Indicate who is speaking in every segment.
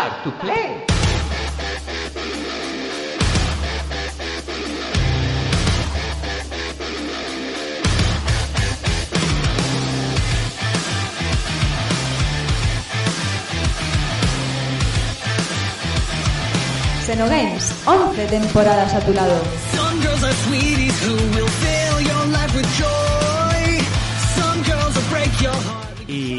Speaker 1: start to play.
Speaker 2: Xenogames, 11 temporadas a tu lado.
Speaker 3: Some girls are sweeties who will fill your life with joy.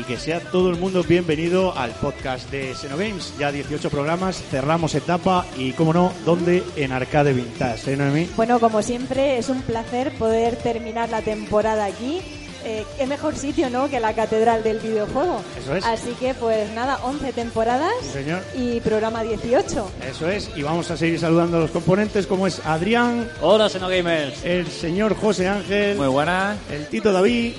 Speaker 4: Y que sea todo el mundo bienvenido al podcast de Xenogames. Ya 18 programas, cerramos etapa y, como no, ¿dónde? En Arcade Vintage, ¿eh, Noemí?
Speaker 2: Bueno, como siempre, es un placer poder terminar la temporada aquí. Eh, qué mejor sitio, ¿no? Que la catedral del videojuego.
Speaker 4: Eso es.
Speaker 2: Así que, pues nada, 11 temporadas
Speaker 4: Sí, señor.
Speaker 2: y programa 18.
Speaker 4: Eso es, y vamos a seguir saludando a los componentes, como es Adrián,
Speaker 5: Hola, Xenogamers.
Speaker 4: el señor José Ángel,
Speaker 5: Muy buenas.
Speaker 4: el Tito David,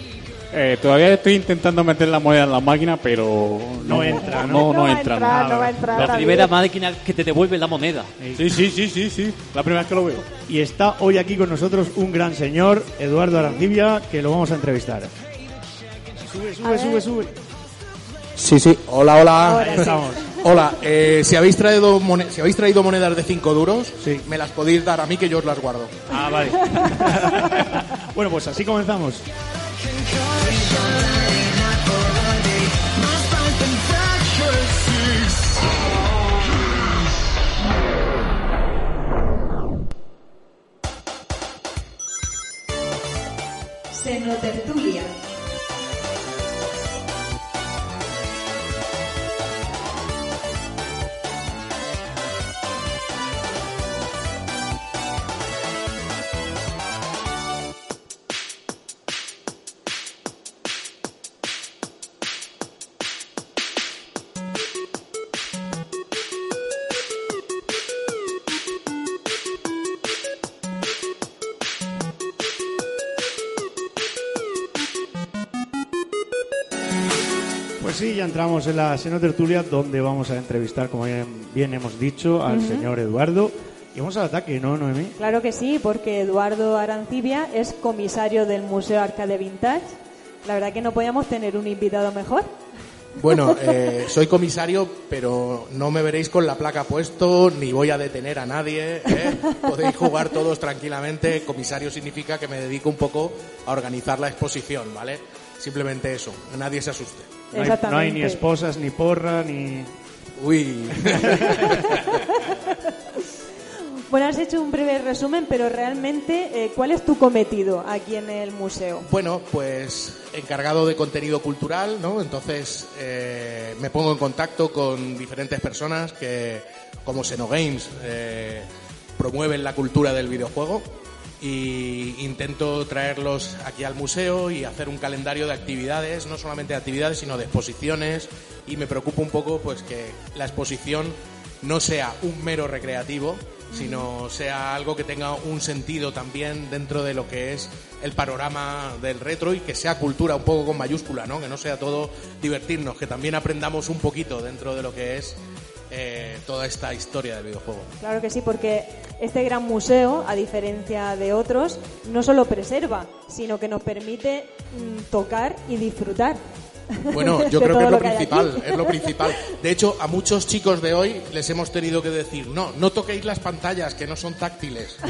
Speaker 6: Eh, todavía estoy intentando meter la moneda en la máquina, pero
Speaker 4: No entra, ¿no?
Speaker 6: No, entra.
Speaker 2: entrar,
Speaker 6: no.
Speaker 2: va a entrar.
Speaker 5: La primera máquina que te devuelve la moneda.
Speaker 6: Sí, sí, sí, sí, sí. La primera vez que lo veo.
Speaker 4: y está hoy aquí con nosotros un gran señor, Eduardo Arancibia, que lo vamos a entrevistar. Sube, sube, sube, sube.
Speaker 7: Sí, sí. Hola, hola.
Speaker 2: Sí.
Speaker 4: Estamos.
Speaker 7: Hola, eh, si, habéis traído si habéis traído monedas de 5 duros,
Speaker 4: Sí.
Speaker 7: me las podéis dar a mí que yo os las guardo.
Speaker 4: Ah, vale. bueno, pues así comenzamos.
Speaker 2: Xenotertulia.
Speaker 4: Entramos en la Seno Tertulia, donde vamos a entrevistar, como bien, bien hemos dicho, al señor Eduardo. Y vamos al ataque, ¿no, Noemí?
Speaker 2: Claro que sí, porque Eduardo Arancibia es comisario del Museo Arcade Vintage. La verdad que no podíamos tener un invitado mejor.
Speaker 7: Bueno, eh, soy comisario, pero no me veréis con la placa puesto, ni voy a detener a nadie. ¿eh? Podéis jugar todos tranquilamente. Comisario significa que me dedico un poco a organizar la exposición, ¿vale? Simplemente eso, nadie se asuste.
Speaker 4: No hay, no hay
Speaker 2: Exactamente.
Speaker 4: ni esposas, ni porra, ni...
Speaker 7: Uy,
Speaker 2: Bueno, has hecho un breve resumen, pero realmente, eh, ¿cuál es tu cometido aquí en el museo?
Speaker 7: Bueno, pues encargado de contenido cultural, ¿no? Entonces eh, me pongo en contacto con diferentes personas que, como Xenogames, eh, promueven la cultura del videojuego y intento traerlos aquí al museo y hacer un calendario de actividades, no solamente de actividades, sino de exposiciones y me preocupa un poco pues que la exposición no sea un mero recreativo, sino sea algo que tenga un sentido también dentro de lo que es el panorama del retro y que sea cultura un poco con mayúscula, ¿no? Que no sea todo divertirnos, que también aprendamos un poquito dentro de lo que es eh, toda esta historia del videojuego.
Speaker 2: Claro que sí, porque este gran museo, a diferencia de otros, no solo preserva, sino que nos permite mm, tocar y disfrutar.
Speaker 7: Bueno, yo creo que es lo
Speaker 2: que
Speaker 7: principal, es lo principal. De hecho, a muchos chicos de hoy les hemos tenido que decir, no, no toquéis las pantallas, que no son táctiles.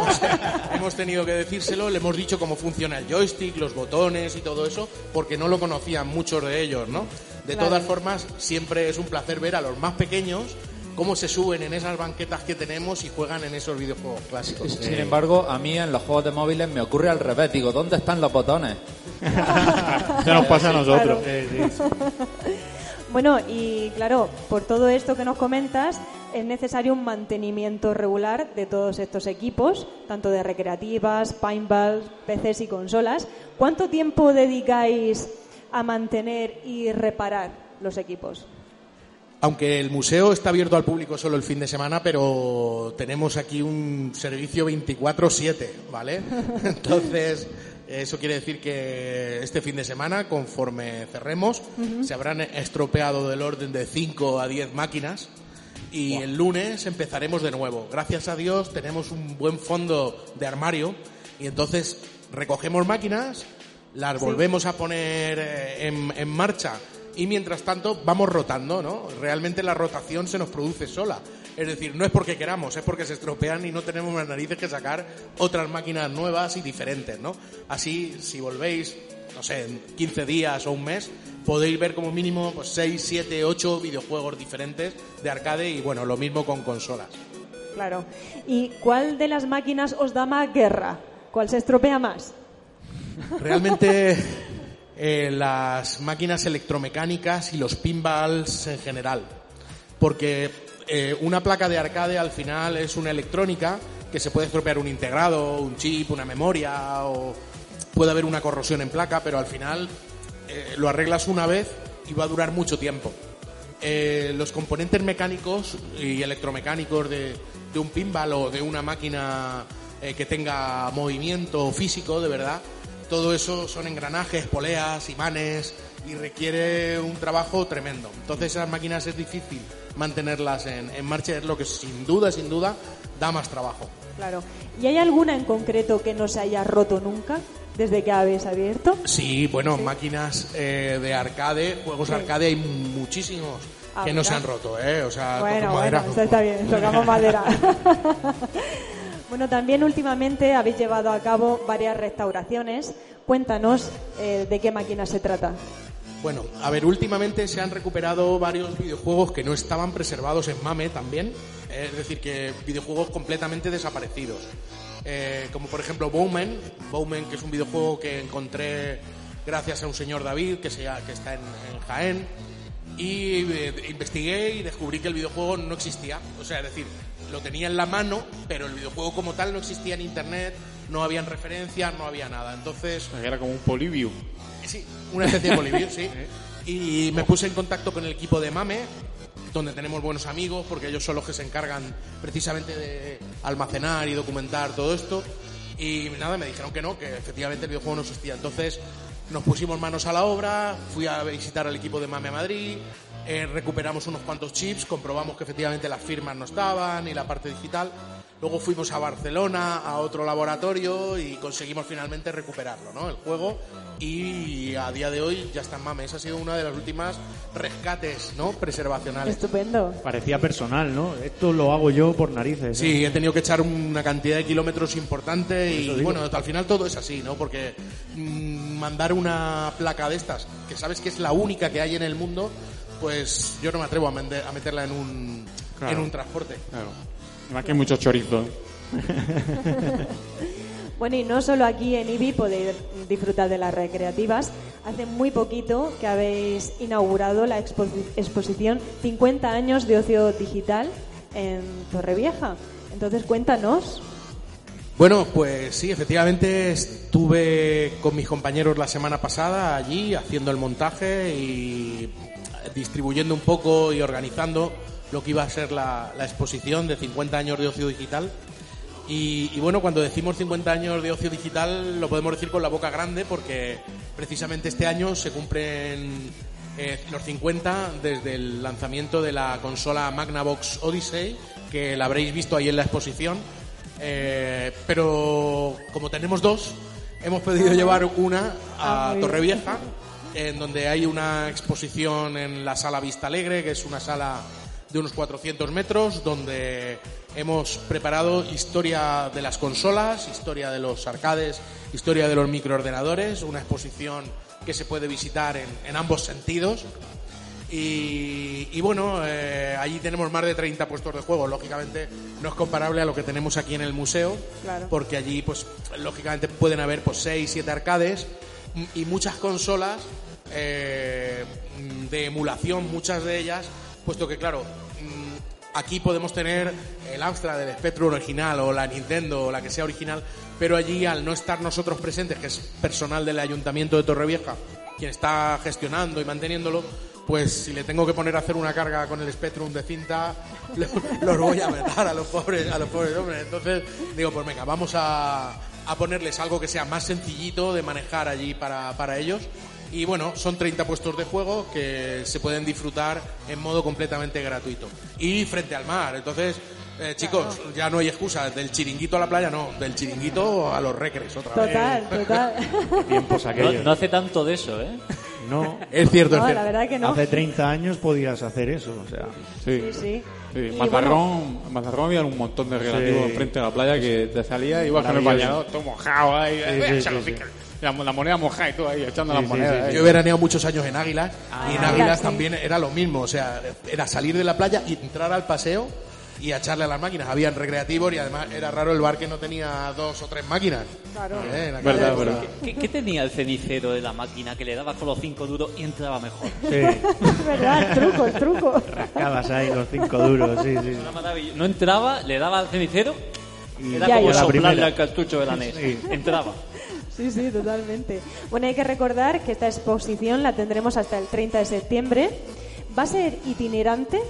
Speaker 7: O sea, hemos tenido que decírselo, le hemos dicho cómo funciona el joystick, los botones y todo eso, porque no lo conocían muchos de ellos, ¿no? De
Speaker 2: Claro.
Speaker 7: todas formas, siempre es un placer ver a los más pequeños cómo se suben en esas banquetas que tenemos y juegan en esos videojuegos clásicos.
Speaker 8: Sin embargo, a mí en los juegos de móviles me ocurre al revés. Digo, ¿dónde están los botones?
Speaker 6: Se nos pasa a nosotros.
Speaker 2: Bueno, y claro, por todo esto que nos comentas, es necesario un mantenimiento regular de todos estos equipos, tanto de recreativas, paintballs, PCs y consolas. ¿Cuánto tiempo dedicáis a mantener y reparar los equipos?
Speaker 7: Aunque el museo está abierto al público solo el fin de semana, pero tenemos aquí un servicio 24/7, ¿vale? Entonces, eso quiere decir que este fin de semana, conforme cerremos, se habrán estropeado del orden de 5 a 10 máquinas y el lunes empezaremos de nuevo. Gracias a Dios tenemos un buen fondo de armario y entonces recogemos máquinas, las volvemos a poner eh, en, en marcha y mientras tanto vamos rotando, ¿no? Realmente la rotación se nos produce sola. Es decir, no es porque queramos, es porque se estropean y no tenemos más narices que sacar otras máquinas nuevas y diferentes, ¿no? Así, si volvéis, no sé, en 15 días o un mes, podéis ver como mínimo pues, 6, 7, 8 videojuegos diferentes de arcade y bueno, lo mismo con consolas.
Speaker 2: Claro. ¿Y cuál de las máquinas os da más guerra? ¿Cuál se estropea más?
Speaker 7: Realmente eh, las máquinas electromecánicas y los pinballs en general. Porque eh, una placa de arcade al final es una electrónica que se puede estropear un integrado, un chip, una memoria o puede haber una corrosión en placa, pero al final eh, lo arreglas una vez y va a durar mucho tiempo. Los componentes mecánicos y electromecánicos de, de un pinball o de una máquina que tenga movimiento físico, de verdad, todo eso son engranajes, poleas, imanes y requiere un trabajo tremendo. Entonces esas máquinas es difícil mantenerlas en, en marcha, es lo que sin duda, sin duda, da más trabajo.
Speaker 2: Claro. ¿Y hay alguna en concreto que no se haya roto nunca desde que habéis abierto?
Speaker 7: Sí, bueno, máquinas eh, de arcade, juegos
Speaker 2: Sí.
Speaker 7: arcade hay muchísimos
Speaker 2: Ah,
Speaker 7: que no se han roto, ¿eh? O sea,
Speaker 2: Bueno, bueno,
Speaker 7: madera.
Speaker 2: eso está bien, tocamos madera. bueno, también últimamente habéis llevado a cabo varias restauraciones. Cuéntanos eh, de qué máquina se trata.
Speaker 7: Bueno, a ver, últimamente se han recuperado varios videojuegos que no estaban preservados en MAME también, eh, es decir, que videojuegos completamente desaparecidos. Eh, como por ejemplo Bowman, Bowman que es un videojuego que encontré gracias a un señor David que, se, que está en, Jaén y investigué y descubrí que el videojuego no existía. O sea, es decir, lo tenía en la mano, pero el videojuego como tal no existía en internet, no habían referencias, no había nada. Entonces,
Speaker 6: Era como un polivio.
Speaker 7: Sí, una especie de Bolivia, sí. Y me puse en contacto con el equipo de Mame, donde tenemos buenos amigos, porque ellos son los que se encargan precisamente de almacenar y documentar todo esto. Y nada, me dijeron que no, que efectivamente el videojuego no existía. Entonces nos pusimos manos a la obra, fui a visitar al equipo de Mame a Madrid, eh, recuperamos unos cuantos chips, comprobamos que efectivamente las firmas no estaban y la parte digital. Luego fuimos a Barcelona, a otro laboratorio y conseguimos finalmente recuperarlo, ¿no? El juego. Y a día de hoy ya está en MAME. Esa ha sido una de las últimas rescates, ¿no? Preservacionales.
Speaker 2: Estupendo.
Speaker 4: Parecía personal, ¿no? Esto lo hago yo por narices. ¿eh?
Speaker 7: Sí, he tenido que echar una cantidad de kilómetros importante y
Speaker 4: digo.
Speaker 7: bueno, al final todo es así, ¿no? Porque mm, mandar una placa de estas, que sabes que es la única que hay en el mundo, pues yo no me atrevo a, mende- a meterla en un,
Speaker 6: Claro.
Speaker 7: en un transporte.
Speaker 6: Claro. Además que hay mucho chorizo.
Speaker 2: Bueno, y no solo aquí en IBI podéis disfrutar de las recreativas. Hace muy poquito que habéis inaugurado la expo- exposición 50 años de ocio digital en Torrevieja. Entonces, cuéntanos.
Speaker 7: Bueno, pues sí, efectivamente estuve con mis compañeros la semana pasada allí haciendo el montaje y distribuyendo un poco y organizando lo que iba a ser la, la exposición de 50 años de ocio digital. Y, y bueno, cuando decimos 50 años de ocio digital lo podemos decir con la boca grande porque precisamente este año se cumplen eh, los 50 desde el lanzamiento de la consola Magnavox Odyssey, que la habréis visto ahí en la exposición. Eh, pero como tenemos dos, hemos podido llevar una
Speaker 2: Ah,
Speaker 7: a
Speaker 2: bien.
Speaker 7: Torrevieja, en donde hay una exposición en la sala Vista Alegre, que es una sala de unos 400 metros, donde hemos preparado historia de las consolas, historia de los arcades, historia de los microordenadores, una exposición que se puede visitar en, en ambos sentidos. Y, y bueno, eh, allí tenemos más de 30 puestos de juego. Lógicamente no es comparable a lo que tenemos aquí en el museo,
Speaker 2: Claro.
Speaker 7: porque allí, pues, lógicamente pueden haber pues 6, 7 arcades y muchas consolas eh, de emulación, muchas de ellas, puesto que, claro, mm, aquí podemos tener el Amstrad, el Spectrum original o la Nintendo o la que sea original, pero allí al no estar nosotros presentes, que es personal del Ayuntamiento de Torrevieja, quien está gestionando y manteniéndolo, pues si le tengo que poner a hacer una carga con el Spectrum de cinta, lo- los voy a matar a los pobres, a los pobres hombres. Entonces, digo, pues venga, vamos a, a ponerles algo que sea más sencillito de manejar allí para, para ellos. Y bueno, son 30 puestos de juego que se pueden disfrutar en modo completamente gratuito. Y frente al mar. Entonces, eh, chicos, ya no hay excusa. Del chiringuito a la playa, no. Del chiringuito a los recres otra vez.
Speaker 2: Total, total.
Speaker 4: Tiempos
Speaker 5: No,
Speaker 4: aquellos.
Speaker 5: no hace tanto de eso, ¿eh?
Speaker 4: No,
Speaker 7: Es cierto, es
Speaker 2: No,
Speaker 7: cierto.
Speaker 2: la verdad que no.
Speaker 4: hace 30 años podías hacer eso, o sea.
Speaker 6: Sí.
Speaker 2: Sí, sí.
Speaker 6: Sí, en
Speaker 2: bueno,
Speaker 6: Mazarrón, en Mazarrón había un montón de relativos
Speaker 4: Sí.
Speaker 6: enfrente de la playa que te salía y ibas con el bañador todo mojado ahí.
Speaker 4: Sí, sí,
Speaker 6: échalo,
Speaker 4: sí,
Speaker 6: pica. La, la moneda mojada y todo ahí, echando
Speaker 4: Sí,
Speaker 6: las
Speaker 4: sí,
Speaker 6: monedas.
Speaker 4: sí,
Speaker 6: ahí.
Speaker 7: Yo he veraneado muchos años en Águilas y en
Speaker 2: Ah,
Speaker 7: Águilas
Speaker 2: sí.
Speaker 7: también era lo mismo, o sea, era salir de la playa y entrar al paseo y a echarle a las máquinas. Habían recreativos y además era raro el bar que no tenía dos o tres máquinas.
Speaker 2: Claro.
Speaker 7: Eh, en aquella
Speaker 6: Verdad, verdad.
Speaker 5: ¿Qué, qué tenía el cenicero de la máquina que le daba con los cinco duros y entraba mejor?
Speaker 4: Sí,
Speaker 2: Es verdad, el truco, el truco.
Speaker 4: rascabas ahí los cinco duros, sí, sí.
Speaker 5: Una. No entraba, le daba al cenicero
Speaker 4: Y
Speaker 5: era
Speaker 2: Ya,
Speaker 5: como
Speaker 4: la
Speaker 5: soplarle al cartucho de la NES.
Speaker 4: Sí.
Speaker 5: Entraba.
Speaker 2: Sí, sí, totalmente. Bueno, hay que recordar que esta exposición la tendremos hasta el 30 de septiembre. Va a ser itinerante.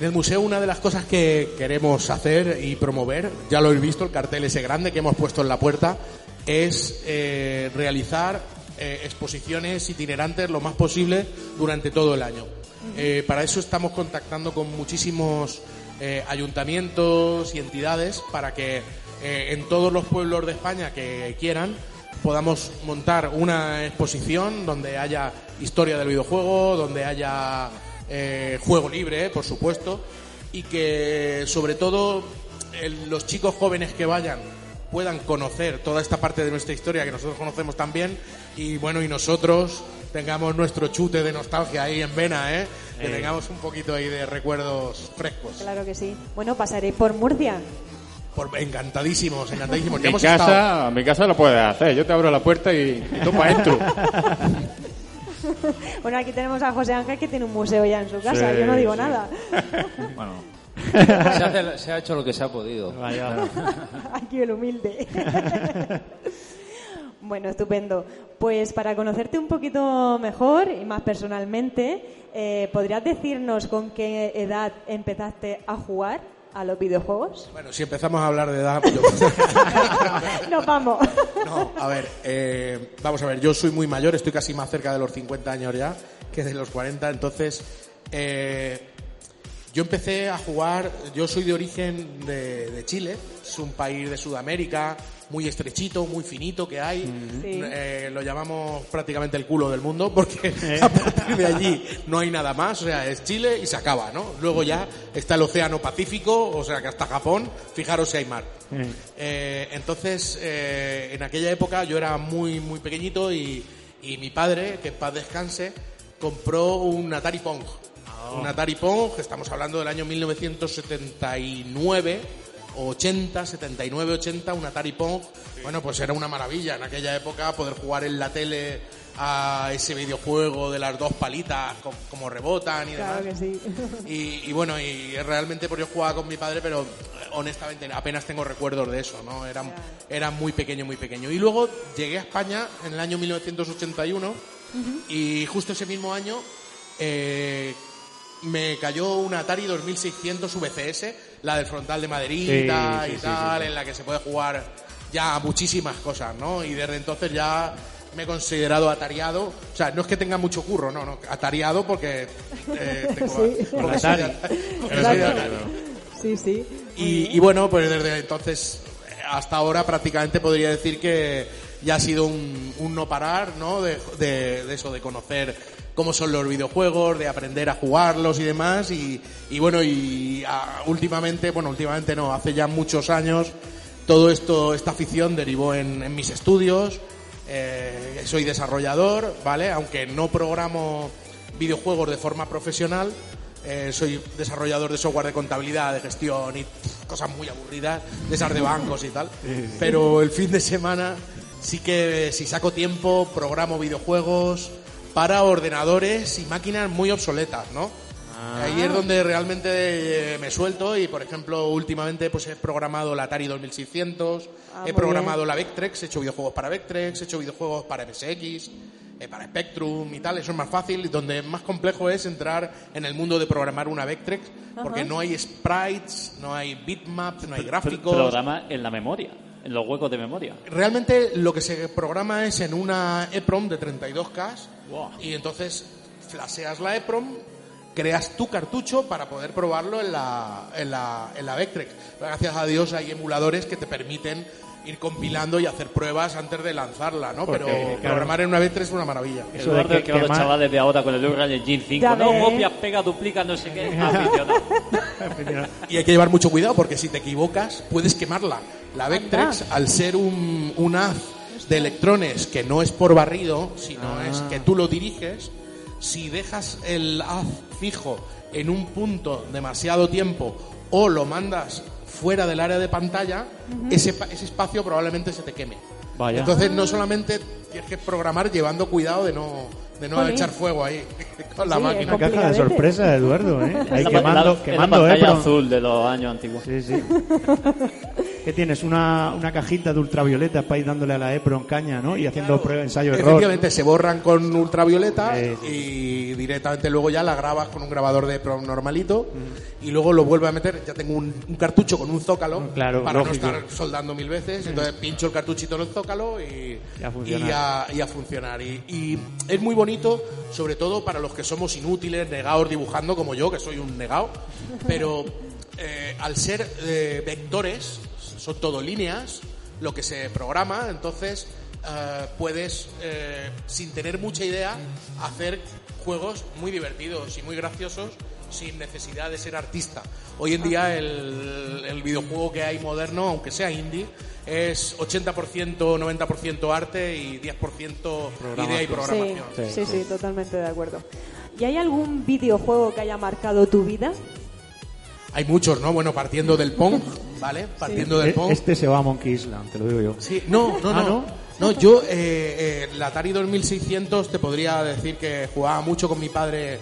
Speaker 7: En el museo una de las cosas que queremos hacer y promover, ya lo habéis visto, el cartel ese grande que hemos puesto en la puerta, es eh, realizar eh, exposiciones itinerantes lo más posible durante todo el año. Eh, para eso estamos contactando con muchísimos ayuntamientos y entidades para que en todos los pueblos de España que quieran podamos montar una exposición donde haya historia del videojuego, donde haya eh, juego libre, por supuesto, y que sobre todo el- los chicos jóvenes que vayan puedan conocer toda esta parte de nuestra historia que nosotros conocemos también y bueno y nosotros tengamos nuestro chute de nostalgia ahí en vena, ¿eh? que tengamos un poquito ahí de recuerdos frescos.
Speaker 2: Claro que sí. Bueno, pasaré por Murcia.
Speaker 7: Por, encantadísimos, encantadísimos.
Speaker 6: Mi
Speaker 7: hemos
Speaker 6: casa,
Speaker 7: estado-
Speaker 6: mi casa lo puedes hacer. Yo te abro la puerta y, y tú para adentro.
Speaker 2: Bueno, aquí tenemos a José Ángel que tiene un museo ya en su casa.
Speaker 4: Sí,
Speaker 2: Yo no digo
Speaker 4: sí.
Speaker 2: nada.
Speaker 8: Bueno, se, hace- se ha hecho lo que se ha podido.
Speaker 4: Vaya.
Speaker 2: Aquí el humilde. bueno, estupendo. Pues para conocerte un poquito mejor y más personalmente, eh, ¿podrías decirnos con qué edad empezaste a jugar a los videojuegos?
Speaker 7: Bueno, si empezamos a hablar de edad... yo-
Speaker 2: Nos vamos.
Speaker 7: No, a ver, eh, vamos a ver, yo soy muy mayor, estoy casi más cerca de los 50 años ya que de los 40, entonces eh, yo empecé a jugar, yo soy de origen de, de Chile, es un país de Sudamérica, muy estrechito, muy finito que hay,
Speaker 2: Sí.
Speaker 7: Eh, lo llamamos prácticamente el culo del mundo porque a partir de allí no hay nada más, o sea, es Chile y se acaba, ¿no? Luego ya está el Océano Pacífico, o sea que hasta Japón, fijaros si hay mar. Eh, entonces, eh, en aquella época yo era muy, muy pequeñito y, y mi padre, que en paz descanse, compró un Atari Pong. Un Atari Pong, estamos hablando del año 1979, 80, 79, 80, un Atari Pong. Bueno, pues era una maravilla en aquella época poder jugar en la tele a ese videojuego de las dos palitas co- como rebotan y demás.
Speaker 2: Claro que sí.
Speaker 7: Y, y bueno, y realmente pues yo jugaba con mi padre, pero eh, honestamente apenas tengo recuerdos de eso, ¿no? Era, era muy pequeño, muy pequeño. Y luego llegué a España en el año 1981 y justo ese mismo año eh, me cayó una Atari 2600 VCS, la del frontal de maderita
Speaker 4: Sí,
Speaker 7: y
Speaker 4: sí,
Speaker 7: tal,
Speaker 4: sí, sí.
Speaker 7: en la que se puede jugar ya a muchísimas cosas, ¿no? Y desde entonces ya me he considerado atariado. O sea, no es que tenga mucho curro, no, no, atariado porque eh, tengo
Speaker 2: Sí.
Speaker 7: porque soy porque
Speaker 4: Claro,
Speaker 7: soy.
Speaker 2: Sí, sí.
Speaker 7: Y, y bueno, pues desde entonces eh, hasta ahora prácticamente podría decir que ya ha sido un, un no parar, ¿no? De, de- de eso, de conocer cómo son los videojuegos, de aprender a jugarlos y demás. Y, y bueno, y ah, últimamente, bueno, últimamente no, hace ya muchos años, todo esto, esta afición derivó en, en mis estudios. Eh, soy desarrollador, ¿vale? Aunque no programo videojuegos de forma profesional, eh, soy desarrollador de software de contabilidad, de gestión y cosas muy aburridas, de esas de bancos y tal. Pero el fin de semana sí que si saco tiempo programo videojuegos para ordenadores y máquinas muy obsoletas, ¿no? Ahí es donde realmente eh, me suelto y, por ejemplo, últimamente pues he programado la Atari 2600,
Speaker 2: Ah,
Speaker 7: he programado la Vectrex, he hecho videojuegos para Vectrex, he hecho videojuegos para MSX eh, para Spectrum y tal, eso es más fácil. Donde más complejo es entrar en el mundo de programar una Vectrex, porque no hay sprites, no hay bitmaps, no hay gráficos.
Speaker 5: Programa en la memoria, en los huecos de memoria.
Speaker 7: Realmente lo que se programa es en una EPROM de 32K y entonces flasheas la EPROM, creas tu cartucho para poder probarlo en la, en la, en la Vectrex. Gracias a Dios hay emuladores que te permiten ir compilando y hacer pruebas antes de lanzarla, ¿no?
Speaker 4: Porque,
Speaker 7: Pero
Speaker 4: claro.
Speaker 7: programar en una Vectrex es una maravilla.
Speaker 4: Eso de que-
Speaker 5: que los chavales de ahora con el Unreal Engine 5,
Speaker 2: Ya
Speaker 5: no copias, pega, duplica, no sé qué, aficionado.
Speaker 7: Y hay que llevar mucho cuidado porque si te equivocas puedes quemarla. La Vectrex, al ser un, un haz de electrones que no es por barrido, sino
Speaker 4: Ah.
Speaker 7: es que tú lo diriges, si dejas el haz fijo en un punto demasiado tiempo o lo mandas fuera del área de pantalla, ese, ese espacio probablemente se te queme.
Speaker 4: Vaya.
Speaker 7: Entonces no solamente tienes que programar llevando cuidado de no, de no
Speaker 2: Jolín.
Speaker 7: echar fuego ahí con la
Speaker 2: Sí,
Speaker 7: máquina.
Speaker 4: Una caja de sorpresa, Eduardo, ¿eh? Ahí
Speaker 5: la-
Speaker 4: quemando,
Speaker 5: la-
Speaker 4: quemando
Speaker 5: pantalla
Speaker 4: Epron.
Speaker 5: azul de los años antiguos.
Speaker 4: Sí, sí. ¿Qué tienes? Una, una cajita de ultravioleta para ir dándole a la Epron caña, ¿no? Y haciendo prueba, ensayo, error.
Speaker 7: Efectivamente, se borran con ultravioleta
Speaker 4: Sí, sí.
Speaker 7: y directamente luego ya la grabas con un grabador de EPROM normalito y luego lo vuelve a meter. Ya tengo un, un cartucho con un zócalo
Speaker 4: Mm, claro,
Speaker 7: para
Speaker 4: lógico.
Speaker 7: no estar soldando mil veces. Entonces pincho el cartuchito en el zócalo y,
Speaker 4: Y a funcionar.
Speaker 7: y a, y a funcionar. Y, y es muy bonito, sobre todo para los que somos inútiles, negados dibujando como yo, que soy un negado. Pero eh, al ser eh, vectores, son todo líneas, lo que se programa, entonces eh, puedes, sin tener mucha idea, hacer juegos muy divertidos y muy graciosos sin necesidad de ser artista. Hoy en día el, el videojuego que hay moderno, aunque sea indie, es 80%, 90% arte y 10% idea y
Speaker 2: Sí,
Speaker 7: programación.
Speaker 2: sí,
Speaker 4: Sí,
Speaker 2: sí, totalmente de acuerdo. ¿Y hay algún videojuego que haya marcado tu vida?
Speaker 7: Hay muchos, ¿no? Bueno, partiendo del Pong, ¿vale? Partiendo del
Speaker 4: E-
Speaker 7: Pong.
Speaker 4: Este se va a Monkey Island, te lo digo yo.
Speaker 7: Sí, no, no,
Speaker 4: Ah,
Speaker 7: no.
Speaker 4: ¿no?
Speaker 7: No, yo, eh, eh, la Atari 2600 te podría decir que jugaba mucho con mi padre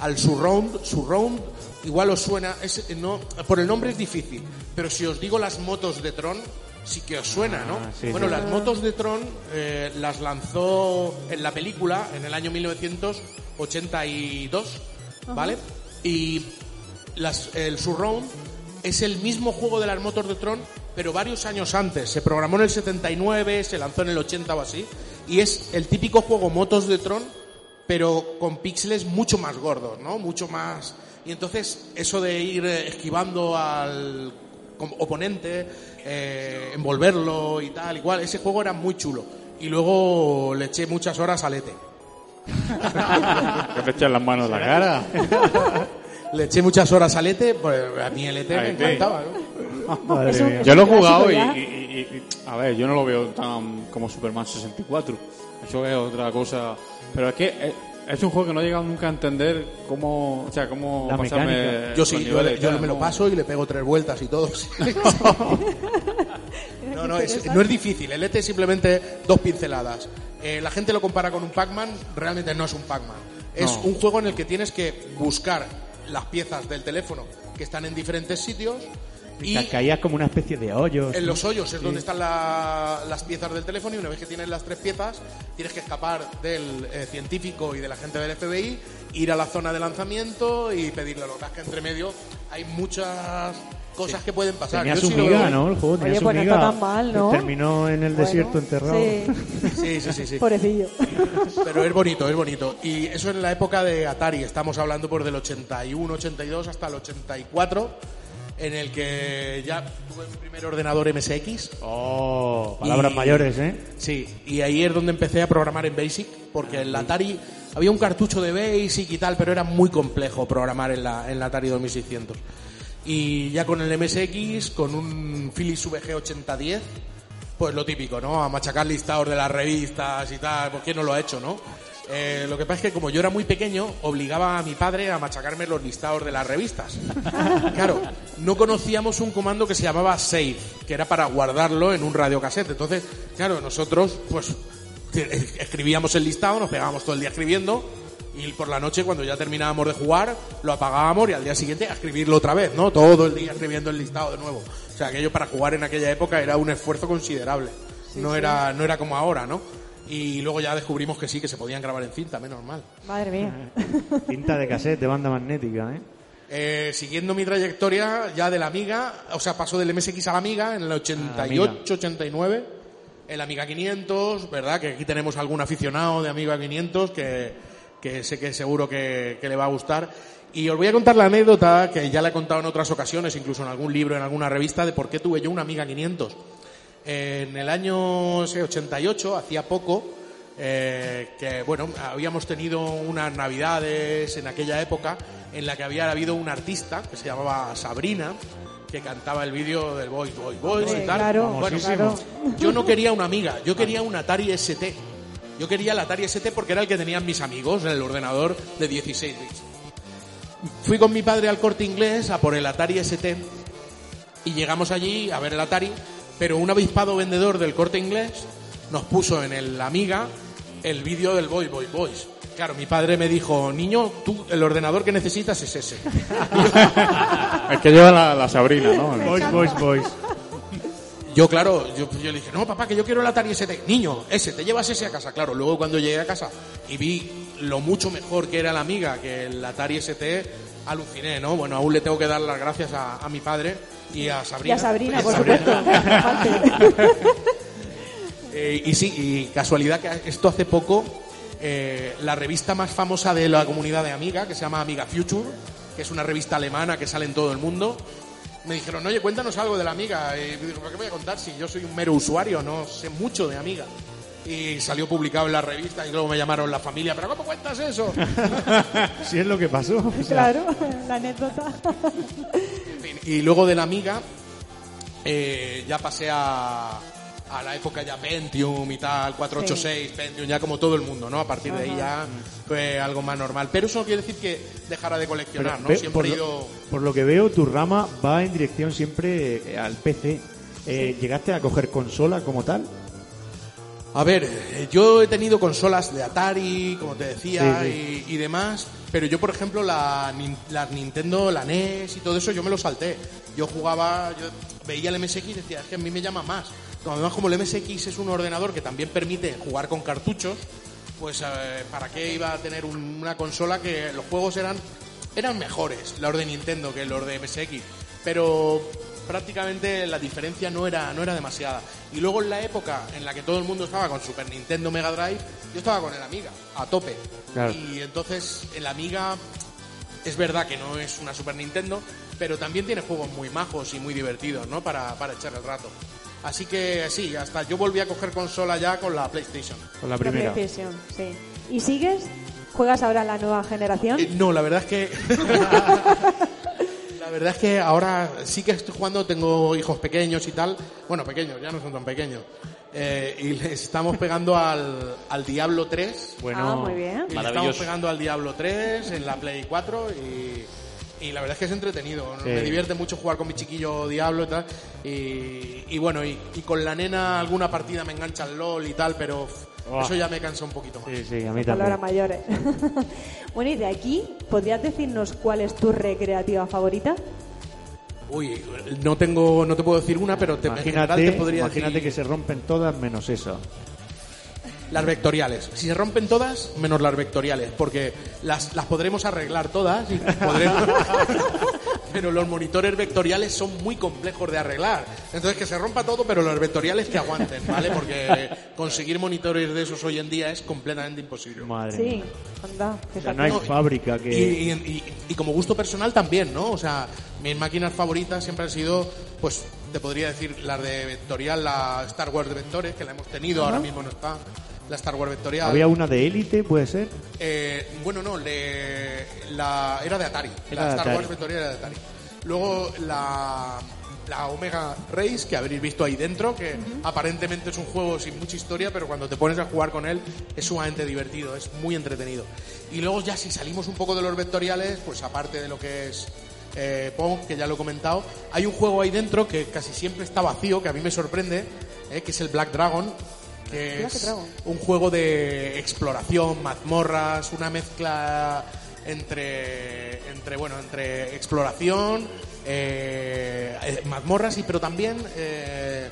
Speaker 7: al Surround. Surround, igual os suena, es, no, por el nombre es difícil, pero si os digo las motos de Tron, sí que os suena, ¿no?
Speaker 4: Ah, sí,
Speaker 7: bueno,
Speaker 4: sí.
Speaker 7: las motos de Tron eh, las lanzó en la película en el año 1982, ¿vale? Y las- el Surround es el mismo juego de las motos de Tron, pero varios años antes. Se programó en el 79, se lanzó en el 80 o así. Y es el típico juego motos de Tron, pero con píxeles mucho más gordos, ¿no? Mucho más... Y entonces eso de ir eh, esquivando al oponente, eh, envolverlo y tal, igual, ese juego era muy chulo. Y luego le eché muchas horas al ETE.
Speaker 6: Que te echan las manos en la cara.
Speaker 7: Le eché muchas horas al ETE, pues a mí el ETE
Speaker 6: A
Speaker 7: me
Speaker 6: ET.
Speaker 7: encantaba, ¿no?
Speaker 4: Madre
Speaker 2: Es un-
Speaker 4: mía.
Speaker 6: Yo lo he jugado y- y- a ver, yo no lo veo tan como Superman 64. Eso es otra cosa. Pero es que eh, es un juego que no he llegado nunca a entender cómo, o sea, cómo
Speaker 4: La
Speaker 6: pasarme
Speaker 4: mecánica.
Speaker 7: Yo sí, yo, le- yo me lo
Speaker 6: ¿no?
Speaker 7: paso y le pego tres vueltas y todo. no, no, es- no es difícil. El ET es simplemente dos pinceladas. Eh, la gente lo compara con un Pac-Man, realmente no es un Pac-Man. Es
Speaker 6: No.
Speaker 7: un juego en el que tienes que buscar las piezas del teléfono que están en diferentes sitios y
Speaker 4: Ca- Caías como una especie de hoyos.
Speaker 7: en los hoyos es donde están la- las piezas del teléfono y una vez que tienes las tres piezas tienes que escapar del eh, científico y de la gente del FBI, ir a la zona de lanzamiento y pedirle lo que pasa es que entre medio hay muchas cosas que pueden pasar.
Speaker 4: Tenía
Speaker 7: Yo
Speaker 4: su
Speaker 7: sí
Speaker 4: miga, ¿no? El juego tenía
Speaker 2: Oye,
Speaker 4: su
Speaker 2: pues no
Speaker 4: miga.
Speaker 2: está tan mal, ¿no?
Speaker 4: Terminó en el
Speaker 2: Bueno,
Speaker 4: desierto enterrado.
Speaker 2: Sí,
Speaker 7: Sí, sí, sí, sí.
Speaker 2: pobrecillo.
Speaker 7: Pero es bonito, es bonito. Y eso en la época de Atari, estamos hablando por del 81, 82 hasta el 84, en el que ya tuve mi primer ordenador MSX.
Speaker 4: Oh, palabras
Speaker 7: Y-
Speaker 4: mayores, ¿eh?
Speaker 7: Sí, y ahí es donde empecé a programar en Basic, porque en la Atari había un cartucho de Basic y tal, pero era muy complejo programar en la, en la Atari 2600. Y ya con el MSX, con un Philips VG 8010, pues lo típico, ¿no? A machacar listados de las revistas y tal, ¿por qué no lo ha hecho, no? Eh, lo que pasa es que como yo era muy pequeño, obligaba a mi padre a machacarme los listados de las revistas. Claro, no conocíamos un comando que se llamaba save, que era para guardarlo en un radiocassette. Entonces, claro, nosotros, pues, escribíamos el listado, nos pegábamos todo el día escribiendo, y por la noche, cuando ya terminábamos de jugar, lo apagábamos y al día siguiente a escribirlo otra vez, ¿no? Todo el día escribiendo el listado de nuevo. O sea, aquello para jugar en aquella época era un esfuerzo considerable. no, Era, no era como ahora, ¿no? Y luego ya descubrimos que sí, que se podían grabar en cinta, menos mal.
Speaker 2: Madre mía.
Speaker 4: Cinta de cassette de banda magnética, ¿eh?
Speaker 7: Eh, siguiendo mi trayectoria ya de la Amiga, o sea, pasó del MSX a la Amiga en el 88, 89, el Amiga 500, ¿verdad? Que aquí tenemos algún aficionado de Amiga 500 que, que sé que seguro que, que le va a gustar. Y os voy a contar la anécdota que ya la he contado en otras ocasiones, incluso en algún libro, en alguna revista, de por qué tuve yo una Amiga 500. En el año sé, 88, hacía poco, eh, que bueno, habíamos tenido unas navidades en aquella época en la que había habido un artista que se llamaba Sabrina que cantaba el vídeo del Boys, Boys
Speaker 2: Hombre,
Speaker 7: y tal.
Speaker 2: claro,
Speaker 7: Bueno,
Speaker 2: claro.
Speaker 7: yo no quería una amiga, yo quería un Atari ST. Yo quería el Atari ST porque era el que tenían mis amigos en el ordenador de 16 bits. Fui con mi padre al corte inglés a por el Atari ST y llegamos allí a ver el Atari, pero un avispado vendedor del corte inglés nos puso en el Amiga el vídeo del Boy Boy Boys. Claro, mi padre me dijo, niño, tú el ordenador que necesitas es ese.
Speaker 6: El que lleva la, la Sabrina, ¿no?
Speaker 4: Boys, boys, boys.
Speaker 7: Yo, claro, yo, yo le dije, no, papá, que yo quiero el Atari ST. Niño, ese, te llevas ese a casa. Claro, luego cuando llegué a casa y vi lo mucho mejor que era la amiga que el Atari ST, aluciné, ¿no? Bueno, aún le tengo que dar las gracias a, a mi padre y a
Speaker 2: Y
Speaker 7: Sabrina.
Speaker 2: a Sabrina,
Speaker 7: Y
Speaker 2: por supuesto.
Speaker 7: Eh, y sí, y casualidad que esto hace poco, eh, la revista más famosa de la comunidad de Amiga, que se llama Amiga Future, que es una revista alemana que sale en todo el mundo, me dijeron, oye, cuéntanos algo de la Amiga. Y digo, ¿para qué voy a contar si yo soy un mero usuario? No sé mucho de Amiga. Y salió publicado en la revista y luego me llamaron la familia, ¿pero cómo cuentas eso?
Speaker 4: Si es lo que pasó. o sea,
Speaker 2: Claro, la anécdota.
Speaker 7: Y luego de la Amiga eh, ya pasé a, a la época ya Pentium y tal, 486, Pentium, ya como todo el mundo, ¿no? A partir de ahí ya fue algo más normal. Pero eso no quiere decir que dejara de coleccionar,
Speaker 4: pero
Speaker 7: ¿no?
Speaker 4: ve-
Speaker 7: Siempre
Speaker 4: por,
Speaker 7: he
Speaker 4: lo,
Speaker 7: ido...
Speaker 4: por lo que veo, tu rama va en dirección siempre eh, al PC. Eh, ¿Llegaste a coger consola como tal?
Speaker 7: A ver, eh, yo he tenido consolas de Atari, como te decía,
Speaker 4: Sí,
Speaker 7: Y, y demás, pero yo, por ejemplo, la Nintendo, la NES y todo eso, yo me lo salté. Yo jugaba, yo veía el MSX y decía, es que a mí me llama más. Además, como el MSX es un ordenador que también permite jugar con cartuchos, pues eh, ¿para qué iba a tener un- una consola que los juegos eran, eran mejores, los de Nintendo, que los de MSX? Pero prácticamente la diferencia no era, no era demasiada. Y luego en la época en la que todo el mundo estaba con Super Nintendo Mega Drive, yo estaba con el Amiga, a tope.
Speaker 4: Claro.
Speaker 7: Y entonces el Amiga es verdad que no es una Super Nintendo, pero también tiene juegos muy majos y muy divertidos, ¿no? Para, para echar el rato. Así que sí, hasta yo volví a coger consola ya con la PlayStation.
Speaker 4: Con la
Speaker 2: La
Speaker 4: primera.
Speaker 2: PlayStation, sí. ¿Y sigues? ¿Juegas ahora la nueva generación?
Speaker 7: Eh, no, la verdad es que. la verdad es que ahora sí que estoy jugando, tengo hijos pequeños y tal. Bueno, pequeños, ya no son tan pequeños. Eh, y les estamos pegando al, al Diablo 3.
Speaker 4: Bueno,
Speaker 2: ah, muy bien.
Speaker 7: Y le estamos pegando al Diablo 3 en la Play 4 y, y la verdad es que es entretenido.
Speaker 4: Sí.
Speaker 7: Me divierte mucho jugar con mi chiquillo Diablo y tal. Y, y bueno, y, y con la nena alguna partida me engancha el LOL y tal, pero eso ya me cansa un poquito más.
Speaker 4: sí, sí, a mí
Speaker 2: Palabras
Speaker 4: también.
Speaker 2: mayores. bueno, y de aquí, ¿podrías decirnos cuál es tu recreativa favorita?
Speaker 7: Uy, no tengo, no te puedo decir una, pero te,
Speaker 4: Imagínate,
Speaker 7: te podría
Speaker 4: imagínate
Speaker 7: decir
Speaker 4: que se rompen todas menos eso.
Speaker 7: las vectoriales. Si se rompen todas, menos las vectoriales, porque las, las podremos arreglar todas y podremos... pero los monitores vectoriales son muy complejos de arreglar. Entonces que se rompa todo, pero los vectoriales que aguanten, ¿vale? Porque conseguir monitores de esos hoy en día es completamente imposible.
Speaker 4: Madre
Speaker 2: Sí,
Speaker 4: mía.
Speaker 2: anda.
Speaker 4: O sea, no hay
Speaker 7: No,
Speaker 4: fábrica que...
Speaker 7: Y, y- y- y como gusto personal también, ¿no? O sea, mis máquinas favoritas siempre han sido, pues, te podría decir, las de Vectorial, la Star Wars de Vectores, que la hemos tenido, ahora mismo no está, la Star Wars Vectorial.
Speaker 4: Había una de élite, puede ser.
Speaker 7: Eh, bueno, no, le- la, era de Atari.
Speaker 4: Era
Speaker 7: la
Speaker 4: de
Speaker 7: Star
Speaker 4: Atari.
Speaker 7: Wars Vectorial era de Atari. Luego la, la Omega Race, que habréis visto ahí dentro, que aparentemente es un juego sin mucha historia, pero cuando te pones a jugar con él es sumamente divertido, es muy entretenido. Y luego ya si salimos un poco de los vectoriales, pues aparte de lo que es eh, Pong, que ya lo he comentado, hay un juego ahí dentro que casi siempre está vacío, que a mí me sorprende, eh, que es el Black Dragon, que es un juego de exploración, mazmorras, una mezcla entre, entre bueno, entre exploración, eh, eh, mazmorras y pero también eh,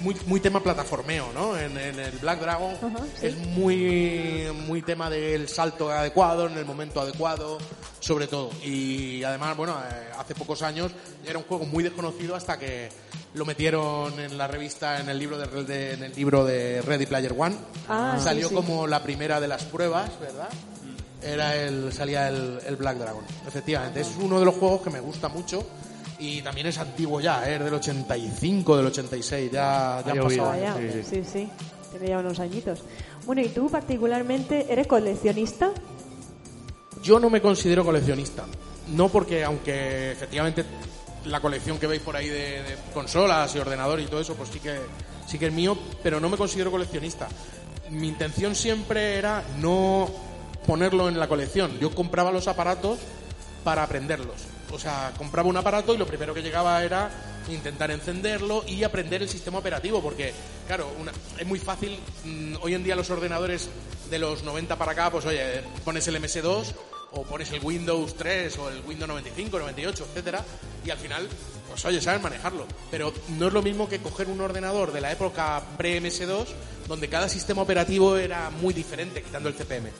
Speaker 7: muy, muy tema plataformeo, ¿no? En, en el Black Dragon
Speaker 2: Ajá, sí.
Speaker 7: es muy, muy tema del salto adecuado, en el momento adecuado, sobre todo. Y además, bueno, eh, hace pocos años era un juego muy desconocido hasta que lo metieron en la revista, en el libro de, de- en el libro de Ready Player One.
Speaker 2: Ah, sí,
Speaker 7: Salió
Speaker 2: sí.
Speaker 7: como la primera de las pruebas, ¿verdad? Era el, salía el, el Black Dragon. Efectivamente, es uno de los juegos que me gusta mucho. Y también es antiguo ya, ¿eh? es del 85, del 86, ya, ya
Speaker 4: Ha
Speaker 7: han pasado
Speaker 2: Vaya,
Speaker 4: Sí,
Speaker 2: sí,
Speaker 4: sí.
Speaker 2: sí, Tiene ya unos añitos. Bueno, ¿y tú particularmente eres coleccionista?
Speaker 7: Yo no me considero coleccionista. No porque, aunque efectivamente la colección que veis por ahí de, de consolas y ordenadores y todo eso, pues sí que, sí que es mío, pero no me considero coleccionista. Mi intención siempre era no ponerlo en la colección. Yo compraba los aparatos para aprenderlos. O sea, compraba un aparato y lo primero que llegaba era intentar encenderlo y aprender el sistema operativo, porque, claro, es muy fácil. mm, hoy en día los ordenadores de los 90 para acá, pues oye, pones el MS2 o pones el Windows 3 o el Windows 95, 98, etcétera, y al final, pues oye, sabes manejarlo. Pero no es lo mismo que coger un ordenador de la época pre-MS2, donde cada sistema operativo era muy diferente, quitando el CPM.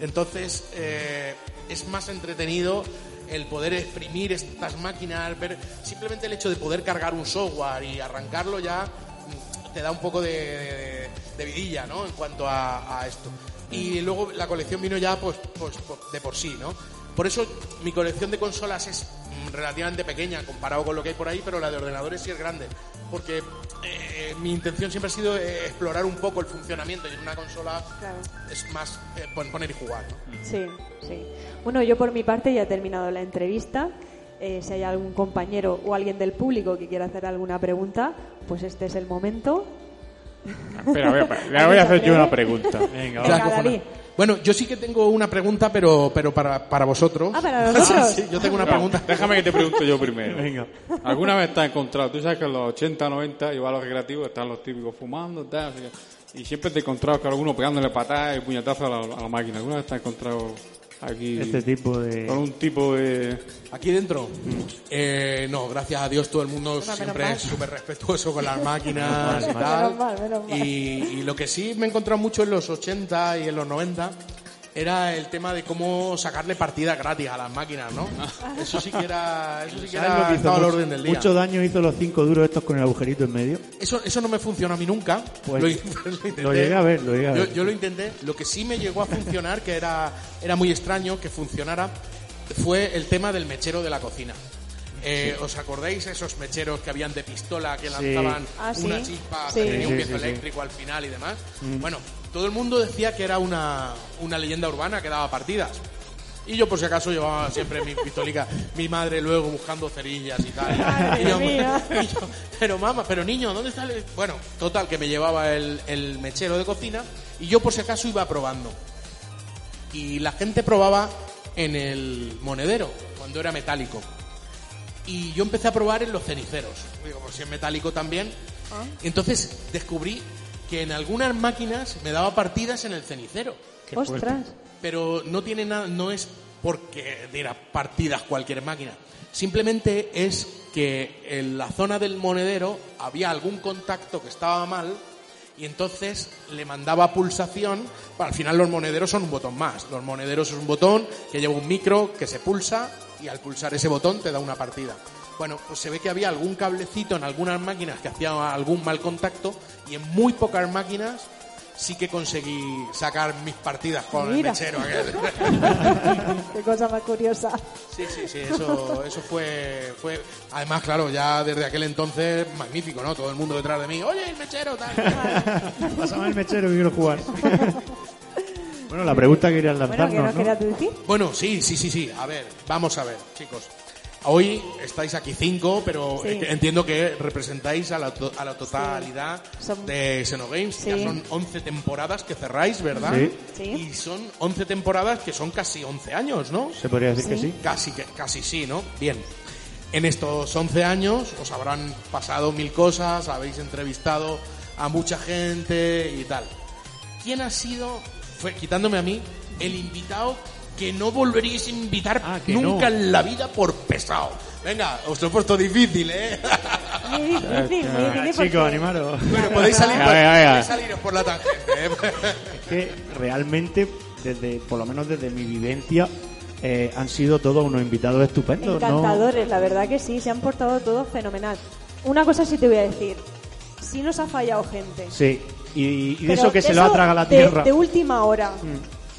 Speaker 7: Entonces, eh, es más entretenido el poder exprimir estas máquinas, ver simplemente el hecho de poder cargar un software y arrancarlo ya mm, te da un poco de, de- vidilla, ¿no? En cuanto a, esto. Y luego la colección vino ya, pues, pues, por- de por sí, ¿no? Por eso mi colección de consolas es mm, relativamente pequeña comparado con lo que hay por ahí, pero la de ordenadores sí es grande. Porque eh, mi intención siempre ha sido eh, explorar un poco el funcionamiento y en una consola
Speaker 2: Claro.
Speaker 7: es más eh, pon- poner y jugar. ¿no?
Speaker 2: Sí, sí. Bueno, yo por mi parte ya he terminado la entrevista. Eh, si hay algún compañero o alguien del público que quiera hacer alguna pregunta, pues este es el momento.
Speaker 6: Espera, a ver, espera, le voy a hacer yo una pregunta.
Speaker 4: Venga,
Speaker 2: Venga,
Speaker 7: Bueno, yo sí que tengo una pregunta, pero, pero para, para vosotros.
Speaker 2: Ah, para nosotros.
Speaker 7: Sí, yo tengo una
Speaker 6: No,
Speaker 7: pregunta.
Speaker 6: déjame que te pregunte yo primero.
Speaker 4: Venga.
Speaker 6: ¿Alguna vez te has encontrado? Tú sabes que en los 80, 90, igual a los recreativos, están los típicos fumando, tal, así que- y siempre te he encontrado que alguno pegándole patadas y puñetazos a la, a la máquina. ¿Alguna vez te has encontrado aquí
Speaker 4: Este tipo de...
Speaker 6: con un tipo de...
Speaker 7: Aquí dentro. Eh, no, gracias a Dios todo el mundo siempre es súper respetuoso con las máquinas y
Speaker 2: Menos
Speaker 7: tal.
Speaker 2: mal, menos mal.
Speaker 7: Y, y lo que sí me he encontrado mucho en los 80 y en los 90 era el tema de cómo sacarle partidas gratis a las máquinas, ¿no? Eso sí que era, eso sí que
Speaker 4: ¿Sabes lo
Speaker 7: era
Speaker 4: que hizo
Speaker 7: estaba al orden del día.
Speaker 4: mucho daño hizo los cinco duros estos con el agujerito en medio?
Speaker 7: Eso, eso no me funcionó a mí nunca.
Speaker 4: Pues,
Speaker 7: lo, lo intenté.
Speaker 4: lo llegué a ver, lo llegué a
Speaker 7: Yo,
Speaker 4: ver.
Speaker 7: yo lo intenté. Lo que sí me llegó a funcionar, que era, era muy extraño que funcionara, fue el tema del mechero de la cocina. Eh, ¿Os acordáis esos mecheros que habían de pistola que
Speaker 4: Sí.
Speaker 7: lanzaban
Speaker 2: Ah, sí.
Speaker 7: una chispa
Speaker 2: Sí.
Speaker 7: que tenía un
Speaker 4: Sí,
Speaker 7: piezo
Speaker 4: sí, sí.
Speaker 7: eléctrico al final y demás? Bueno, todo el mundo decía que era una, una leyenda urbana que daba partidas. Y yo por si acaso llevaba siempre mi pistolica, mi madre luego buscando cerillas y tal. Y yo-
Speaker 2: mía.
Speaker 7: y yo, pero mamá, pero niño, ¿dónde está el...? Bueno, total, que me llevaba el, el mechero de cocina y yo por si acaso iba probando. Y la gente probaba en el monedero, cuando era metálico. Y yo empecé a probar en los ceniceros. Digo, pues si es metálico también. Y entonces descubrí que en algunas máquinas me daba partidas en el cenicero.
Speaker 2: Ostras.
Speaker 7: Pero no tiene nada, no es porque diera partidas cualquier máquina. Simplemente es que en la zona del monedero había algún contacto que estaba mal y entonces le mandaba pulsación. Bueno, al final los monederos son un botón más. Los monederos es un botón que lleva un micro que se pulsa y al pulsar ese botón te da una partida. Bueno, pues se ve que había algún cablecito en algunas máquinas que hacía algún mal contacto y en muy pocas máquinas sí que conseguí sacar mis partidas con
Speaker 2: Mira.
Speaker 7: el mechero. aquel.
Speaker 2: Qué cosa más curiosa.
Speaker 7: Sí, sí, sí, eso, eso fue, fue... Además, claro, ya desde aquel entonces, magnífico, ¿no? Todo el mundo detrás de mí, oye, el mechero, tal.
Speaker 4: Pásame el mechero que quiero jugar. bueno, la pregunta que querías
Speaker 2: Bueno, ¿qué
Speaker 4: lanzarnos,
Speaker 2: nos
Speaker 4: ¿no?
Speaker 2: querías decir?
Speaker 7: Bueno, sí, sí, sí, sí. A ver, vamos a ver, chicos. Hoy estáis aquí cinco, pero
Speaker 2: Sí.
Speaker 7: entiendo que representáis a la, to- a la totalidad de Xenogames. Ya
Speaker 2: Sí.
Speaker 7: son 11 temporadas que cerráis, ¿verdad?
Speaker 4: Sí.
Speaker 2: Sí.
Speaker 7: Y son 11 temporadas que son casi 11 años, ¿no?
Speaker 4: Se podría decir que sí.
Speaker 7: Casi, que- casi sí, ¿no? Bien. En estos 11 años os habrán pasado mil cosas, habéis entrevistado a mucha gente y tal. ¿Quién ha sido, fue, quitándome a mí, el invitado que no volveríais a invitar
Speaker 4: Ah,
Speaker 7: nunca
Speaker 4: no.
Speaker 7: en la vida por pesado? Venga, os lo he puesto difícil, ¿eh?
Speaker 2: Muy difícil, muy difícil.
Speaker 4: Ah,
Speaker 2: porque-
Speaker 4: chicos, animaros.
Speaker 7: Bueno, podéis salir,
Speaker 4: Venga, venga, venga.
Speaker 7: podéis saliros por la tangente, ¿eh?
Speaker 4: Es que realmente, desde, por lo menos desde mi vivencia, eh, han sido todos unos invitados estupendos. ¿no?
Speaker 2: Encantadores, la verdad que sí, se han portado todos fenomenal. Una cosa sí te voy a decir, sí nos ha fallado gente.
Speaker 4: Sí, y, y de eso que se lo ha tragado la
Speaker 2: de-
Speaker 4: tierra. Mm.
Speaker 2: De, última hora.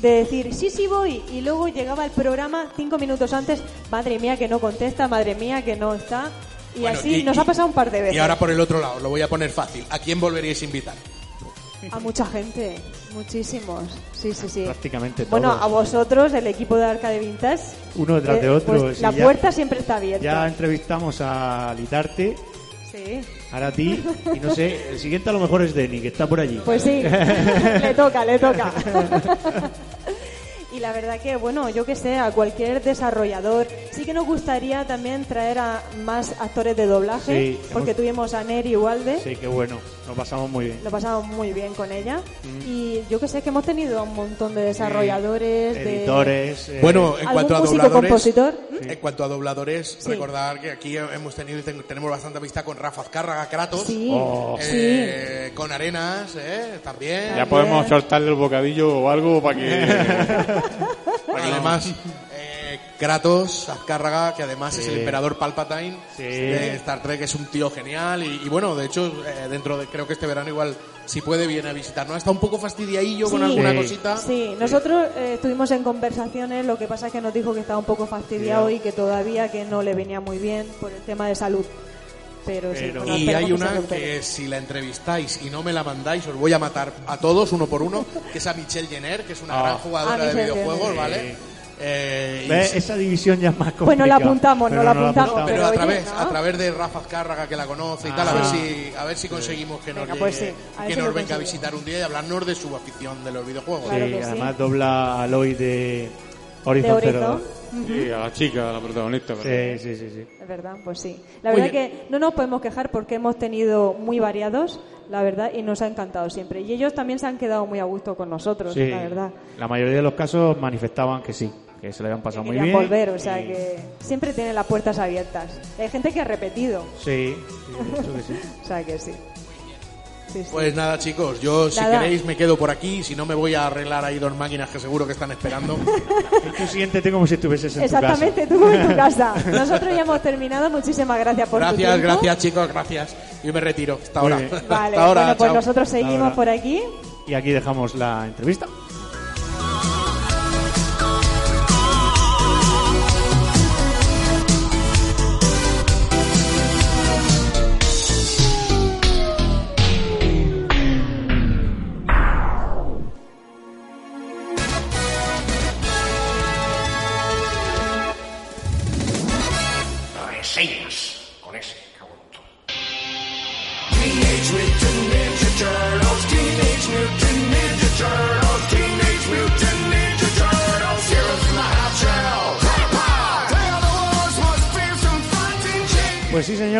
Speaker 2: De decir, sí, sí voy, y luego llegaba el programa cinco minutos antes, madre mía que no contesta, madre mía que no está. Y
Speaker 7: Bueno,
Speaker 2: así
Speaker 7: y-
Speaker 2: nos
Speaker 7: y-
Speaker 2: ha pasado un par de veces.
Speaker 7: Y ahora por el otro lado, lo voy a poner fácil. ¿A quién volveríais a invitar?
Speaker 2: A mucha gente, muchísimos. Sí, sí, sí.
Speaker 4: Prácticamente
Speaker 2: Bueno,
Speaker 4: todos.
Speaker 2: a vosotros, el equipo de Arcade Vintage.
Speaker 4: Uno detrás
Speaker 2: eh,
Speaker 4: de otro,
Speaker 2: pues
Speaker 4: sí,
Speaker 2: la
Speaker 4: ya-
Speaker 2: puerta siempre está abierta.
Speaker 4: Ya entrevistamos a Litarte,
Speaker 2: Sí.
Speaker 4: Ahora a ti, y no sé, el siguiente a lo mejor es Denny, que está por allí.
Speaker 2: Pues sí, le toca, le toca. Y la verdad que, bueno, yo que sé, a cualquier desarrollador, sí que nos gustaría también traer a más actores de doblaje,
Speaker 4: Sí,
Speaker 2: porque
Speaker 4: hemos-
Speaker 2: tuvimos a Neri Walde,
Speaker 4: Sí, qué bueno, nos pasamos muy bien.
Speaker 2: lo pasamos muy bien con ella,
Speaker 4: Mm.
Speaker 2: y yo que sé que hemos tenido a un montón de desarrolladores, de
Speaker 4: Editores. eh,
Speaker 7: Bueno, en cuanto a dobladores,
Speaker 2: compositor.
Speaker 7: en cuanto a dobladores,
Speaker 2: Sí.
Speaker 7: recordar que aquí hemos tenido y ten- tenemos bastante amistad con Rafa Azcárraga Kratos,
Speaker 2: Sí,
Speaker 4: Oh.
Speaker 7: eh, con Arenas, ¿eh? también.
Speaker 6: Ya podemos soltarle el bocadillo o algo para que...
Speaker 7: Además, eh, Kratos, Azcárraga, que además es el emperador Palpatine
Speaker 4: Sí.
Speaker 7: de Star Trek, es un tío genial. Y, y bueno, de hecho, eh, dentro de, creo que este verano igual, si puede, viene a visitarnos. Está un poco fastidiadillo con
Speaker 2: Sí.
Speaker 7: alguna
Speaker 4: Sí.
Speaker 7: cosita.
Speaker 2: Sí, nosotros eh, estuvimos en conversaciones, lo que pasa es que nos dijo que estaba un poco fastidiado y que todavía que no le venía muy bien por el tema de salud. Pero,
Speaker 4: Pero-
Speaker 7: Y hay una que si la entrevistáis y no me la mandáis, os voy a matar a todos uno por uno, que es a Michelle Jenner, que es una
Speaker 4: Ah.
Speaker 7: gran jugadora
Speaker 2: Ah,
Speaker 7: de videojuegos,
Speaker 2: Jenner.
Speaker 7: ¿vale? Eh, y
Speaker 4: Esa división ya es más complicada.
Speaker 2: Pues no la apuntamos, no la apuntamos,
Speaker 7: pero,
Speaker 2: pero
Speaker 7: a
Speaker 2: oye,
Speaker 7: través
Speaker 2: ¿no?
Speaker 7: a través de Rafa Azcárraga que la conoce y tal a
Speaker 4: Ah.
Speaker 7: ver si a ver si conseguimos que nos
Speaker 2: Venga,
Speaker 7: llegue-
Speaker 2: pues sí, a ver
Speaker 7: que
Speaker 2: si
Speaker 7: nos
Speaker 2: lo
Speaker 7: venga a
Speaker 2: conseguimos.
Speaker 7: visitar un día y hablarnos de su afición de los videojuegos
Speaker 2: Claro
Speaker 4: sí, además dobla a Aloy de Horizon
Speaker 2: De
Speaker 4: Zero
Speaker 2: Horizon.
Speaker 4: Dawn.
Speaker 6: Sí, a la chica, a la protagonista.
Speaker 4: Sí, sí, sí, sí.
Speaker 2: Es verdad, pues sí. La
Speaker 7: Oye.
Speaker 2: verdad que no nos podemos quejar porque hemos tenido muy variados, la verdad, y nos ha encantado siempre. Y ellos también se han quedado muy a gusto con nosotros,
Speaker 4: Sí,
Speaker 2: la verdad.
Speaker 4: la mayoría de los casos manifestaban que sí, que se le habían pasado
Speaker 2: Que
Speaker 4: muy bien.
Speaker 2: volver, o sea
Speaker 4: y-
Speaker 2: que siempre tienen las puertas abiertas. Hay gente que ha repetido,
Speaker 4: Sí, sí, de hecho que sí.
Speaker 2: o sea que sí. Sí, sí.
Speaker 7: Pues nada, chicos, yo si
Speaker 2: Nada.
Speaker 7: queréis me quedo por aquí, si no me voy a arreglar ahí dos máquinas que seguro que están esperando.
Speaker 4: Tú siéntete como si estuvieses en
Speaker 2: Exactamente, tú en tu casa. Nosotros ya hemos terminado. Muchísimas gracias por tu
Speaker 7: gracias,
Speaker 2: tiempo.
Speaker 7: gracias chicos, gracias. Yo me retiro. Hasta
Speaker 4: Muy
Speaker 7: ahora.
Speaker 4: bien.
Speaker 2: Vale,
Speaker 7: Hasta ahora,
Speaker 2: bueno, pues
Speaker 7: chao.
Speaker 2: nosotros seguimos por aquí.
Speaker 4: tu casa. Y aquí dejamos la entrevista.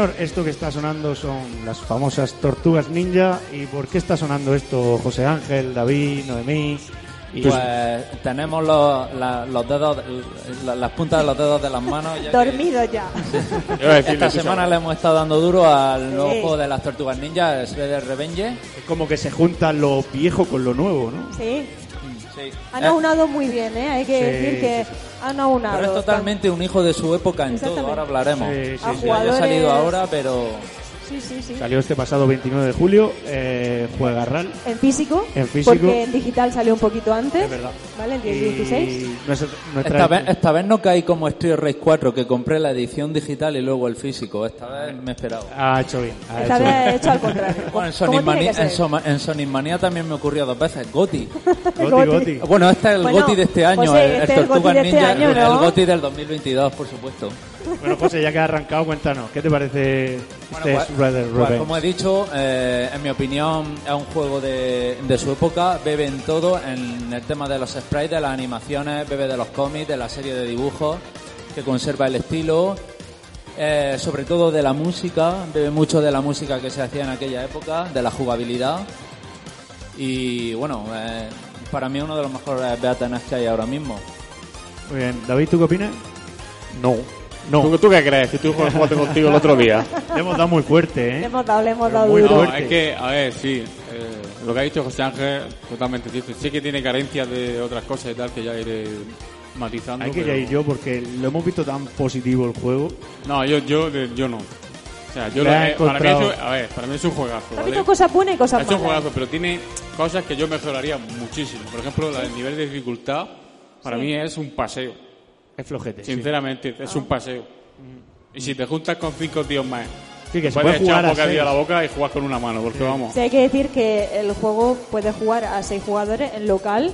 Speaker 4: Señor, esto que está sonando son las famosas tortugas ninja. ¿Y por qué está sonando esto, José Ángel, David, Noemí? Y
Speaker 8: Pues tenemos los, la- los dedos, la- las puntas de los dedos de las manos. ya que
Speaker 2: Dormido ya.
Speaker 8: Esta semana le hemos estado dando duro al nuevo
Speaker 2: Sí.
Speaker 8: juego de las tortugas ninja, Shredder Revenge.
Speaker 4: es como que se junta lo viejo con lo nuevo, ¿no?
Speaker 2: Sí.
Speaker 8: Sí.
Speaker 2: Han aunado muy bien, ¿eh? Hay que
Speaker 4: Sí,
Speaker 2: decir que
Speaker 4: sí,
Speaker 2: han aunado.
Speaker 8: pero es totalmente un hijo de su época en todo, ahora hablaremos.
Speaker 4: Sí, sí,
Speaker 2: A
Speaker 4: sí.
Speaker 8: Ya ha salido ahora, pero
Speaker 2: Sí, sí, sí.
Speaker 4: Salió este pasado 29 de julio, eh, juega RAL.
Speaker 2: En físico.
Speaker 4: En físico.
Speaker 2: Porque en digital salió un poquito antes.
Speaker 4: Es verdad.
Speaker 2: ¿Vale? El
Speaker 4: Y
Speaker 2: 16.
Speaker 4: nuestra- nuestra-
Speaker 8: esta vez, esta vez no caí como Street Race 4, que compré la edición digital y luego el físico. Esta vez me he esperado.
Speaker 4: Ha hecho bien. ha
Speaker 2: Esta
Speaker 4: hecho
Speaker 2: vez
Speaker 4: bien.
Speaker 2: he hecho al contrario.
Speaker 8: Bueno, en Sonic, Mania, en, Soma- en Sonic Mania también me ocurrió dos veces. Goti.
Speaker 4: Goti, Goti.
Speaker 8: Bueno, este es el
Speaker 2: Bueno,
Speaker 8: Goti de este año.
Speaker 2: pues sí,
Speaker 8: el, el
Speaker 2: este es el Goti de este
Speaker 8: Ninja,
Speaker 2: año, ¿no?
Speaker 8: el Goti del 2022, por supuesto.
Speaker 4: Bueno, José, ya que has arrancado, cuéntanos, ¿qué te parece
Speaker 8: Bueno,
Speaker 4: este
Speaker 8: pues- pues, como he dicho, eh, en mi opinión es un juego de, de su época, bebe en todo, en el tema de los sprites, de las animaciones, bebe de los cómics, de la serie de dibujos, que conserva el estilo, eh, sobre todo de la música, bebe mucho de la música que se hacía en aquella época, de la jugabilidad y bueno, eh, para mí uno de los mejores Beatanas que hay ahora mismo.
Speaker 4: Muy bien. David, ¿tú qué opinas? No. No.
Speaker 6: ¿Tú, tú qué crees? Que tú jugaste contigo el otro día.
Speaker 4: Le hemos dado muy fuerte,
Speaker 2: Le
Speaker 4: ¿eh?
Speaker 2: hemos dado, le hemos dado
Speaker 4: muy
Speaker 2: duro.
Speaker 6: No,
Speaker 4: fuerte.
Speaker 6: es que, a ver, sí. eh, lo que ha dicho José Ángel, totalmente cierto. Sí que tiene carencias de otras cosas y tal que ya iré matizando.
Speaker 4: Hay que
Speaker 6: pero-
Speaker 4: ir yo porque lo hemos visto tan positivo el juego.
Speaker 6: No, yo, yo, yo no. O sea, yo
Speaker 4: Le
Speaker 6: lo, para mí eso, a ver, para mí es un juegazo.
Speaker 2: Ha
Speaker 6: ¿vale?
Speaker 2: visto cosas buenas y cosas
Speaker 6: Es un
Speaker 2: malas.
Speaker 6: juegazo, pero tiene cosas que yo mejoraría muchísimo. Por ejemplo, del nivel de dificultad, para
Speaker 2: Sí.
Speaker 6: mí es un paseo.
Speaker 4: Es flojete. sí.
Speaker 6: Sinceramente, es un paseo. Y si te juntas con cinco tíos más,
Speaker 4: Sí, que se
Speaker 6: puedes
Speaker 4: puede
Speaker 6: echar
Speaker 4: a
Speaker 6: bocadillo a la boca y jugar con una mano, porque vamos.
Speaker 2: Sí, hay que decir que el juego puede jugar a seis jugadores en local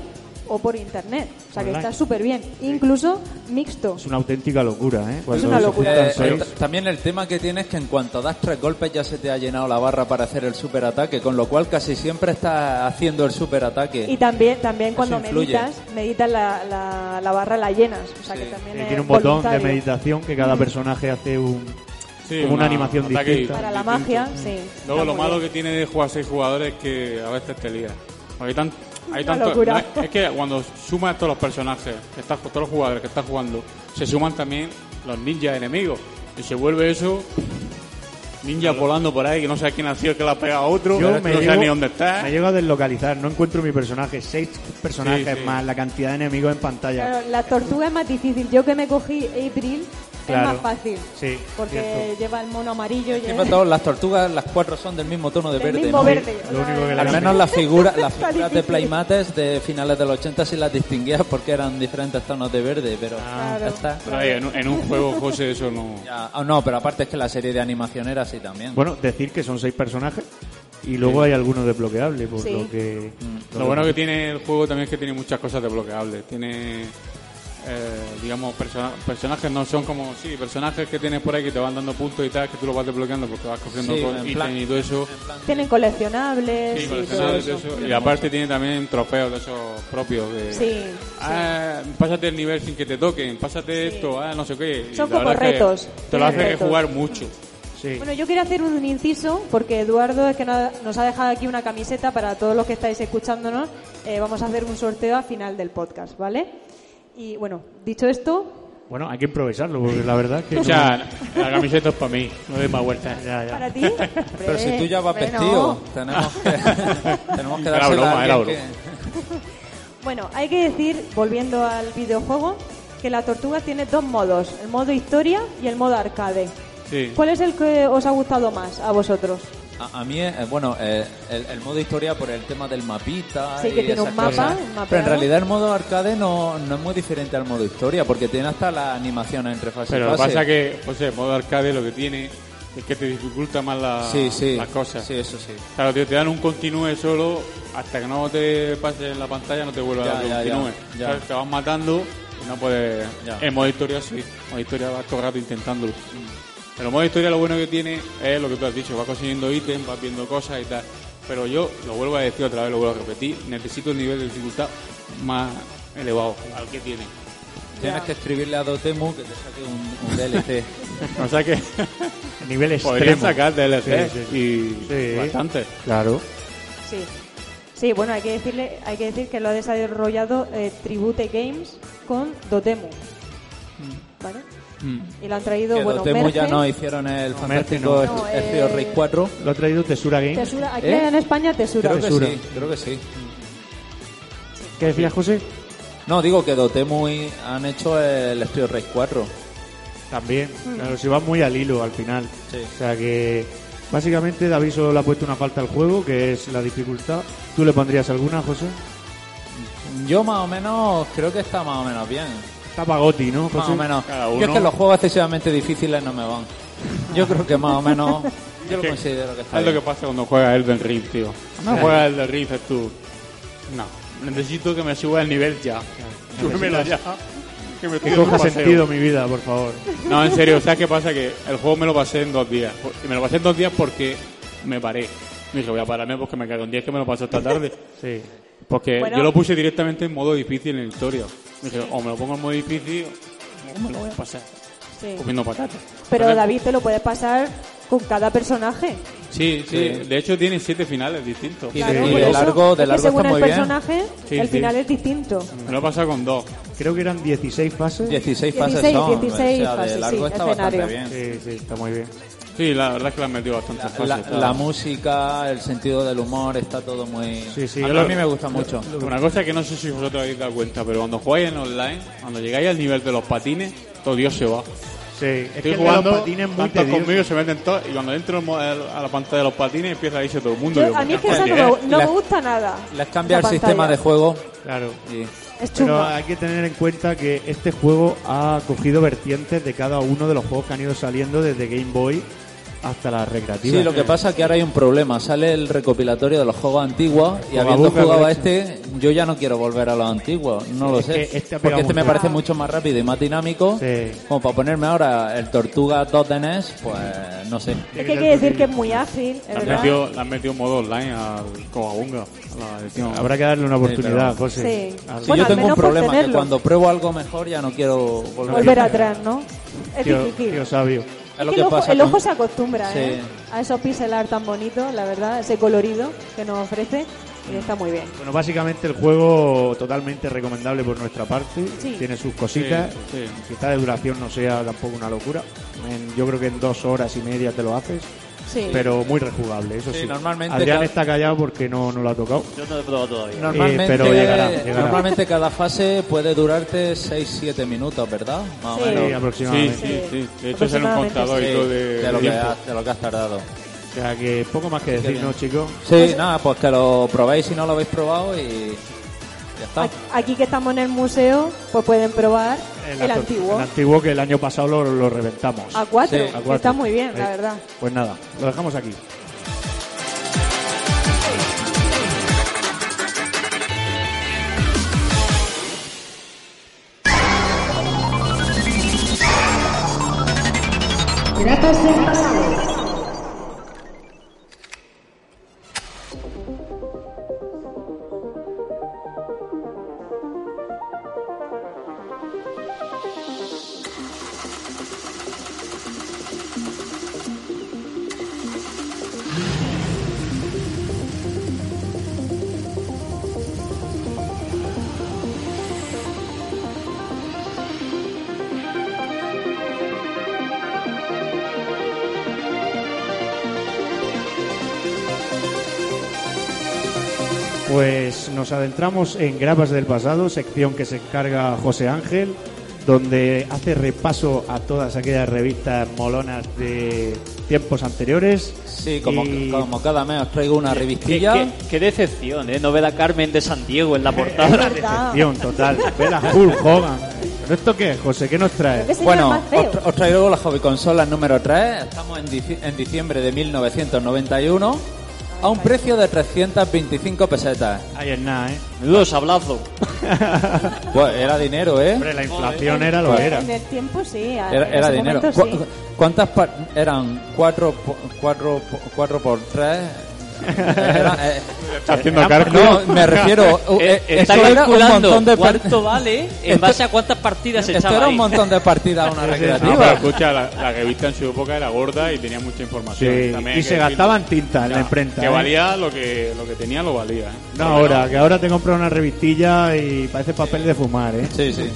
Speaker 2: o por internet. O sea que
Speaker 4: Online.
Speaker 2: está súper bien. Incluso mixto.
Speaker 4: Es una auténtica locura, ¿eh? Cuando
Speaker 2: una locura.
Speaker 8: Eh,
Speaker 4: seis.
Speaker 8: eh, también el tema que tienes es que en cuanto das tres golpes ya se te ha llenado la barra para hacer el superataque, con lo cual casi siempre estás haciendo el superataque.
Speaker 2: Y también, también cuando
Speaker 8: influye.
Speaker 2: meditas, meditas la, la, la barra la llenas. O sea que también
Speaker 4: Eh,
Speaker 2: es
Speaker 4: tiene un botón de meditación que cada personaje hace un,
Speaker 6: Sí,
Speaker 4: como una, animación distinta.
Speaker 2: Para la magia, sí.
Speaker 6: Luego lo malo
Speaker 2: bien.
Speaker 6: que tiene de jugar seis jugadores es que a veces te lías. Porque hay, tan, hay
Speaker 2: Una
Speaker 6: tanto,
Speaker 2: locura.
Speaker 6: no, es que cuando sumas todos los personajes, que estás, todos los jugadores que estás jugando, se suman también los ninjas enemigos. Y se vuelve eso ninjas volando por ahí, que no sabes quién ha sido el que le ha pegado a otro,
Speaker 4: Yo
Speaker 6: que
Speaker 4: me
Speaker 6: no
Speaker 4: llego,
Speaker 6: sabes ni dónde está.
Speaker 4: me llego a deslocalizar, no encuentro mi personaje. Seis personajes
Speaker 6: Sí, sí.
Speaker 4: más la cantidad de enemigos en pantalla.
Speaker 2: Claro, la tortuga es más difícil. Yo que me cogí April
Speaker 4: Claro.
Speaker 2: es más fácil.
Speaker 4: Sí,
Speaker 2: Porque
Speaker 4: cierto.
Speaker 2: lleva el mono amarillo.
Speaker 8: Encima
Speaker 2: lleva-
Speaker 8: todas las tortugas, las cuatro son del mismo tono de
Speaker 2: Del
Speaker 8: verde.
Speaker 2: mismo
Speaker 8: ¿no?
Speaker 2: verde.
Speaker 4: Lo
Speaker 2: O sea,
Speaker 4: único que le
Speaker 8: Al menos las figuras, las figuras de. Playmates de finales de los 80 sí las distinguías porque eran diferentes tonos de verde, pero
Speaker 2: Claro.
Speaker 8: ya está.
Speaker 6: Pero ahí, en, un- en un juego, José, eso no...
Speaker 8: Ya, ah, no, pero aparte es que la serie de animación era así también.
Speaker 4: Bueno, decir que son seis personajes y luego hay algunos desbloqueables, por
Speaker 2: Sí.
Speaker 4: lo que...
Speaker 6: Lo bueno que tiene el juego también es que tiene muchas cosas desbloqueables. Tiene, eh, digamos, persona- personajes no son como, sí, personajes que tienes por ahí que te van dando puntos y tal, que tú los vas desbloqueando porque vas cogiendo
Speaker 8: Sí,
Speaker 6: ítems
Speaker 8: plan-
Speaker 6: y todo eso.
Speaker 2: Tienen coleccionables
Speaker 6: Sí,
Speaker 2: y todo
Speaker 6: coleccionables de
Speaker 2: eso.
Speaker 6: eso. Y aparte tiene también trofeos de esos propios. De,
Speaker 2: Sí,
Speaker 6: Ah, pásate el nivel sin que te toquen, pásate esto, ah, no sé qué.
Speaker 2: Son como retos,
Speaker 6: Te lo hace que
Speaker 2: retos.
Speaker 6: jugar mucho.
Speaker 4: Sí.
Speaker 2: Bueno, yo quiero hacer un inciso porque Eduardo es que no- nos ha dejado aquí una camiseta para todos los que estáis escuchándonos. Eh, vamos a hacer un sorteo al final del podcast, ¿vale? Y bueno, dicho esto,
Speaker 4: Bueno, hay que improvisarlo, porque la verdad que...
Speaker 6: O sea, la camiseta es para mí, no de más vueltas.
Speaker 4: Ya, ya.
Speaker 2: para ti.
Speaker 8: pero si tú ya vas vestido,
Speaker 2: no.
Speaker 8: tenemos que, tenemos que
Speaker 6: Era broma, era broma.
Speaker 2: Bueno, hay que decir, volviendo al videojuego, que la tortuga tiene dos modos, el modo historia y el modo arcade.
Speaker 6: Sí.
Speaker 2: ¿Cuál es el que os ha gustado más a vosotros?
Speaker 8: A, a mí, eh, bueno, eh, el, el modo historia por el tema del mapita
Speaker 2: Sí,
Speaker 8: y
Speaker 2: que tiene
Speaker 8: esas
Speaker 2: un mapa,
Speaker 8: cosas.
Speaker 2: un mapeado.
Speaker 8: Pero en realidad el modo arcade no, no es muy diferente al modo historia porque tiene hasta la animación entre fase
Speaker 6: Pero lo que pasa que, pues el modo arcade lo que tiene es que te dificulta más la-
Speaker 8: Sí, sí.
Speaker 6: las cosas.
Speaker 8: Sí, eso sí.
Speaker 6: Claro, tío, te dan un continúe solo hasta que no te pases en la pantalla, no te vuelva
Speaker 8: Ya,
Speaker 6: a dar un
Speaker 8: ya,
Speaker 6: continúe.
Speaker 8: ya.
Speaker 6: Te van matando y no puedes.
Speaker 8: Ya.
Speaker 6: En modo historia sí. En modo historia vas todo el rato intentándolo. Pero en modo historia lo bueno que tiene es lo que tú has dicho, vas consiguiendo ítems, vas viendo cosas y tal. Pero yo lo vuelvo a decir otra vez, lo vuelvo a repetir, necesito el nivel de dificultad más elevado al que tiene.
Speaker 8: Tienes que escribirle a Dotemu que te saque un, un DLC.
Speaker 6: O sea que
Speaker 4: Nivel
Speaker 6: podrían
Speaker 4: extremo.
Speaker 6: sacar DLC
Speaker 4: Sí, sí,
Speaker 6: y
Speaker 4: Sí.
Speaker 6: bastante.
Speaker 4: Claro.
Speaker 2: Sí. Sí, bueno, hay que decirle, hay que decir que lo ha desarrollado eh, Tribute Games con Dotemu. ¿Vale? Y lo han traído,
Speaker 8: que
Speaker 2: bueno,
Speaker 8: Dotemu ya no hicieron el
Speaker 4: No,
Speaker 8: fantástico
Speaker 2: no. Eh,
Speaker 8: Rage 4.
Speaker 4: Lo ha traído Tesura
Speaker 2: aquí
Speaker 8: ¿Eh?
Speaker 2: en España Tesura.
Speaker 8: Creo que
Speaker 4: Tesura.
Speaker 8: sí, creo que sí.
Speaker 4: ¿Qué decías, José?
Speaker 8: No, digo que Dotemu y- han hecho el of Rage 4.
Speaker 4: También. Claro, se va muy al hilo al final.
Speaker 8: Sí.
Speaker 4: O sea que básicamente David solo le ha puesto una falta al juego, que es la dificultad. ¿Tú le pondrías alguna, José?
Speaker 8: Yo más o menos creo que está más o menos bien.
Speaker 4: Está Pagoti, ¿no, José?
Speaker 8: Más o menos.
Speaker 6: Cada
Speaker 8: Yo es que los juegos excesivamente difíciles no me van. Yo creo que más o menos. Yo lo considero que está
Speaker 6: Es lo que pasa cuando juegas Elden Ring, tío. No juegas Elden Ring, dices tú. No, necesito que me suba el nivel ya. Súbemelo ya. Que me
Speaker 4: Que coja sentido mi vida, por favor.
Speaker 6: No, en serio, ¿sabes qué pasa? Que el juego me lo pasé en dos días. Y me lo pasé en dos días porque me paré. Me dije, voy a pararme porque me cago en 10 que me lo paso esta tarde.
Speaker 4: Sí.
Speaker 6: Porque
Speaker 2: Bueno.
Speaker 6: yo lo puse directamente en modo difícil en la historia. Me dije, o me lo pongo en modo difícil o me lo voy a pasar
Speaker 2: Sí.
Speaker 6: comiendo patatas.
Speaker 2: Pero David te lo puedes pasar con cada personaje.
Speaker 6: Sí, sí, de hecho tiene siete finales distintos.
Speaker 8: Y
Speaker 2: Claro,
Speaker 8: de- y de largo- de
Speaker 2: es que
Speaker 8: largo
Speaker 2: según
Speaker 8: está
Speaker 2: el
Speaker 8: muy bien.
Speaker 2: personaje,
Speaker 6: Sí,
Speaker 2: el
Speaker 6: sí.
Speaker 2: final es distinto.
Speaker 6: Me lo he pasado con dos.
Speaker 4: creo que eran 16 fases.
Speaker 8: 16 fases
Speaker 2: 16,
Speaker 8: son,
Speaker 2: 16
Speaker 8: o sea, de
Speaker 2: fases,
Speaker 8: largo
Speaker 2: sí,
Speaker 8: está bastante
Speaker 2: escenario.
Speaker 8: bien.
Speaker 4: Sí, sí, está muy bien.
Speaker 6: Sí, la verdad es que le han metido bastantes fases.
Speaker 8: La, la música, el sentido del humor, está todo muy...
Speaker 4: Sí, sí,
Speaker 8: a,
Speaker 4: yo
Speaker 8: mí- a
Speaker 4: lo-
Speaker 8: mí me gusta mucho.
Speaker 6: Una cosa que no sé si vosotros habéis dado cuenta, pero cuando jugáis en online, cuando llegáis al nivel de los patines, todo Dios se va.
Speaker 4: Sí, es que
Speaker 6: Estoy
Speaker 4: de los
Speaker 6: jugando,
Speaker 4: patines muy
Speaker 6: conmigo se meten todos y cuando entro a la pantalla de los patines empieza a irse todo el mundo.
Speaker 2: Yo-
Speaker 6: Digo,
Speaker 2: a mí es que
Speaker 6: "Coño,
Speaker 2: esa no,
Speaker 6: ¿eh?".
Speaker 2: me, no me gusta nada.
Speaker 8: Les cambia el
Speaker 2: la
Speaker 8: sistema
Speaker 2: pantalla.
Speaker 8: de juego
Speaker 4: Claro.
Speaker 8: y...
Speaker 2: Es
Speaker 4: Pero hay que tener en cuenta que este juego ha cogido vertientes de cada uno de los juegos que han ido saliendo desde Game Boy hasta las recreativas.
Speaker 8: Sí, lo que pasa es que ahora hay un problema. Sale el recopilatorio de los juegos antiguos y habiendo jugado a este, yo ya no quiero volver a los antiguos. No lo
Speaker 4: Es
Speaker 8: sé.
Speaker 4: que este
Speaker 8: Porque este me parece mucho más rápido y más dinámico.
Speaker 4: Sí.
Speaker 8: Como para ponerme ahora el Tortuga 2 de NES, pues no sé.
Speaker 2: Es que hay que decir que es muy ágil,
Speaker 6: Le han metido, le han metido un modo online al Kowabunga. a la edición.
Speaker 4: Habrá que darle una oportunidad,
Speaker 8: pero-
Speaker 4: José.
Speaker 2: Sí.
Speaker 8: Yo tengo un problema, que cuando pruebo algo mejor ya no quiero volver,
Speaker 2: Volver atrás, ¿no? Es
Speaker 4: tío,
Speaker 2: difícil.
Speaker 4: tío sabio.
Speaker 8: Es lo
Speaker 2: que
Speaker 8: que
Speaker 2: el ojo,
Speaker 8: pasa
Speaker 2: el
Speaker 8: con-
Speaker 2: ojo se acostumbra
Speaker 8: Sí.
Speaker 2: ¿eh? a esos pixel art tan bonitos, la verdad, ese colorido que nos ofrece y está muy bien.
Speaker 4: Bueno, básicamente el juego totalmente recomendable por nuestra parte.
Speaker 2: Sí.
Speaker 4: Tiene sus cositas.
Speaker 6: Sí, sí.
Speaker 4: Quizá de duración no sea tampoco una locura. En- yo creo que en dos horas y media te lo haces.
Speaker 2: Sí.
Speaker 4: Pero muy rejugable, eso sí.
Speaker 8: Sí, normalmente
Speaker 4: Adrián
Speaker 8: cada-
Speaker 4: está callado porque no, no lo ha tocado.
Speaker 5: Yo no lo he probado todavía.
Speaker 8: Normalmente,
Speaker 4: Eh, pero llegará, llegará.
Speaker 8: normalmente cada fase puede durarte 6-7 minutos, ¿verdad? Más o menos.
Speaker 4: Sí, aproximadamente.
Speaker 6: sí, sí. De hecho, sale un
Speaker 2: Aproximadamente,
Speaker 6: contador y
Speaker 8: Sí,
Speaker 6: todo de,
Speaker 8: de, lo que has, de lo que has tardado.
Speaker 4: O sea que poco más que decir. ¿no, chicos?
Speaker 8: Sí, nada, pues que lo probéis si no lo habéis probado y ya está.
Speaker 2: Aquí- Aquí que estamos en el museo, pues pueden probar el, antiguo.
Speaker 4: El antiguo que el año pasado lo, lo reventamos.
Speaker 2: A cuatro,
Speaker 8: Sí,
Speaker 4: A cuatro.
Speaker 2: está muy bien, la
Speaker 4: Sí.
Speaker 2: verdad.
Speaker 4: Pues nada, lo dejamos aquí. Pues nos adentramos en Grapas del Pasado, sección que se encarga José Ángel, donde hace repaso a todas aquellas revistas molonas de tiempos anteriores.
Speaker 8: Sí, como,
Speaker 4: Y-
Speaker 8: como cada mes os traigo una
Speaker 5: Qué,
Speaker 8: revistilla.
Speaker 5: qué- qué decepción, ¿eh? No ver a Carmen de San Diego en la portada.
Speaker 4: Decepción total. Ver a Hulk Hogan. ¿Pero esto qué es, José? ¿Qué nos trae?
Speaker 2: ¿Qué
Speaker 8: Bueno, os, tra- os traigo la hobby consola número 3. Estamos en, dici- en diciembre de 1991 a un precio de 325 pesetas.
Speaker 4: Ahí es nada, ¿eh?
Speaker 5: Menudo sablazo.
Speaker 8: Pues era dinero, ¿eh?
Speaker 4: Hombre, la inflación era lo
Speaker 2: que
Speaker 4: era.
Speaker 2: En el tiempo sí.
Speaker 8: Era, era dinero.
Speaker 2: momento
Speaker 8: ¿Cu-
Speaker 2: sí.
Speaker 8: ¿Cuántas par- eran? 4 cuatro, cuatro, cuatro por 3
Speaker 6: Está haciendo
Speaker 8: eh,
Speaker 6: cálculo.
Speaker 8: No, me refiero. uh,
Speaker 5: Eh,
Speaker 8: eh,
Speaker 5: está
Speaker 8: esto era un
Speaker 5: calculando
Speaker 8: montón de par-
Speaker 5: cuánto vale en
Speaker 8: Esto-
Speaker 5: base a cuántas partidas se
Speaker 8: Esto
Speaker 5: echaba
Speaker 8: era un
Speaker 5: ahí.
Speaker 8: montón de partidas una
Speaker 6: No,
Speaker 8: recreativa.
Speaker 6: pero escucha, la, la revista en su época era gorda y tenía mucha información.
Speaker 4: Sí,
Speaker 6: También
Speaker 4: y se
Speaker 6: decirlo.
Speaker 4: gastaban tinta en la imprenta.
Speaker 6: Que
Speaker 4: ¿eh?
Speaker 6: valía lo que, lo que tenía, lo valía. ¿eh?
Speaker 4: No ahora, que ahora te compras una revistilla y parece papel de fumar, ¿eh?
Speaker 8: Sí, sí,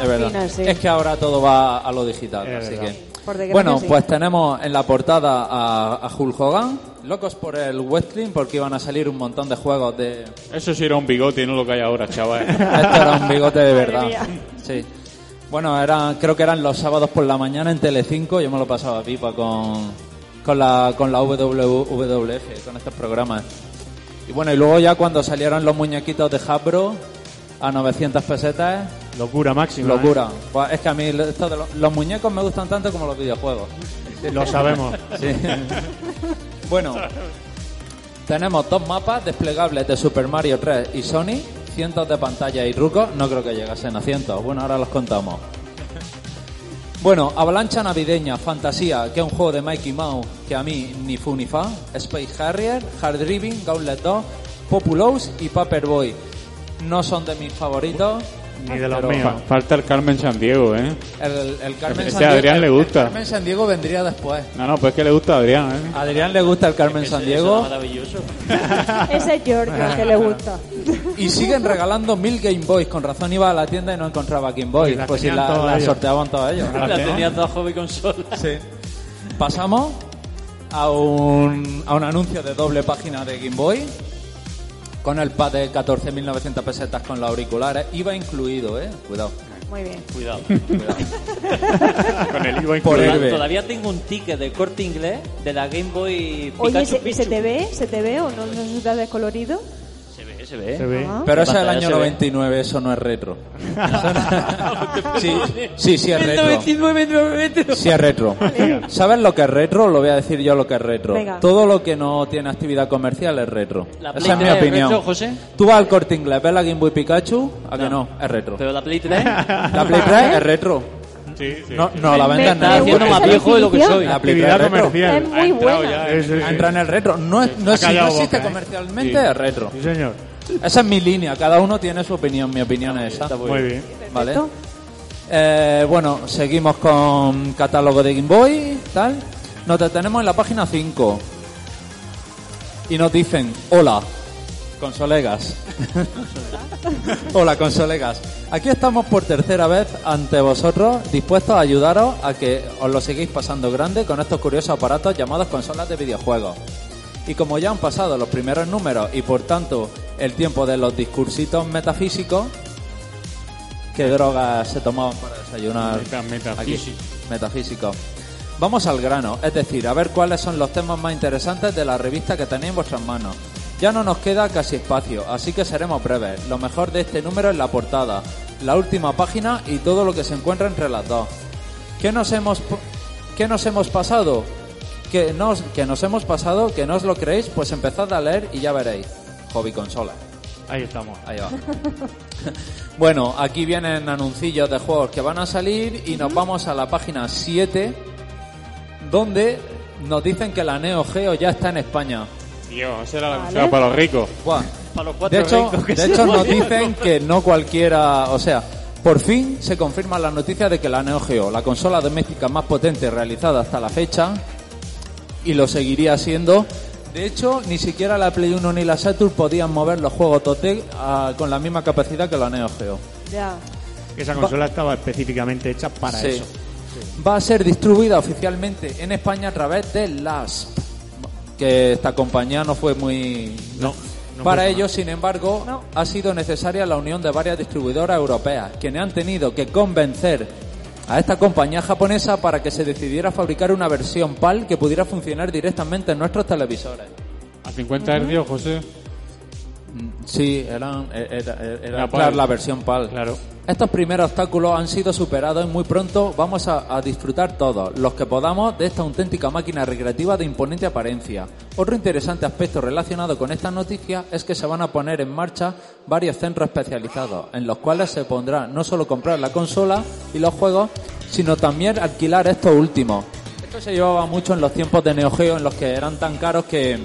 Speaker 8: es verdad.
Speaker 2: Sí.
Speaker 8: Es que ahora todo va a lo digital,
Speaker 4: Es
Speaker 8: así
Speaker 4: verdad.
Speaker 8: que.
Speaker 2: Por desgracia,
Speaker 8: Bueno,
Speaker 2: sí.
Speaker 8: pues tenemos en la portada a, a Hulk Hogan, locos por el wrestling porque iban a salir un montón de juegos de.
Speaker 6: Eso sí era un bigote y no lo que hay ahora, chaval.
Speaker 8: Esto era un bigote de verdad. Sí. Bueno, era, creo que eran los sábados por la mañana en Telecinco. Yo me lo pasaba pipa con, con la con la WWF, con estos programas. Y bueno, y luego ya cuando salieron los muñequitos de Hasbro a 900 pesetas,
Speaker 4: Locura máxima.
Speaker 8: locura. Pues es que a mí esto de los, los muñecos me gustan tanto como los videojuegos.
Speaker 4: ¿eh? Lo sabemos.
Speaker 8: Sí. bueno, tenemos dos mapas desplegables de Super Mario 3 y Sony, cientos de pantallas y trucos, no creo que llegasen a cientos, bueno, ahora los contamos. Bueno, Avalancha Navideña, Fantasía, que es un juego de Mikey Mouse que a mí ni fu ni fa, Space Harrier, Hard Driving, Gauntlet 2, Populous y Paperboy. No son de mis favoritos.
Speaker 4: Ni de los
Speaker 8: pero
Speaker 4: míos.
Speaker 6: Fa- Falta el Carmen San Diego, ¿eh?
Speaker 8: El, el Carmen
Speaker 6: Ese
Speaker 8: San
Speaker 6: Adrián
Speaker 8: Diego-
Speaker 6: le
Speaker 8: el
Speaker 6: gusta.
Speaker 8: Carmen San Diego vendría después.
Speaker 6: No, no, pues es que le gusta a Adrián, ¿eh?
Speaker 8: A Adrián le gusta el Carmen San Diego.
Speaker 5: es maravilloso.
Speaker 2: Ese es Giorgio, que le gusta.
Speaker 8: Y siguen regalando mil Game Boys. Con razón iba a la tienda y no encontraba Game Boy.
Speaker 4: Y las
Speaker 8: Pues si la,
Speaker 4: todos
Speaker 8: la sorteaban todos ellos.
Speaker 5: La tenía toda hobby consola.
Speaker 8: Sí. Pasamos a un, a un anuncio de doble página de Game Boy con el pad de 14.900 pesetas con los auriculares. Iba incluido, ¿eh? Cuidado.
Speaker 2: Muy bien.
Speaker 5: Cuidado.
Speaker 4: Con el IVA
Speaker 8: Por
Speaker 4: incluido.
Speaker 5: Todavía tengo un ticket de corte inglés de la Game Boy Pikachu
Speaker 2: Oye, ¿se,
Speaker 5: Pichu.
Speaker 2: ¿se te ve? ¿Se te ve o no, no se te ha descolorido?
Speaker 5: Se ve, se ve.
Speaker 4: Se ve.
Speaker 2: Ah.
Speaker 8: Pero ese es el año
Speaker 5: se ve.
Speaker 8: 99, eso no es retro. Eso no- sí, sí, sí es retro.
Speaker 5: 99, 99.
Speaker 8: Sí es retro. ¿Sabes lo que es retro? Lo voy a decir yo lo que es retro.
Speaker 2: Venga.
Speaker 8: Todo lo que no tiene actividad comercial es retro.
Speaker 5: ¿La
Speaker 8: Esa es mi
Speaker 5: 3 es
Speaker 8: opinión.
Speaker 5: retro, José?
Speaker 8: Tú vas al corte inglés, ves la Game Boy Pikachu, a que
Speaker 5: No.
Speaker 8: no, es retro.
Speaker 5: Pero la Play 3
Speaker 8: La Play 3 es retro.
Speaker 4: Sí, sí.
Speaker 8: No, no la
Speaker 2: me
Speaker 8: nada.
Speaker 5: haciendo más viejo de lo que soy.
Speaker 8: La Play 3
Speaker 4: Actividad
Speaker 8: es retro.
Speaker 4: comercial.
Speaker 2: Es muy buena.
Speaker 4: ya, sí, sí.
Speaker 8: Entra en el retro. No, es, no, si no existe
Speaker 4: boca, ¿eh?
Speaker 8: comercialmente,
Speaker 4: Sí.
Speaker 8: es retro.
Speaker 4: Sí, señor.
Speaker 8: Esa es mi línea. Cada uno tiene su opinión. Mi opinión es esa.
Speaker 4: Muy bien.
Speaker 8: ¿Vale? Eh, bueno, seguimos con catálogo de Game Boy, tal. Nos detenemos en la página 5. Y nos dicen, hola, consolegas. hola, consolegas. Aquí estamos por tercera vez ante vosotros, dispuestos a ayudaros a que os lo sigáis pasando grande con estos curiosos aparatos llamados consolas de videojuegos. Y como ya han pasado los primeros números y por tanto el tiempo de los discursitos metafísicos, ¿qué drogas se tomaban para desayunar?
Speaker 6: Meta- metafísico.
Speaker 8: Aquí, metafísico. Vamos al grano, es decir, a ver cuáles son los temas más interesantes de la revista que tenéis en vuestras manos. Ya no nos queda casi espacio, así que seremos breves. Lo mejor de este número es la portada, la última página y todo lo que se encuentra entre las dos. ¿Qué nos hemos, qué nos hemos pasado? que nos, que nos hemos pasado, que no os lo creéis, pues empezad a leer y ya veréis. Hobby consola.
Speaker 4: Ahí estamos.
Speaker 8: Ahí va. bueno, aquí vienen anuncillos de juegos que van a salir y nos vamos a la página 7 donde nos dicen que la Neo Geo ya está en España.
Speaker 6: Dios, era la
Speaker 2: Vale.
Speaker 6: consola para los ricos.
Speaker 8: Buah.
Speaker 5: Para los cuatro
Speaker 8: De hecho,
Speaker 5: ricos que
Speaker 8: de hecho nos dicen que no cualquiera, o sea, por fin se confirma la noticia de que la Neo Geo, la consola doméstica más potente realizada hasta la fecha, y lo seguiría siendo. De hecho, ni siquiera la Play 1 ni la Saturn podían mover los juegos Totec ah, con la misma capacidad que la Neo Geo.
Speaker 2: Ya.
Speaker 4: Esa consola estaba específicamente hecha para
Speaker 8: Sí.
Speaker 4: eso.
Speaker 8: Va a ser distribuida oficialmente en España a través de LASP, que esta compañía no fue muy...
Speaker 4: No. no
Speaker 8: Para
Speaker 4: fue
Speaker 8: ello, sin embargo,
Speaker 2: No.
Speaker 8: ha sido necesaria la unión de varias distribuidoras europeas, quienes han tenido que convencer a esta compañía japonesa para que se decidiera fabricar una versión PAL que pudiera funcionar directamente en nuestros televisores.
Speaker 6: A 50 hercios, José.
Speaker 8: Mm, Sí, eran, era, era- era,
Speaker 6: Era PAL.
Speaker 8: claro, la versión PAL.
Speaker 4: Claro.
Speaker 8: Estos primeros obstáculos han sido superados y muy pronto vamos a, disfrutar todos, los que podamos, de esta auténtica máquina recreativa de imponente apariencia. Otro interesante aspecto relacionado con esta noticia es que se van a poner en marcha varios centros especializados, en los cuales se pondrá no solo comprar la consola y los juegos, sino también alquilar estos últimos. Esto se llevaba mucho en los tiempos de Neo Geo, en los que eran tan caros que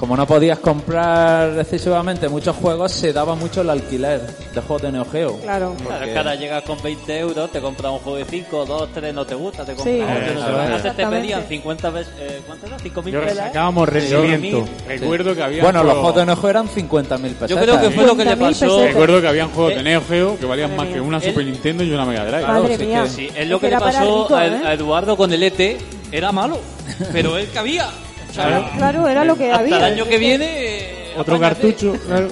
Speaker 8: como no podías comprar excesivamente muchos juegos, se daba mucho el alquiler de juegos de Neo Geo.
Speaker 2: Claro.
Speaker 5: Claro, es que ahora llegas con 20 euros, te compras un juego de 5, 2, 3, no te gusta, te compras
Speaker 2: Sí,
Speaker 5: otro, no te. Antes pedían 50 veces, eh, ¿cuánto era? 5 mil
Speaker 4: Yo
Speaker 5: pesos.
Speaker 4: sacábamos rendimiento.
Speaker 6: Recuerdo que había
Speaker 8: Bueno, los
Speaker 6: juegos-
Speaker 8: de Neo Geo eran 50.000 pesetas.
Speaker 5: Yo creo que fue lo que le
Speaker 2: 50.000
Speaker 5: pasó.
Speaker 2: pesetas.
Speaker 6: Recuerdo que habían juegos de
Speaker 5: Eh,
Speaker 6: Neo Geo que valían
Speaker 2: madre
Speaker 6: más que una
Speaker 5: El-
Speaker 6: Super Nintendo y una Mega Drive.
Speaker 8: Claro,
Speaker 2: Madre
Speaker 8: sí
Speaker 2: mía.
Speaker 8: que-
Speaker 5: Sí, es lo
Speaker 2: Es
Speaker 5: que le pasó
Speaker 2: rico,
Speaker 5: a,
Speaker 2: ¿eh?
Speaker 5: a Eduardo con el ET. Era malo, pero él cabía.
Speaker 2: Claro, claro, era lo que
Speaker 5: hasta
Speaker 2: había.
Speaker 5: el año que viene. eh,
Speaker 4: Otro
Speaker 5: apáñate.
Speaker 4: cartucho. claro.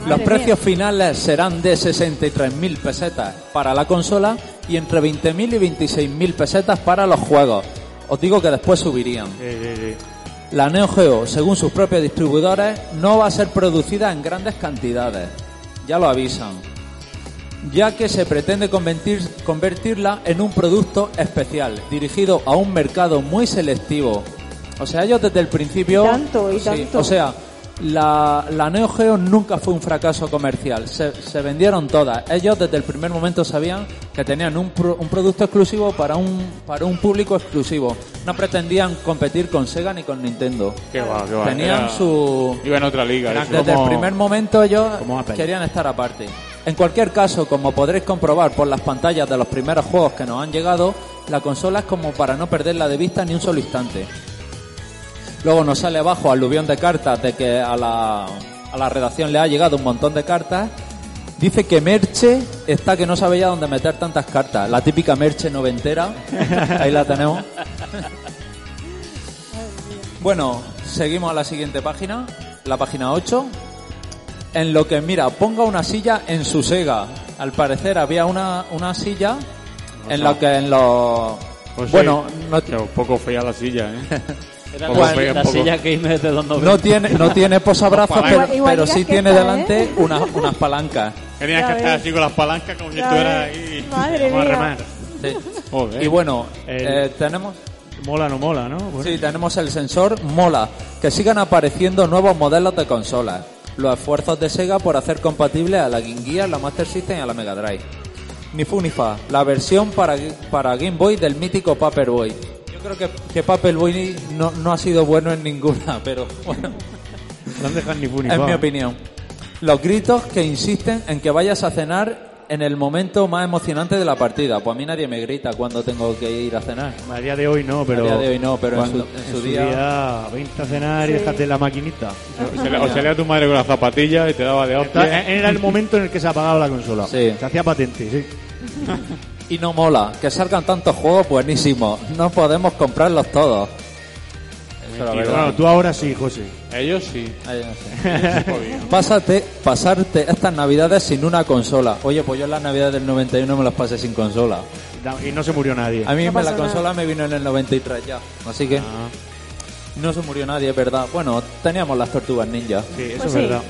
Speaker 8: Los
Speaker 2: Madre
Speaker 8: precios finales serán de 63.000 pesetas para la consola y entre 20.000 y 26.000 pesetas para los juegos. Os digo que después subirían. La Neo Geo, según sus propios distribuidores, no va a ser producida en grandes cantidades. Ya lo avisan. Ya que se pretende convertir- convertirla en un producto especial, dirigido a un mercado muy selectivo. O sea, ellos desde el principio...
Speaker 2: Y tanto, y
Speaker 8: Sí,
Speaker 2: tanto.
Speaker 8: o sea, la, la Neo Geo nunca fue un fracaso comercial. Se, se vendieron todas. Ellos desde el primer momento sabían que tenían un, pro- un producto exclusivo para un, para un público exclusivo. No pretendían competir con Sega ni con Nintendo.
Speaker 6: Qué va, qué va.
Speaker 8: Tenían
Speaker 6: Era-
Speaker 8: su...
Speaker 6: Iba en otra liga.
Speaker 8: Eran-. Desde
Speaker 4: como-
Speaker 8: el primer momento ellos querían estar aparte. En cualquier caso, como podréis comprobar por las pantallas de los primeros juegos que nos han llegado, la consola es como para no perderla de vista ni un solo instante. Luego nos sale abajo aluvión de cartas de que a la, a la redacción le ha llegado un montón de cartas. Dice que Merche está que no sabe ya dónde meter tantas cartas. La típica Merche noventera. Ahí la tenemos. Bueno, seguimos a la siguiente página, la página 8. En lo que, mira, ponga una silla en su Sega. Al parecer había una, una silla en la que en los...
Speaker 6: Pues
Speaker 8: bueno,
Speaker 6: sí,
Speaker 8: no,
Speaker 6: poco fea la silla, ¿eh?
Speaker 5: Era
Speaker 6: Poco
Speaker 5: la,
Speaker 6: fea,
Speaker 5: la
Speaker 6: poco-
Speaker 5: silla gamer de los 90.
Speaker 8: no tiene, no tiene posabrazos, pero, pero sí tiene
Speaker 2: está,
Speaker 8: delante
Speaker 2: ¿eh?
Speaker 8: unas, unas palancas.
Speaker 6: Tenías que estar así con las palancas como si
Speaker 2: Ya
Speaker 6: estuviera
Speaker 2: ves.
Speaker 6: ahí.
Speaker 2: Madre
Speaker 4: Vamos a
Speaker 2: mía.
Speaker 4: remar.
Speaker 8: Sí.
Speaker 6: Joder.
Speaker 8: Y bueno,
Speaker 4: El-
Speaker 8: eh, tenemos...
Speaker 4: Mola no mola, ¿no? Bueno,
Speaker 8: Sí, tenemos el sensor mola. Que sigan apareciendo nuevos modelos de consolas. Los esfuerzos de Sega por hacer compatible a la Game Gear, la Master System y a la Mega Drive. Ni fu ni fa. La versión para, para Game Boy del mítico Paperboy. Yo creo que, que Paperboy no, no ha sido bueno en ninguna, pero bueno,
Speaker 4: no han dejado ni fu ni
Speaker 8: es mi opinión. Los gritos que insisten en que vayas a cenar en el momento más emocionante de la partida. Pues a mí nadie me grita cuando tengo que ir a cenar.
Speaker 4: A día de hoy no, pero.
Speaker 8: día de hoy no, pero en su- en su día-
Speaker 4: Vente a cenar y
Speaker 2: Sí.
Speaker 4: déjate la maquinita.
Speaker 6: O salía tu madre con las zapatillas y te daba de hostia.
Speaker 4: Era el momento en el que se apagaba la consola.
Speaker 8: Sí.
Speaker 4: Se hacía patente, sí.
Speaker 8: Y no mola, que salgan tantos juegos buenísimos. No podemos comprarlos todos. Verdad.
Speaker 4: bueno, tú ahora sí, José.
Speaker 6: Ellos sí.
Speaker 8: No sé. Pásate, pasarte estas navidades sin una consola. Oye, pues yo en las navidades del 91 me las pasé sin consola.
Speaker 4: Y no se murió nadie.
Speaker 8: A mí
Speaker 2: No
Speaker 8: me
Speaker 2: pasa
Speaker 8: la consola me vino en el 93 ya. Así que
Speaker 4: Ah,
Speaker 8: no se murió nadie, es verdad. Bueno, teníamos las tortugas ninja.
Speaker 4: sí, eso
Speaker 2: Pues
Speaker 4: es
Speaker 2: sí.
Speaker 4: verdad.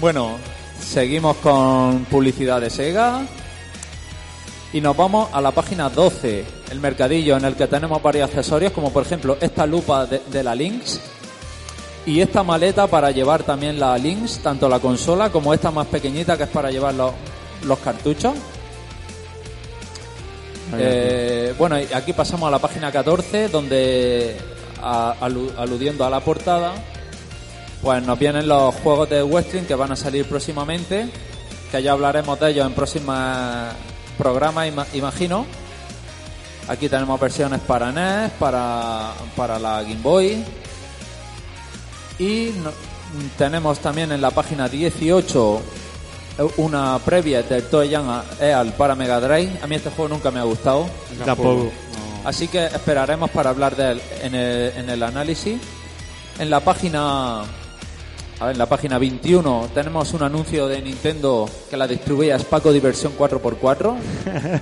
Speaker 8: Bueno, seguimos con publicidad de Sega. Y nos vamos a la página 12, el mercadillo, en el que tenemos varios accesorios, como por ejemplo esta lupa de, de la Lynx y esta maleta para llevar también la Lynx, tanto la consola como esta más pequeñita que es para llevar los, los cartuchos. Eh, bueno, y aquí pasamos a la página 14, donde a- alu- aludiendo a la portada, pues nos vienen los juegos de Westring que van a salir próximamente, que ya hablaremos de ellos en próximos programas, ima- imagino. Aquí tenemos versiones para NES, para, para la Game Boy. Y no- tenemos también en la página 18 una previa del Toy Young Eal para Mega Drive. A mí este juego nunca me ha gustado.
Speaker 4: Tampoco.
Speaker 8: Así que esperaremos para hablar de él en el, en el análisis. En la página a ver, en la página 21 tenemos un anuncio de Nintendo que la distribuye Spaco Diversión 4x4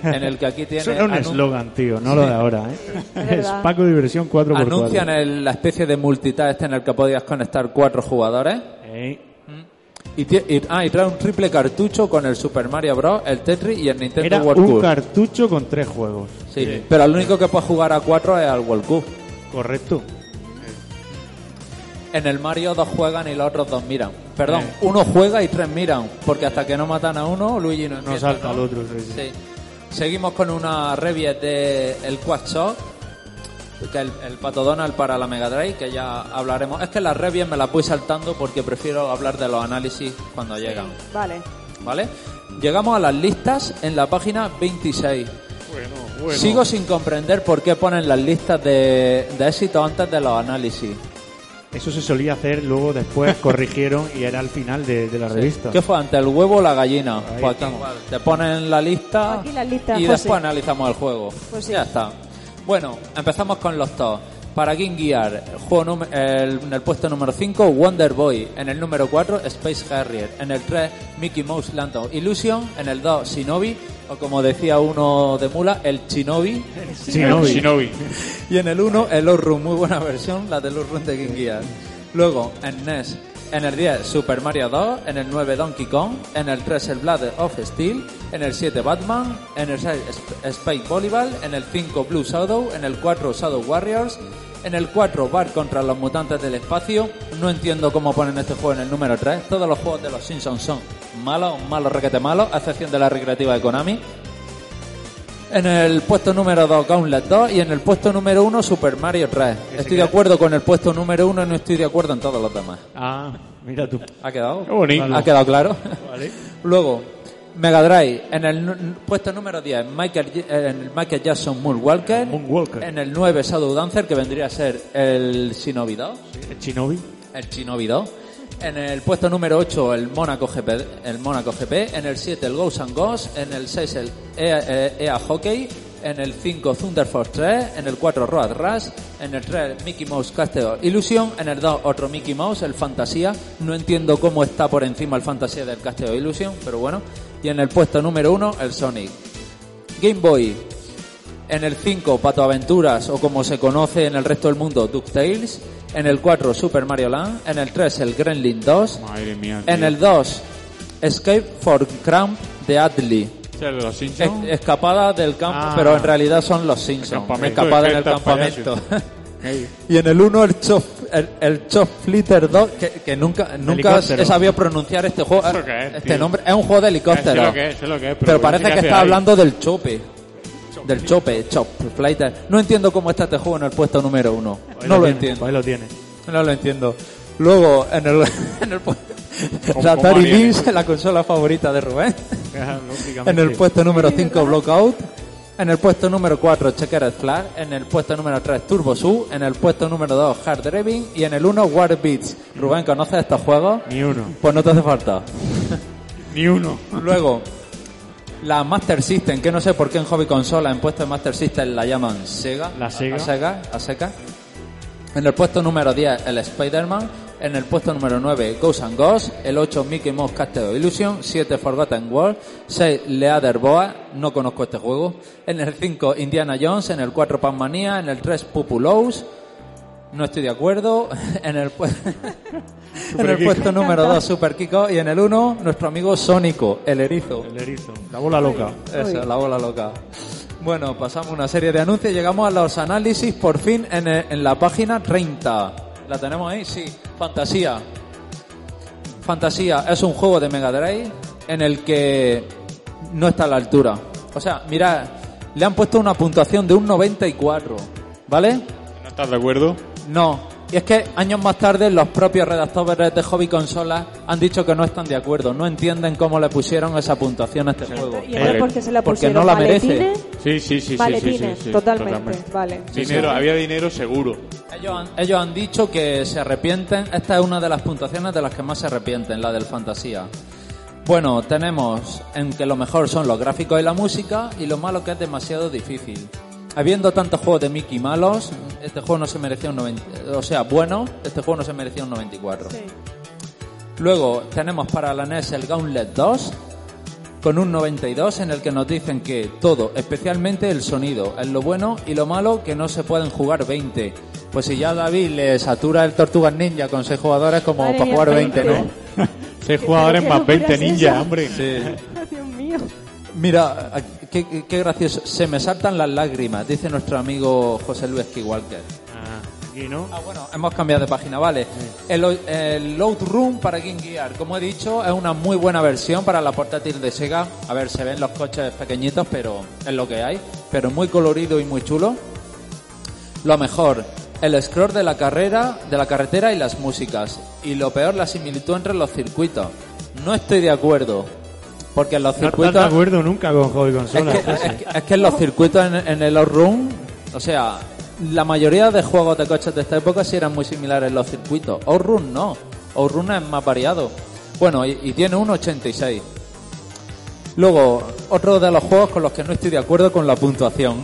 Speaker 8: en el que aquí tiene
Speaker 4: Eso era un eslogan, tío, no lo de ahora, ¿eh?
Speaker 2: Es verdad.
Speaker 4: Es Paco Diversión 4x4.
Speaker 8: anuncian el- la especie de multitask en el que podías conectar cuatro jugadores
Speaker 4: Ey,
Speaker 8: y, y- ah, y trae un triple cartucho con el Super Mario Bros, el Tetris y el Nintendo
Speaker 4: Era
Speaker 8: World
Speaker 4: un
Speaker 8: Cup.
Speaker 4: cartucho con tres juegos.
Speaker 8: Sí, pero el único que puede jugar a cuatro es al World Cup.
Speaker 4: Correcto.
Speaker 8: En el Mario dos juegan y los otros dos miran. Perdón,
Speaker 4: Eh.
Speaker 8: uno juega y tres miran, porque hasta que no matan a uno, Luigi no
Speaker 4: No
Speaker 8: empieza,
Speaker 4: salta
Speaker 8: ¿no?
Speaker 4: al otro. sí, sí.
Speaker 8: Sí. Seguimos con una review de el Quad Shock, que el, el Pato Donald para la Mega Drive, que ya hablaremos. Es que las reviews me las voy saltando porque prefiero hablar de los análisis cuando llegan,
Speaker 2: Vale.
Speaker 8: ¿vale? Llegamos a las listas en la página 26.
Speaker 6: Bueno, bueno.
Speaker 8: Sigo sin comprender por qué ponen las listas de, de éxito antes de los análisis.
Speaker 4: Eso se solía hacer, luego después corrigieron y era al final de, de la revista.
Speaker 8: ¿Qué fue antes, el huevo o la gallina?
Speaker 4: Ahí
Speaker 8: Pues aquí
Speaker 4: estamos.
Speaker 8: igual. Te ponen la lista
Speaker 2: Aquí la lista,
Speaker 8: y
Speaker 2: José.
Speaker 8: después analizamos el juego.
Speaker 2: Pues sí.
Speaker 8: Ya está. Bueno, empezamos con los top. Para Game Gear, juego el- en el puesto número 5, Wonder Boy. En el número 4, Space Harrier. En el 3, Mickey Mouse Lantern Illusion. En el 2, Shinobi. O como decía uno de Mula, el Shinobi.
Speaker 4: Shinobi.
Speaker 6: Shinobi.
Speaker 8: Y en el 1, el Outrun, muy buena versión, la del Outrun de Game Gear. Luego, en NES, en el 10, Super Mario 2, en el 9, Donkey Kong, en el 3, el Blood of Steel, en el 7, Batman, en el 6, Sp- Spike Volleyball, en el 5, Blue Shadow, en el 4, Shadow Warriors, en el 4, Bar contra los mutantes del espacio. No entiendo cómo ponen este juego en el número 3. Todos los juegos de los Simpsons son malos, malos, requete malos, a excepción de la recreativa de Konami. En el puesto número 2, Gauntlet 2. Y en el puesto número 1, Super Mario 3. Estoy de acuerdo con el puesto número 1 y no estoy de acuerdo en todos los demás.
Speaker 4: Ah, mira tú.
Speaker 8: ¿Ha quedado?
Speaker 6: Qué bonito.
Speaker 8: ¿Ha quedado claro?
Speaker 4: Vale.
Speaker 8: Luego, Mega Drive. En el puesto número 10, Michael, eh, en el Michael Jackson Moonwalker.
Speaker 4: Moonwalker.
Speaker 8: En el 9, Shadow Dancer, que vendría a ser el Shinobi 2.
Speaker 4: El Shinobi.
Speaker 8: El Shinobi 2. En el puesto número 8 el Mónaco GP, el Mónaco GP, en el 7 el Ghosts and Ghosts, en el 6 el EA, EA Hockey, en el 5 Thunder Force 3, en el 4 Road Rush, en el 3 Mickey Mouse Castle Illusion, en el 2 otro Mickey Mouse, el Fantasía, no entiendo cómo está por encima el Fantasía del Castle Illusion, pero bueno, y en el puesto número 1 el Sonic. Game Boy, en el 5 Pato Aventuras o como se conoce en el resto del mundo DuckTales, en el 4 Super Mario Land, en el 3 el Gremlin 2,
Speaker 6: Madre mía.
Speaker 8: en
Speaker 6: tío.
Speaker 8: el 2 Escape for Cramp de Adley.
Speaker 6: ¿Es los
Speaker 8: Es- escapada del campo,
Speaker 4: Ah.
Speaker 8: pero en realidad son los Simpsons. Escapada en el campamento. Y en el 1 el Chop, el, el Chop Flitter 2, que, que nunca, nunca he sabido pronunciar este juego.
Speaker 6: ¿Eso qué es,
Speaker 8: este
Speaker 6: tío?
Speaker 8: nombre es un juego de helicóptero.
Speaker 6: lo que es, sé lo que es,
Speaker 8: pero
Speaker 6: pero
Speaker 8: parece
Speaker 6: ¿qué
Speaker 8: que está
Speaker 6: ahí?
Speaker 8: hablando del chope. Del chope, chop, flighter. No entiendo cómo está este juego en el puesto número 1.
Speaker 4: Ahí
Speaker 8: No lo
Speaker 4: tiene,
Speaker 8: entiendo.
Speaker 4: Ahí lo tiene.
Speaker 8: No lo entiendo. Luego, en el, en el Atari. Lynx, la consola favorita de Rubén. En el puesto número 5, Blockout. En el puesto número 4, Checkered Flag. En el puesto número 3, Turbo Su. En el puesto número 2, Hard Driving. Y en el 1, War Beats. Rubén, ¿conoces estos juegos?
Speaker 4: Ni uno.
Speaker 8: Pues no te hace falta.
Speaker 4: Ni uno.
Speaker 8: Luego, la Master System, que no sé por qué en Hobby Consola, en puesto de Master System la llaman Sega.
Speaker 4: La Sega.
Speaker 8: A Sega, a Sega. En el puesto número 10, el Spider-Man. En el puesto número 9, Ghosts and Ghosts. El 8, Mickey Mouse Castle Illusion. 7, Forgotten World. 6, Leader Boa. No conozco este juego. En el 5, Indiana Jones. En el 4, Pac-Mania. En el 3, Pupulous. No estoy de acuerdo. En el, pu- en el puesto número 2, Super Kiko. Y en el 1, nuestro amigo Sónico, el erizo.
Speaker 4: El erizo. La bola loca.
Speaker 8: Eso, la bola loca. Bueno, pasamos una serie de anuncios y llegamos a los análisis por fin en, eh, en la página 30. ¿La tenemos ahí? Sí. Fantasía. Fantasía es un juego de Mega Drive en el que no está a la altura. O sea, mira, le han puesto una puntuación de un 94. ¿Vale?
Speaker 6: ¿No estás de acuerdo?
Speaker 8: No. Y es que años más tarde los propios redactores de Hobby Consolas han dicho que no están de acuerdo, no entienden cómo le pusieron esa puntuación a este juego.
Speaker 2: Y entonces, ¿por qué se la
Speaker 8: Porque
Speaker 2: pusieron?
Speaker 8: no la merece.
Speaker 6: Sí, sí, sí, sí, sí, sí, sí,
Speaker 2: totalmente. Vale.
Speaker 6: Dinero, había dinero seguro.
Speaker 8: Ellos han, ellos han dicho que se arrepienten. Esta es una de las puntuaciones de las que más se arrepienten, la del fantasía. Bueno, tenemos en que lo mejor son los gráficos y la música y lo malo que es demasiado difícil. Habiendo tantos juegos de Mickey malos, este juego no se merecía un 90, o sea, bueno, este juego no se merecía un 94.
Speaker 2: Sí.
Speaker 8: Luego tenemos para la NES el Gauntlet 2 con un 92 en el que nos dicen que todo, especialmente el sonido, es lo bueno y lo malo que no se pueden jugar 20. Pues si ya David le satura el Tortugas Ninja con 6 jugadores como
Speaker 2: Madre
Speaker 8: para jugar 20, ¿no?
Speaker 6: 6 jugadores más
Speaker 2: locura
Speaker 6: 20
Speaker 2: es
Speaker 6: ninja, hombre.
Speaker 2: Dios mío.
Speaker 8: Mira, qué, gracioso. Se me saltan las lágrimas, dice nuestro amigo José Luis Skywalker.
Speaker 4: Ah, aquí no.
Speaker 8: Ah, bueno, hemos cambiado de página, vale. El, el Load Room para Game Gear, como he dicho, es una muy buena versión para la portátil de Sega. A ver, se ven los coches pequeñitos, pero es lo que hay. Pero muy colorido y muy chulo. Lo mejor, el scroll de la carrera, de la carretera y las músicas. Y lo peor, la similitud entre los circuitos. No estoy de acuerdo. Porque en los
Speaker 4: No
Speaker 8: circuitos...
Speaker 4: estás de acuerdo nunca con Hobby
Speaker 8: Es
Speaker 4: Consola.
Speaker 8: que, es, que, es que en los circuitos en, en el Outrun, o sea, la mayoría de juegos de coches de esta época sí eran muy similares en los circuitos. Outrun no. Outrun es más variado. Bueno, y, y tiene un 86. Luego, otro de los juegos con los que no estoy de acuerdo con la puntuación.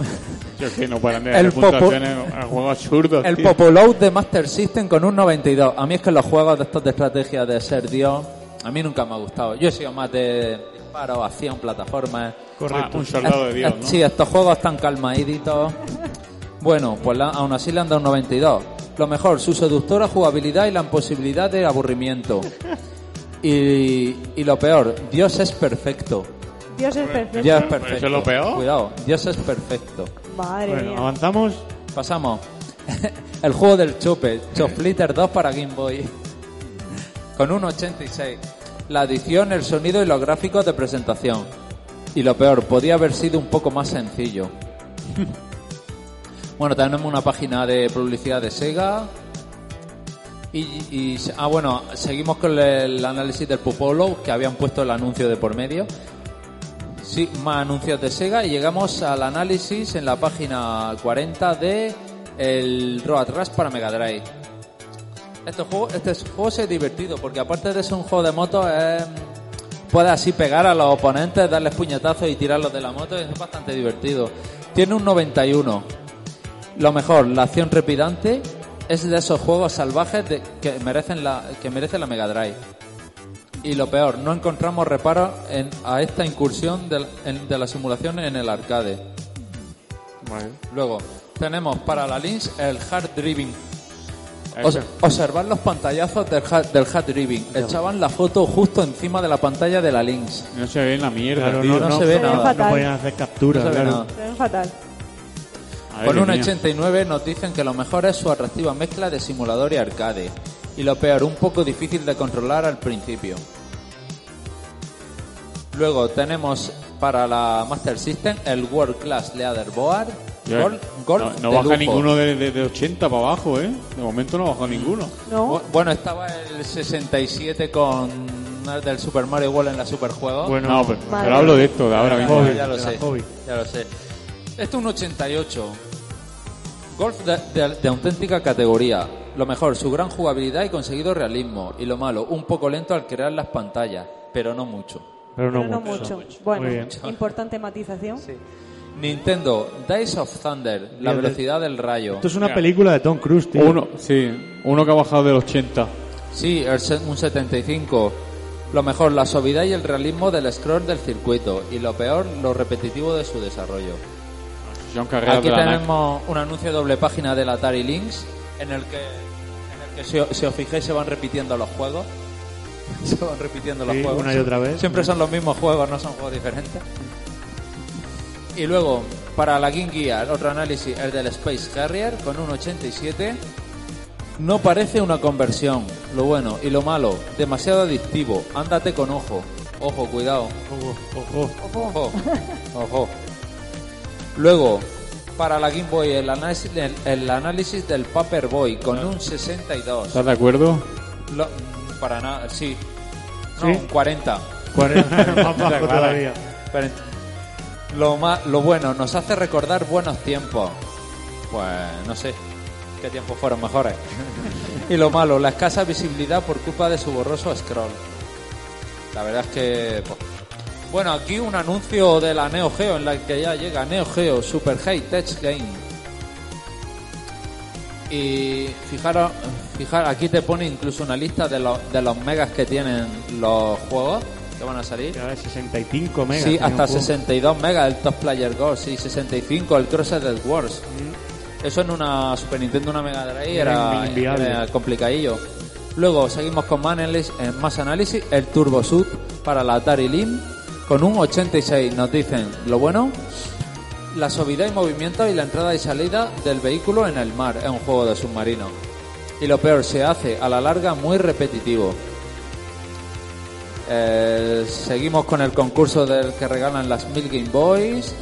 Speaker 6: Yo que no paran de
Speaker 8: El
Speaker 6: puntuaciones a juegos absurdos.
Speaker 8: El
Speaker 6: tío.
Speaker 8: Popoload de Master System con un 92. A mí es que los juegos de estos de estrategia de ser Dios, a mí nunca me ha gustado. Yo he sido más de disparo, acción, plataformas.
Speaker 6: Ah, un soldado de Dios, ¿no?
Speaker 8: Sí, estos juegos están calmaditos. Bueno, pues la- aún así le han dado un 92. Lo mejor, su seductora jugabilidad y la imposibilidad de aburrimiento. Y, y lo peor, Dios es perfecto.
Speaker 2: Dios es perfecto.
Speaker 8: Dios es perfecto.
Speaker 6: ¿Eso es lo peor?
Speaker 8: Cuidado, Dios es perfecto.
Speaker 2: Madre
Speaker 4: Bueno,
Speaker 2: mía.
Speaker 4: avanzamos.
Speaker 8: Pasamos. El juego del chope, Choflitter 2 para Game Boy. Con un 86. La edición, el sonido y los gráficos de presentación. Y lo peor, podía haber sido un poco más sencillo. Bueno, tenemos una página de publicidad de Sega. Y, y- ah, bueno, seguimos con el análisis del Popolo, que habían puesto el anuncio de por medio. Sí, más anuncios de Sega y llegamos al análisis en la página 40 de el Road Rush para Mega Drive. Este juego, este juego es divertido, porque aparte de ser un juego de moto, es, puedes así pegar a los oponentes, darles puñetazos y tirarlos de la moto, es bastante divertido. Tiene un 91. Lo mejor, la acción trepidante es de esos juegos salvajes de- que, merecen la, que merece la Mega Drive. Y lo peor, no encontramos reparos en- a esta incursión de, la- en- de la simulación en el arcade. Luego, tenemos para la Lynx el Hard Driving. Os- observad los pantallazos del hard, del hard driving. Echaban la foto justo encima de la pantalla de la Lynx.
Speaker 6: No se ve en la mierda,
Speaker 4: Claro,
Speaker 6: tío.
Speaker 8: no se ve
Speaker 2: Se ve
Speaker 8: nada.
Speaker 4: No
Speaker 2: fatal.
Speaker 4: podían hacer capturas,
Speaker 8: No se ve
Speaker 4: claro.
Speaker 2: Se ven fatal.
Speaker 8: Con un
Speaker 6: mía.
Speaker 8: 89 nos dicen que lo mejor es su atractiva mezcla de simulador y arcade. Y lo peor, un poco difícil de controlar al principio. Luego tenemos para la Master System el World Class Leaderboard.
Speaker 6: Ya,
Speaker 8: Gol- golf
Speaker 6: no baja
Speaker 8: lujo.
Speaker 6: ninguno de, de, de 80 para abajo, ¿eh? De momento no baja ninguno.
Speaker 2: ¿No?
Speaker 8: Bu- Bueno, estaba el 67 con el del Super Mario World en la Superjuego.
Speaker 4: Bueno,
Speaker 6: No, pero, hablo de esto de ahora mismo.
Speaker 4: Hobby,
Speaker 8: ya lo sé.
Speaker 4: hobby.
Speaker 8: Ya lo sé. Esto es un 88. Golf de, de- de auténtica categoría. Lo mejor, su gran jugabilidad y conseguido realismo. Y lo malo, un poco lento al crear las pantallas, pero no mucho.
Speaker 4: pero no,
Speaker 2: Pero no
Speaker 4: mucho.
Speaker 2: mucho. Bueno, importante matización.
Speaker 8: Nintendo, Dice of Thunder, la velocidad del rayo.
Speaker 4: Esto es una
Speaker 6: Mira.
Speaker 4: película de Tom Cruise, tío.
Speaker 6: Uno, sí, uno que ha bajado del 80.
Speaker 8: Sí, el se- un 75. Lo mejor, la suavidad y el realismo del scroll del circuito. Y lo peor, lo repetitivo de su desarrollo. Aquí
Speaker 6: de la NAC.
Speaker 8: tenemos un anuncio doble página del Atari Lynx en el que, en el que si, o- si os fijáis se van repitiendo los juegos. Se van repitiendo los
Speaker 4: Sí,
Speaker 8: juegos.
Speaker 4: una y otra vez.
Speaker 8: Siempre son los mismos juegos, no son juegos diferentes. Y luego, para la Game Gear, otro análisis, el del Space Harrier con un 87. No parece una conversión, lo bueno y lo malo, demasiado adictivo, ándate con ojo. Ojo, cuidado.
Speaker 4: Ojo, ojo.
Speaker 8: Ojo, ojo. Luego, para la Game Boy, el análisis, el, el análisis del Paperboy con un 62.
Speaker 6: ¿Estás de acuerdo?
Speaker 8: Lo- para nada, sí. No,
Speaker 4: ¿Sí?
Speaker 8: un 40.
Speaker 4: 40 más bajo
Speaker 8: Claro.
Speaker 4: todavía.
Speaker 8: 40. Lo, ma- lo bueno, nos hace recordar buenos tiempos. Pues no sé qué tiempos fueron mejores. y lo malo, la escasa visibilidad por culpa de su borroso scroll. La verdad es que... pues, bueno, aquí un anuncio de la Neo Geo en la que ya llega Neo Geo Super High Tech Game. Y fijaros, fijar, aquí te pone incluso una lista de los, de los megas que tienen los juegos que van a salir.
Speaker 4: Que ahora es 65 megas.
Speaker 8: Sí, hasta
Speaker 4: un juego.
Speaker 8: 62 megas el Top Player Go, sí, 65 el Crossed Wars. Eso en una Super Nintendo, una Mega Drive
Speaker 4: Era
Speaker 8: era, complicadillo. Luego seguimos con más análisis, eh, más análisis, el Turbo Suit para la Atari Lim con un 86. Nos dicen, lo bueno, la suavidad y movimiento y la entrada y salida del vehículo en el mar, es un juego de submarino. Y lo peor, se hace a la larga muy repetitivo. Eh, seguimos con el concurso del que regalan las Mil Game Boys.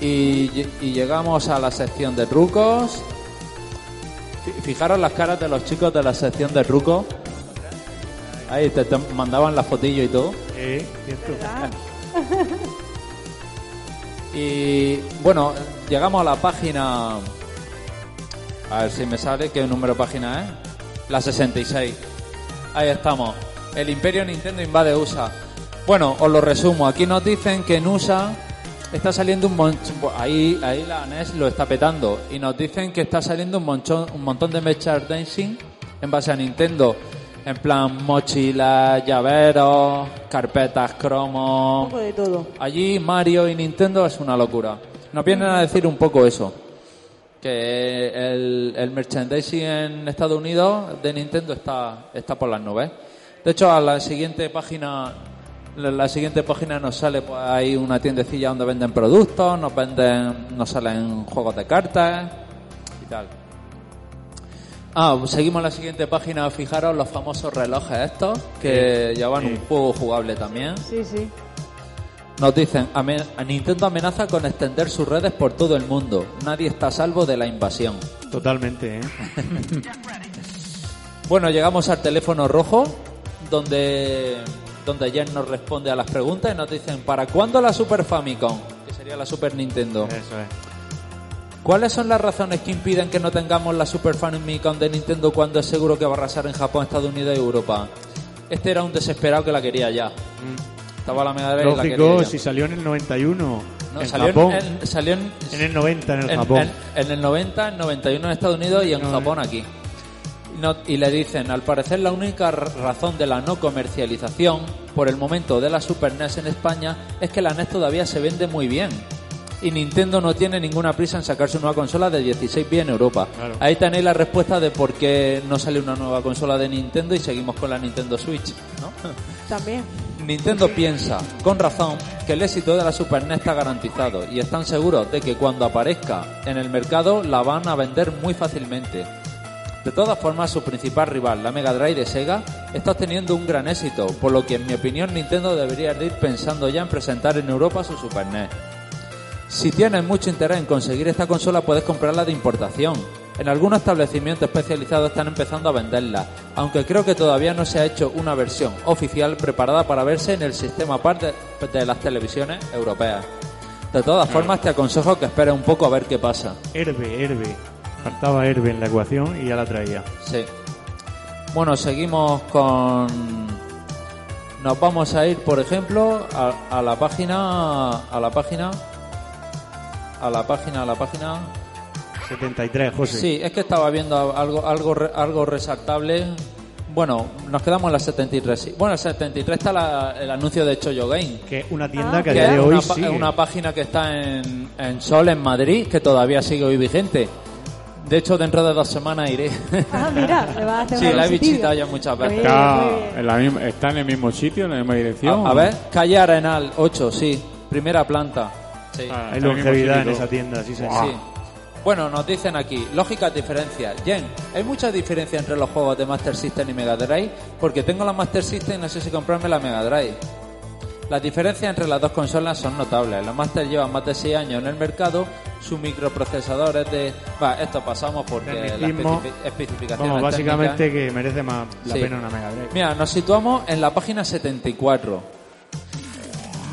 Speaker 8: Y, y llegamos a la sección de trucos. Fi- Fijaros las caras de los chicos de la sección de trucos. Ahí te, te mandaban la fotillo y todo.
Speaker 4: Sí, cierto.
Speaker 8: Y bueno, llegamos a la página. A ver si me sale qué número de página es. La 66. Ahí estamos. El Imperio Nintendo invade USA. Bueno, os lo resumo. Aquí nos dicen que en USA está saliendo un montón. Ahí, ahí la NES lo está petando. Y nos dicen que está saliendo un montón, un montón de merchandising en base a Nintendo. En plan mochilas, llaveros, carpetas cromos.
Speaker 2: Un poco de todo.
Speaker 8: Allí Mario y Nintendo es una locura. Nos vienen a decir un poco eso. Que el, el merchandising en Estados Unidos de Nintendo está, está por las nubes. De hecho, a la siguiente página, la, la siguiente página nos sale pues, ahí una tiendecilla donde venden productos, nos venden, nos salen juegos de cartas y tal. Ah, seguimos la siguiente página, fijaros los famosos relojes estos, que llevan un juego jugable también.
Speaker 2: Sí, sí.
Speaker 8: Nos dicen, "Ame- a Nintendo amenaza con extender sus redes por todo el mundo. Nadie está a salvo de la invasión.
Speaker 4: Totalmente, ¿eh?
Speaker 8: Bueno, llegamos al teléfono rojo, donde, donde Jen nos responde a las preguntas y nos dicen, ¿para cuándo la Super Famicom? Que sería la Super Nintendo.
Speaker 4: Eso es.
Speaker 8: ¿Cuáles son las razones que impiden que no tengamos la Super Famicom de Nintendo cuando es seguro que va a arrasar en Japón, Estados Unidos y Europa? Este era un desesperado que la quería ya. Estaba la Mega Drive y la quería
Speaker 4: Lógico,
Speaker 8: ya.
Speaker 4: si salió en el 91
Speaker 8: No,
Speaker 4: en
Speaker 8: salió en-
Speaker 4: Japón,
Speaker 8: en- salió en,
Speaker 4: en el 90 en el
Speaker 8: en,
Speaker 4: Japón.
Speaker 8: en- en el 90, en 91 en Estados Unidos y en
Speaker 4: No,
Speaker 8: Japón aquí. No- y le dicen, al parecer la única razón de la no comercialización por el momento de la Super NES en España es que la NES todavía se vende muy bien. Y Nintendo no tiene ninguna prisa en sacar su nueva consola de 16 bits en Europa.
Speaker 4: Claro.
Speaker 8: Ahí tenéis la respuesta de por qué no sale una nueva consola de Nintendo y seguimos con la Nintendo Switch, ¿no?
Speaker 2: También.
Speaker 8: Nintendo piensa, con razón, que el éxito de la Super NES está garantizado y están seguros de que cuando aparezca en el mercado la van a vender muy fácilmente. De todas formas, su principal rival, la Mega Drive de Sega, está obteniendo un gran éxito, por lo que en mi opinión Nintendo debería de ir pensando ya en presentar en Europa su Super NES. Si tienes mucho interés en conseguir esta consola, puedes comprarla de importación. En algunos establecimientos especializados están empezando a venderla, aunque creo que todavía no se ha hecho una versión oficial preparada para verse en el sistema par de, de las televisiones europeas. De todas formas, te aconsejo que esperes un poco a ver qué pasa.
Speaker 4: Herbe, Herbe. Faltaba Herbe en la ecuación y ya la traía.
Speaker 8: Sí. Bueno, seguimos con... Nos vamos a ir, por ejemplo, a, a la página... A la página... A la página, a la página...
Speaker 4: 73, José.
Speaker 8: Sí, es que estaba viendo algo, algo, algo resaltable. Bueno, nos quedamos en la 73. sí. Bueno, en la 73 está la- el anuncio de Choyo Game.
Speaker 4: Que es una tienda que a
Speaker 8: Que
Speaker 4: día
Speaker 8: es
Speaker 4: de hoy
Speaker 8: una,
Speaker 4: sigue.
Speaker 8: una página que está en, en Sol, en Madrid, que todavía sigue hoy vigente. De hecho, dentro de dos semanas iré.
Speaker 2: Ah, mira, me va a hacer
Speaker 8: Sí,
Speaker 2: una
Speaker 8: la he visitado ya muchas veces.
Speaker 6: Está en, la misma- está en el mismo sitio, en la misma dirección.
Speaker 8: A, a ver, calle Arenal 8, sí. Primera planta. Sí.
Speaker 6: Ah,
Speaker 4: Hay
Speaker 6: está en el mismo
Speaker 4: longevidad en
Speaker 6: sitio.
Speaker 4: esa tienda, sí, señor.
Speaker 8: Sí. Bueno, nos dicen aquí, lógicas diferencias. Jen, ¿hay mucha diferencia entre los juegos de Master System y Mega Drive? Porque tengo la Master System y no sé si comprarme la Mega Drive. Las diferencias entre las dos consolas son notables. La Master lleva más de 6 años en el mercado, su microprocesador es de... Va, esto pasamos porque la
Speaker 4: Tecnicismo.
Speaker 8: especifi- especificaciones
Speaker 4: Vamos, básicamente
Speaker 8: técnicas-
Speaker 4: que merece más la
Speaker 8: Sí.
Speaker 4: pena una Mega Drive.
Speaker 8: Mira, nos situamos en la página 74.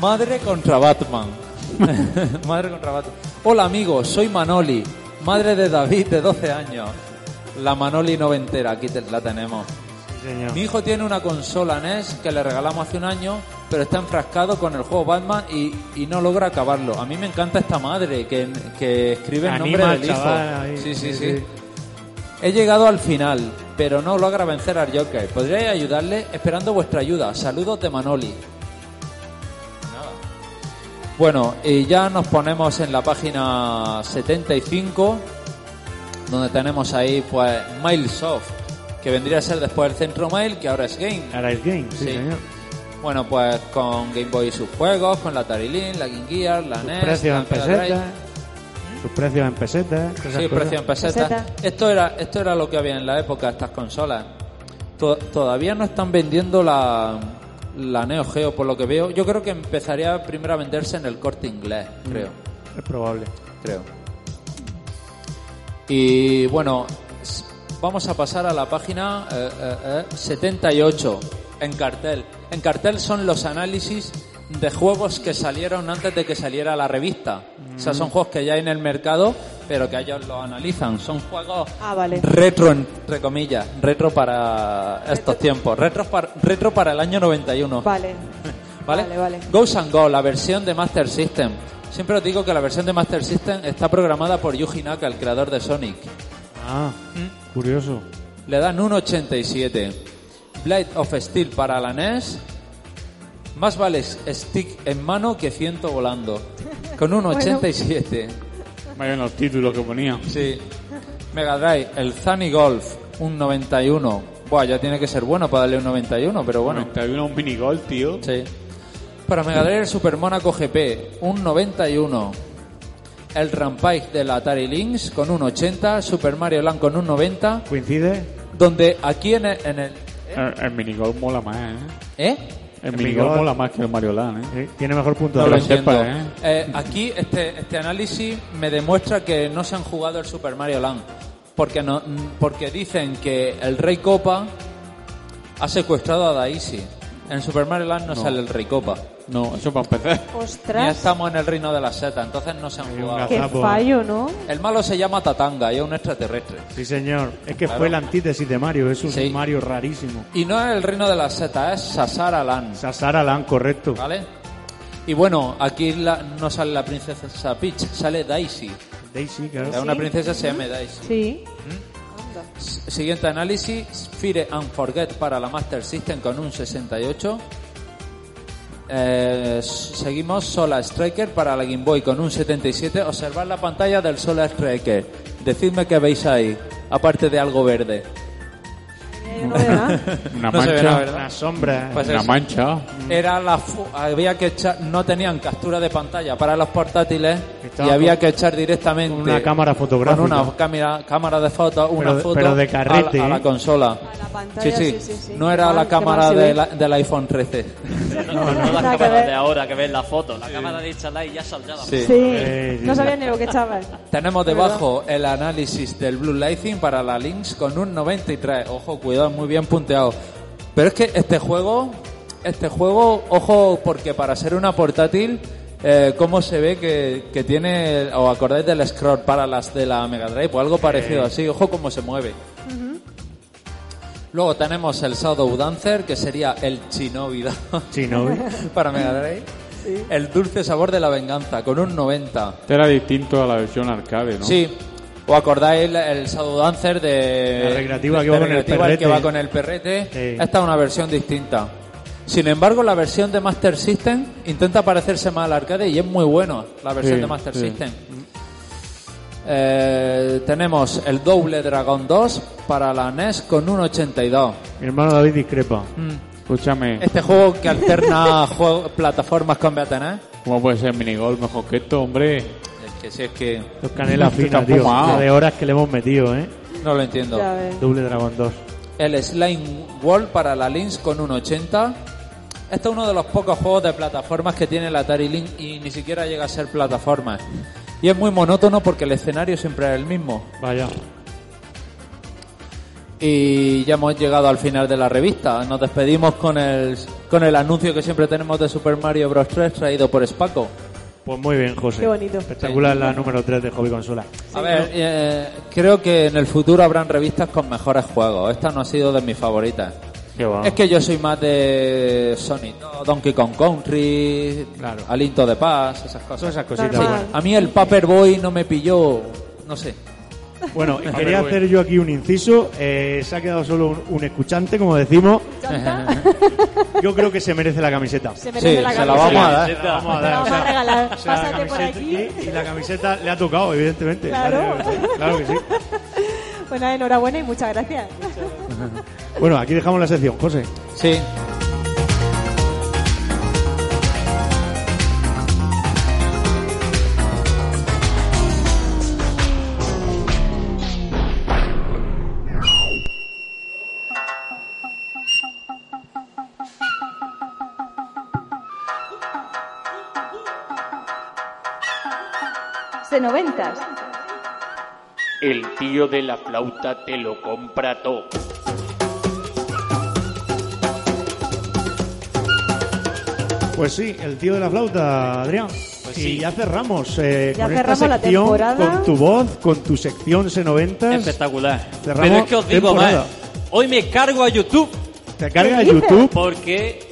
Speaker 8: Madre contra Batman. madre contra Batman. Hola amigos, soy Manoli, madre de David de 12 años. La Manoli noventera, aquí te- la tenemos.
Speaker 4: Señor.
Speaker 8: Mi hijo tiene una consola NES que le regalamos hace un año, pero está enfrascado con el juego Batman y, y no logra acabarlo. A mí me encanta esta madre que, que escribe el nombre
Speaker 4: Anima al
Speaker 8: del hijo.
Speaker 4: chaval ahí.
Speaker 8: sí, sí,
Speaker 4: Sí,
Speaker 8: sí. He llegado al final, pero no logra vencer al Joker. ¿Podríais ayudarle? Esperando vuestra ayuda. Saludos de Manoli. Bueno, y ya nos ponemos en la página 75, donde tenemos ahí pues Milesoft, que vendría a ser después el Centro Mail, que ahora es Game.
Speaker 4: Ahora es Game, sí,
Speaker 8: Sí.
Speaker 4: señor.
Speaker 8: Bueno, pues con Game Boy y sus juegos, con la Atari Lynx, la Game Gear, la
Speaker 4: Sus
Speaker 8: NES,
Speaker 4: precios
Speaker 8: la
Speaker 4: en pesetas. Sus precios en pesetas.
Speaker 8: Sí,
Speaker 4: cosas.
Speaker 8: precio en pesetas.
Speaker 2: Peseta.
Speaker 8: Esto era, esto era lo que había en la época, estas consolas. To- todavía no están vendiendo la, la Neo Geo, por lo que veo. Yo creo que empezaría primero a venderse en el corte inglés, creo.
Speaker 4: Es probable.
Speaker 8: Creo. Y bueno, vamos a pasar a la página eh, eh, eh, 78, en cartel. En cartel son los análisis de juegos que salieron antes de que saliera la revista. O sea, son juegos que ya hay en el mercado, pero que ellos lo analizan. Son juegos
Speaker 2: Ah, vale.
Speaker 8: retro, entre comillas, retro para estos tiempos, retro para, retro para el año 91.
Speaker 2: Vale.
Speaker 8: ¿Vale?
Speaker 2: Vale, vale.
Speaker 8: Ghost and Go, la versión de Master System. Siempre os digo que la versión de Master System está programada por Yuji Naka, el creador de Sonic.
Speaker 4: Ah,
Speaker 8: ¿Mm?
Speaker 4: Curioso.
Speaker 8: Le dan un 87. Blade of Steel para la NES. Más vale stick en mano que ciento volando. Con un 87.
Speaker 6: Vaya los títulos que ponía.
Speaker 8: Sí. Mega Drive, el Zany Golf, un 91. Buah, ya tiene que ser bueno para darle un 91, pero bueno.
Speaker 6: 91 un minigol, tío.
Speaker 8: Sí. Para Mega Drive el Super Monaco GP, un 91. El Rampage de la Atari Lynx con un 80. Super Mario Land con un 90.
Speaker 4: ¿Coincide?
Speaker 8: Donde aquí en el... en el-
Speaker 6: El, el minigol mola más, ¿eh?
Speaker 8: ¿Eh?
Speaker 6: El,
Speaker 4: El
Speaker 6: minigol mola más que el Mario Land, ¿eh?
Speaker 4: Tiene mejor punto
Speaker 8: No
Speaker 4: de
Speaker 8: entiendo.
Speaker 6: sepa,
Speaker 8: Eh, aquí este, este análisis me demuestra que no se han jugado el Super Mario Land. Porque, no, mm, porque dicen que el Rey Copa ha secuestrado a Daisy. En Super Mario Land no,
Speaker 6: No.
Speaker 8: sale el Ricopa.
Speaker 6: No, eso para empezar.
Speaker 2: Ostras,
Speaker 8: estamos en el reino de las setas, entonces no se han jugado.
Speaker 2: qué
Speaker 4: Gazapo.
Speaker 2: fallo, ¿no?
Speaker 8: El malo se llama Tatanga y es un extraterrestre.
Speaker 4: Sí, señor. Es que
Speaker 8: Claro.
Speaker 4: fue la antítesis de Mario. Es un
Speaker 8: Sí.
Speaker 4: Mario rarísimo.
Speaker 8: Y no es el reino de las setas, es Sasara Land.
Speaker 4: Sasara Land, correcto.
Speaker 8: ¿Vale? Y bueno, aquí la- no sale la princesa Peach, sale Daisy.
Speaker 4: Daisy, claro.
Speaker 8: Es una princesa se llama Daisy.
Speaker 2: Sí.
Speaker 8: Siguiente análisis, Sphere and Forget para la Master System con un 68. Eh, seguimos Solar Striker para la Game Boy con un 77. Observad la pantalla del Solar Striker. Decidme qué veis ahí, aparte de algo verde.
Speaker 2: No.
Speaker 6: Una
Speaker 8: No
Speaker 6: mancha.
Speaker 8: nada, ¿verdad?
Speaker 4: Una sombra.
Speaker 8: Pues
Speaker 6: una
Speaker 8: eso.
Speaker 6: mancha.
Speaker 8: Era la fu- había que echar, no tenían captura de pantalla para los portátiles y había que echar directamente
Speaker 4: con una cámara fotográfica.
Speaker 8: con una cámara, cámara de fotos, una
Speaker 4: Pero de-
Speaker 8: foto
Speaker 4: pero de
Speaker 8: a la-
Speaker 4: carrete,
Speaker 8: a la,
Speaker 4: ¿eh?
Speaker 8: consola.
Speaker 2: A la pantalla,
Speaker 8: sí, sí,
Speaker 2: sí, sí, sí.
Speaker 8: No era
Speaker 2: Qué
Speaker 8: la cámara de la- del iPhone 13.
Speaker 5: No, no, las
Speaker 2: Nada que
Speaker 5: cámaras de ahora que ves la foto. La cámara de instalar y ya saldrá la
Speaker 8: Sí.
Speaker 2: Sí, no
Speaker 4: sí,
Speaker 2: sabía
Speaker 4: sí.
Speaker 2: ni lo que echaba.
Speaker 8: Tenemos debajo el análisis del Blue Lighting para la Lynx con un 93. Ojo, cuidado, muy bien punteado. Pero es que este juego, este juego, ojo, porque para ser una portátil, eh, cómo se ve que, que tiene, o acordáis del scroll para las de la Mega Drive, o algo parecido así, ojo cómo se mueve. Luego tenemos el Shadow Dancer, que sería el Shinobi
Speaker 4: Shinobi.
Speaker 8: para Mega Drive. El dulce sabor de la venganza, con un 90.
Speaker 6: Este era distinto a la versión arcade, ¿no?
Speaker 8: Sí. ¿O acordáis el, el Shadow Dancer de
Speaker 4: La recreativa que
Speaker 8: de
Speaker 4: va con el perrete.
Speaker 8: que va con el perrete?
Speaker 4: Sí.
Speaker 8: Esta es una versión distinta. Sin embargo, la versión de Master System intenta parecerse más al arcade y es muy bueno la versión
Speaker 6: Sí,
Speaker 8: de Master
Speaker 6: sí.
Speaker 8: System. Eh, tenemos el Double Dragon 2 para la NES con un 82.
Speaker 4: Mi hermano David discrepa.
Speaker 6: Escúchame,
Speaker 8: Este juego que alterna juego- plataformas con Beaten,
Speaker 6: ¿cómo puede ser minigolf mejor que esto, hombre?
Speaker 8: Que si es que
Speaker 4: Los canela
Speaker 6: Está
Speaker 4: fina, tío. La de horas que le hemos metido, ¿eh?
Speaker 8: no lo entiendo.
Speaker 4: Double Dragon 2.
Speaker 8: El Slime Wall para la Lynx con un 80. Este es uno de los pocos juegos de plataformas que tiene la Atari Lynx y ni siquiera llega a ser plataforma. Y es muy monótono porque el escenario siempre es el mismo.
Speaker 4: Vaya.
Speaker 8: Y ya hemos llegado al final de la revista. Nos despedimos con el, con el anuncio que siempre tenemos de Super Mario Bros. 3 traído por Spaco.
Speaker 4: Pues muy bien, José.
Speaker 2: Qué bonito.
Speaker 4: Espectacular la número 3 de Hobby Consola.
Speaker 8: A ver, eh, creo que en el futuro habrán revistas con mejores juegos. Esta no ha sido de mis favoritas.
Speaker 4: Qué va.
Speaker 8: Es que yo soy más de Sonic, ¿no? Donkey Kong Country,
Speaker 4: Claro.
Speaker 8: Aliento de Paz, esas cosas.
Speaker 4: Todas esas cositas.
Speaker 8: A mí el Paperboy no me pilló, no sé.
Speaker 4: Bueno, y quería hacer yo aquí un inciso. Eh, se ha quedado solo un, un escuchante, como decimos. Yo creo que se merece la camiseta.
Speaker 2: Se merece
Speaker 8: Sí,
Speaker 2: la
Speaker 8: se la
Speaker 2: camiseta.
Speaker 8: vamos a dar.
Speaker 4: Se la vamos a
Speaker 2: Te la
Speaker 4: dar.
Speaker 2: vamos
Speaker 4: o sea,
Speaker 2: a regalar.
Speaker 4: o sea, la
Speaker 2: Pásate por
Speaker 4: camiseta-
Speaker 2: aquí.
Speaker 4: Y, y la camiseta le ha tocado, evidentemente.
Speaker 2: Claro.
Speaker 4: Claro que sí.
Speaker 2: Pues nada, enhorabuena y muchas gracias.
Speaker 4: Bueno, aquí dejamos la sección, José.
Speaker 8: Sí.
Speaker 9: C90s.
Speaker 10: El tío de la flauta te lo compra todo.
Speaker 4: Pues sí, el tío de la flauta, Adrián.
Speaker 5: Pues
Speaker 4: y
Speaker 5: sí.
Speaker 4: ya cerramos eh,
Speaker 2: Ya
Speaker 4: con esta
Speaker 2: cerramos la
Speaker 4: sección,
Speaker 2: temporada.
Speaker 4: con tu voz, con tu sección C90.
Speaker 5: Espectacular.
Speaker 4: Cerramos
Speaker 5: Pero es que os digo
Speaker 4: temporada.
Speaker 5: más. Hoy me cargo a YouTube
Speaker 4: Te carga
Speaker 2: ¿Qué dices?
Speaker 4: YouTube.
Speaker 5: porque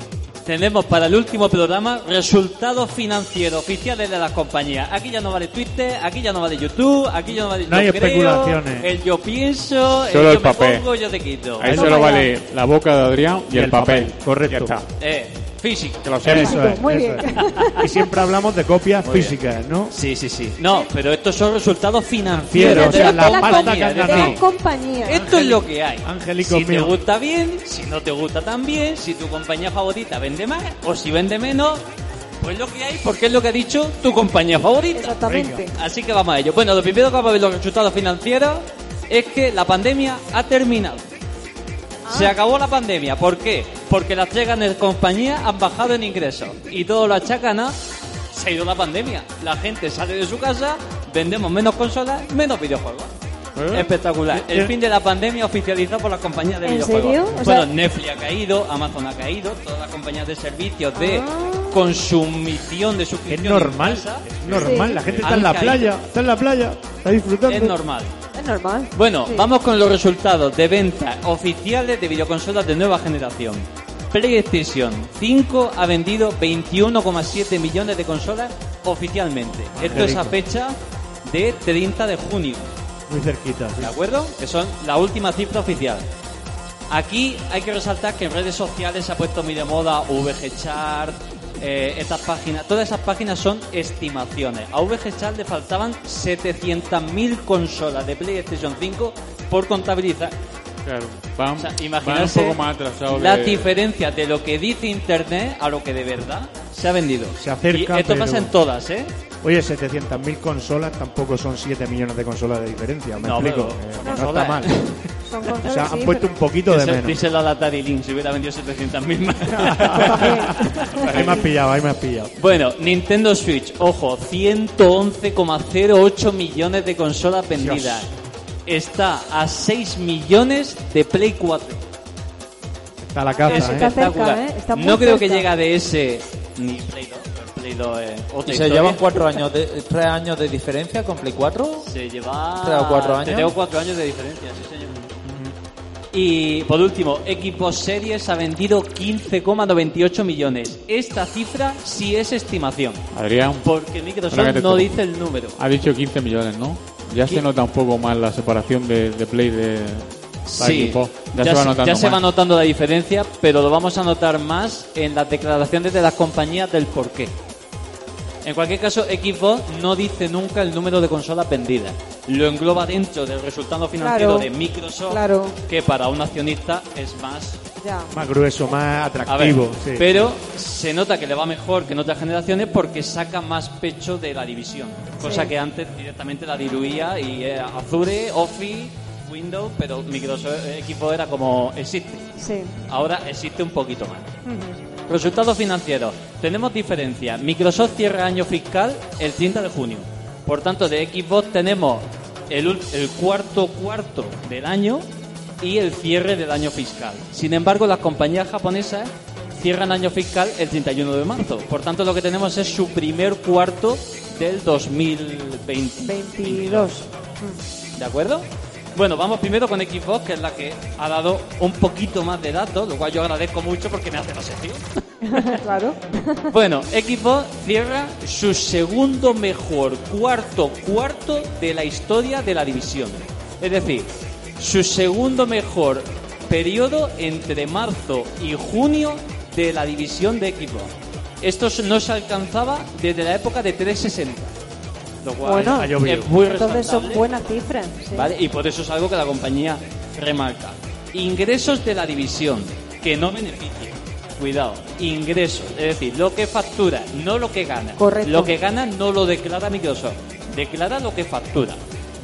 Speaker 5: tenemos para el último programa resultados financieros oficiales de las compañías. Aquí ya no vale Twitter, aquí ya no vale YouTube, aquí ya no vale
Speaker 4: No hay
Speaker 5: yo creo,
Speaker 4: especulaciones.
Speaker 5: el yo pienso, el
Speaker 6: Solo
Speaker 5: yo
Speaker 6: el
Speaker 5: me
Speaker 6: papel.
Speaker 5: pongo, yo te quito.
Speaker 6: Ahí
Speaker 2: Toma
Speaker 6: solo vale la boca de Adrián y,
Speaker 4: Y
Speaker 6: el,
Speaker 4: el
Speaker 6: papel.
Speaker 4: papel, correcto.
Speaker 6: Ya está.
Speaker 5: Eh, físico.
Speaker 6: Que lo sepas.
Speaker 4: Eso es,
Speaker 2: Muy
Speaker 4: eso
Speaker 2: bien.
Speaker 4: es. Y siempre hablamos de copias físicas, ¿no?
Speaker 5: Sí, sí, sí. No, pero estos son resultados
Speaker 4: Financieros, o sea, la pasta
Speaker 5: compañías,
Speaker 4: que has
Speaker 5: de
Speaker 2: De
Speaker 4: ganado.
Speaker 2: las compañías.
Speaker 5: Esto es lo que hay.
Speaker 4: Angélico
Speaker 5: si te
Speaker 4: mío.
Speaker 5: gusta bien, si no te gusta tan bien, si tu compañía favorita vende más o si vende menos, pues lo que hay, porque es lo que ha dicho tu compañía favorita.
Speaker 2: Exactamente.
Speaker 5: Así que vamos a ello. Bueno, lo primero que vamos a ver los resultados financieros es que la pandemia ha terminado. Se acabó la pandemia. ¿Por qué? Porque las tres grandes compañías han bajado en ingresos. Y todo lo achacan a... Se ha ido la pandemia. La gente sale de su casa, vendemos menos consolas, menos videojuegos.
Speaker 6: ¿Eh?
Speaker 5: Espectacular. El fin de la pandemia oficializado por las compañías de
Speaker 2: ¿En
Speaker 5: videojuegos.
Speaker 2: serio?
Speaker 5: Bueno,
Speaker 2: sea-
Speaker 5: Netflix ha caído, Amazon ha caído, todas las compañías de servicios de
Speaker 2: Ah.
Speaker 5: Consumición de
Speaker 4: Es
Speaker 5: suscripción.
Speaker 4: normal,
Speaker 5: en casa,
Speaker 4: es normal.
Speaker 2: Sí.
Speaker 4: La gente está
Speaker 5: Han
Speaker 4: en la
Speaker 5: caído.
Speaker 4: playa, está en la playa, está disfrutando.
Speaker 5: Es normal.
Speaker 2: Es normal.
Speaker 5: Bueno,
Speaker 2: Sí.
Speaker 5: vamos con los resultados de venta oficiales de videoconsolas de nueva generación. PlayStation 5 ha vendido 21,7 millones de consolas oficialmente. Esto es a fecha de 30 de junio.
Speaker 4: Muy cerquita. sí.
Speaker 5: ¿De acuerdo? Que son la última cifra oficial. Aquí hay que resaltar que en redes sociales se ha puesto muy de moda VGChart, eh, estas páginas, todas esas páginas son estimaciones. A VGChart le faltaban 700.000 consolas de PlayStation 5 por contabilizar.
Speaker 6: Claro, van,
Speaker 5: O sea,
Speaker 6: van un poco más atrasados.
Speaker 5: la
Speaker 6: de-
Speaker 5: diferencia de lo que dice Internet a lo que de verdad se ha vendido.
Speaker 4: Se acerca,
Speaker 5: y esto
Speaker 4: pero-
Speaker 5: pasa en todas, ¿eh?
Speaker 4: Oye, 700.000 consolas tampoco son 7 millones de consolas de diferencia, me
Speaker 5: No,
Speaker 4: explico.
Speaker 5: pero-
Speaker 4: Eh,
Speaker 5: no,
Speaker 4: está mal.
Speaker 2: Son
Speaker 4: O
Speaker 2: consolas,
Speaker 4: sea,
Speaker 2: sí,
Speaker 4: han puesto
Speaker 2: pero-
Speaker 4: un poquito de menos.
Speaker 5: A la Atari Lynx, si hubiera vendido 700.000 más.
Speaker 4: Ahí me has pillado, ahí me has pillado.
Speaker 5: Bueno, Nintendo Switch, ojo, 111,08 millones de consolas vendidas. Está a 6 millones de Play 4.
Speaker 4: Está la caza,
Speaker 5: es
Speaker 4: ¿eh?
Speaker 2: Está cerca,
Speaker 5: espectacular.
Speaker 2: ¿eh? Está
Speaker 5: no creo que llega de ese ni Play 2. Pero Play 2 es otra
Speaker 8: ¿Y se
Speaker 5: historia.
Speaker 8: llevan cuatro años de, tres años de diferencia con Play 4?
Speaker 5: Se lleva
Speaker 8: ¿Tres o cuatro años?
Speaker 5: Tres o cuatro años de diferencia, sí señor. Y por último, Xbox Series ha vendido 15,98 millones. Esta cifra sí es estimación,
Speaker 6: Adrián,
Speaker 5: porque Microsoft no dice el número.
Speaker 6: ha dicho 15 millones, ¿no? Ya se nota un poco más la separación de, de Play de...
Speaker 5: Sí,
Speaker 6: equipo.
Speaker 5: ya,
Speaker 6: Ya, se va
Speaker 5: ya se notando la diferencia, pero lo vamos a notar más en las declaraciones de las compañías del porqué. En cualquier caso, Xbox no dice nunca el número de consolas vendidas. Lo engloba dentro del resultado financiero
Speaker 2: Claro,
Speaker 5: de Microsoft,
Speaker 2: claro.
Speaker 5: que para un accionista es más
Speaker 2: Ya.
Speaker 4: Más grueso, más
Speaker 5: ver,
Speaker 4: atractivo. sí.
Speaker 5: pero se nota que le va mejor que en otras generaciones porque saca más pecho de la división. Cosa
Speaker 2: Sí.
Speaker 5: que antes directamente la diluía y eh, Azure, Office, Windows, pero Microsoft eh, Xbox era como existe.
Speaker 2: Sí.
Speaker 5: Ahora existe un poquito más. Resultados financieros. Tenemos diferencia. Microsoft cierra año fiscal el 30 de junio. Por tanto, de Xbox tenemos el, el cuarto cuarto del año y el cierre del año fiscal. Sin embargo, las compañías japonesas cierran año fiscal el 31 de marzo. Por tanto, lo que tenemos es su primer cuarto del 2020.
Speaker 2: 22.
Speaker 5: ¿De acuerdo? Bueno, vamos primero con Xbox, que es la que ha dado un poquito más de datos, lo cual yo agradezco mucho porque me hace la sección.
Speaker 2: claro.
Speaker 5: Bueno, Xbox cierra su segundo mejor cuarto cuarto de la historia de la división. Es decir, su segundo mejor periodo entre marzo y junio de la división de Xbox. Esto no se alcanzaba desde la época de 360. Lo cual
Speaker 2: Bueno,
Speaker 4: ha llovido.
Speaker 5: es muy
Speaker 2: Entonces son buenas cifras. sí.
Speaker 5: ¿Vale? Y por eso es algo que la compañía remarca. Ingresos de la división, que no beneficia. Cuidado, ingresos, es decir, lo que factura, no lo que gana.
Speaker 2: Correcto.
Speaker 5: Lo que gana no lo declara Microsoft, declara lo que factura.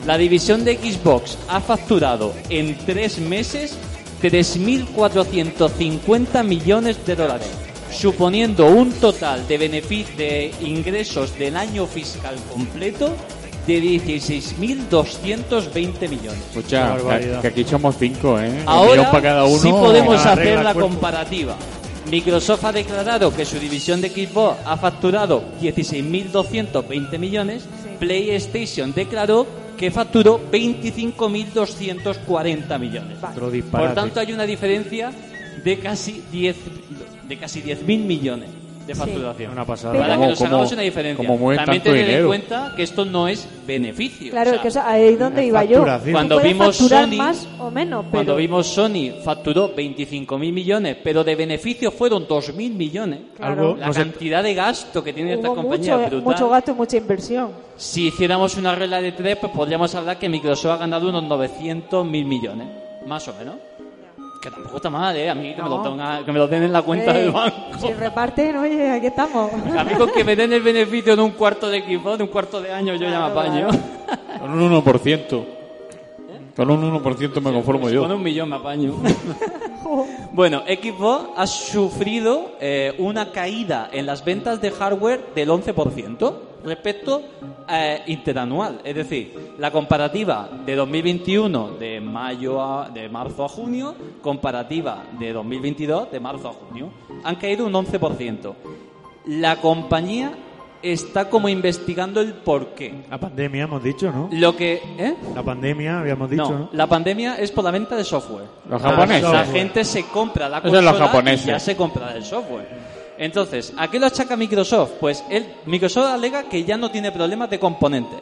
Speaker 5: La división de Xbox ha facturado en tres meses 3.450 millones de dólares, suponiendo un total de beneficios de ingresos del año fiscal completo de 16.220 millones.
Speaker 6: Escucha, que, aquí somos cinco, ¿eh?
Speaker 5: Ahora
Speaker 6: para cada uno.
Speaker 5: sí podemos hacer la comparativa. Microsoft ha declarado que su división de Xbox ha facturado 16.220 millones. PlayStation declaró que facturó 25.240 millones. Por tanto, hay una diferencia de casi 10 de casi 10.000 millones de facturación.
Speaker 4: Una pasada.
Speaker 5: Para que nos
Speaker 6: como-
Speaker 5: hagamos una diferencia.
Speaker 6: mueven
Speaker 5: También
Speaker 6: tanto
Speaker 5: tened en
Speaker 6: dinero.
Speaker 5: cuenta que esto no es beneficio.
Speaker 2: Claro,
Speaker 5: O sea,
Speaker 2: que ahí es donde iba yo.
Speaker 4: facturación.
Speaker 5: Cuando
Speaker 2: Puedes
Speaker 5: vimos
Speaker 2: facturar
Speaker 5: Sony-
Speaker 2: más o menos, pero
Speaker 5: Cuando vimos Sony facturó 25.000 millones, pero de beneficios fueron 2.000 millones.
Speaker 2: Claro.
Speaker 4: Algo,
Speaker 5: La
Speaker 4: no sé,
Speaker 5: cantidad de gasto que tiene esta
Speaker 2: hubo
Speaker 5: compañía
Speaker 2: mucho,
Speaker 5: es brutal.
Speaker 2: mucho gasto y mucha inversión.
Speaker 5: Si hiciéramos una regla de tres, pues podríamos hablar que Microsoft ha ganado unos 900.000 millones, más o menos. Que tampoco está mal, ¿eh? A mí que, me, lo tenga- que me lo den en la cuenta
Speaker 2: Eh,
Speaker 5: del banco.
Speaker 2: Si reparten, oye, aquí estamos.
Speaker 5: A mí con que me den el beneficio de un cuarto de equipo, de un cuarto de año, yo ya me
Speaker 2: Claro,
Speaker 5: apaño.
Speaker 6: Con un 1%. Con un 1% me conformo
Speaker 5: Con
Speaker 6: yo.
Speaker 5: un millón me apaño. bueno, Xbox ha sufrido eh, una caída en las ventas de hardware del 11%. Respecto eh, interanual. Es decir, la comparativa de 2021 de mayo a, de marzo a junio, comparativa de 2022 de marzo a junio. Han caído un 11%. La compañía está como investigando el porqué.
Speaker 4: La pandemia, hemos dicho, ¿no?
Speaker 5: Lo que... ¿eh?
Speaker 4: La pandemia, habíamos dicho,
Speaker 5: No,
Speaker 4: ¿no?
Speaker 5: la pandemia es por la venta de software.
Speaker 6: Los japoneses.
Speaker 5: La gente se compra la
Speaker 6: Eso es los
Speaker 5: consola
Speaker 6: japoneses.
Speaker 5: y ya se compra el software. Entonces, ¿a qué lo achaca Microsoft? Pues él, Microsoft alega que ya no tiene problemas de componentes.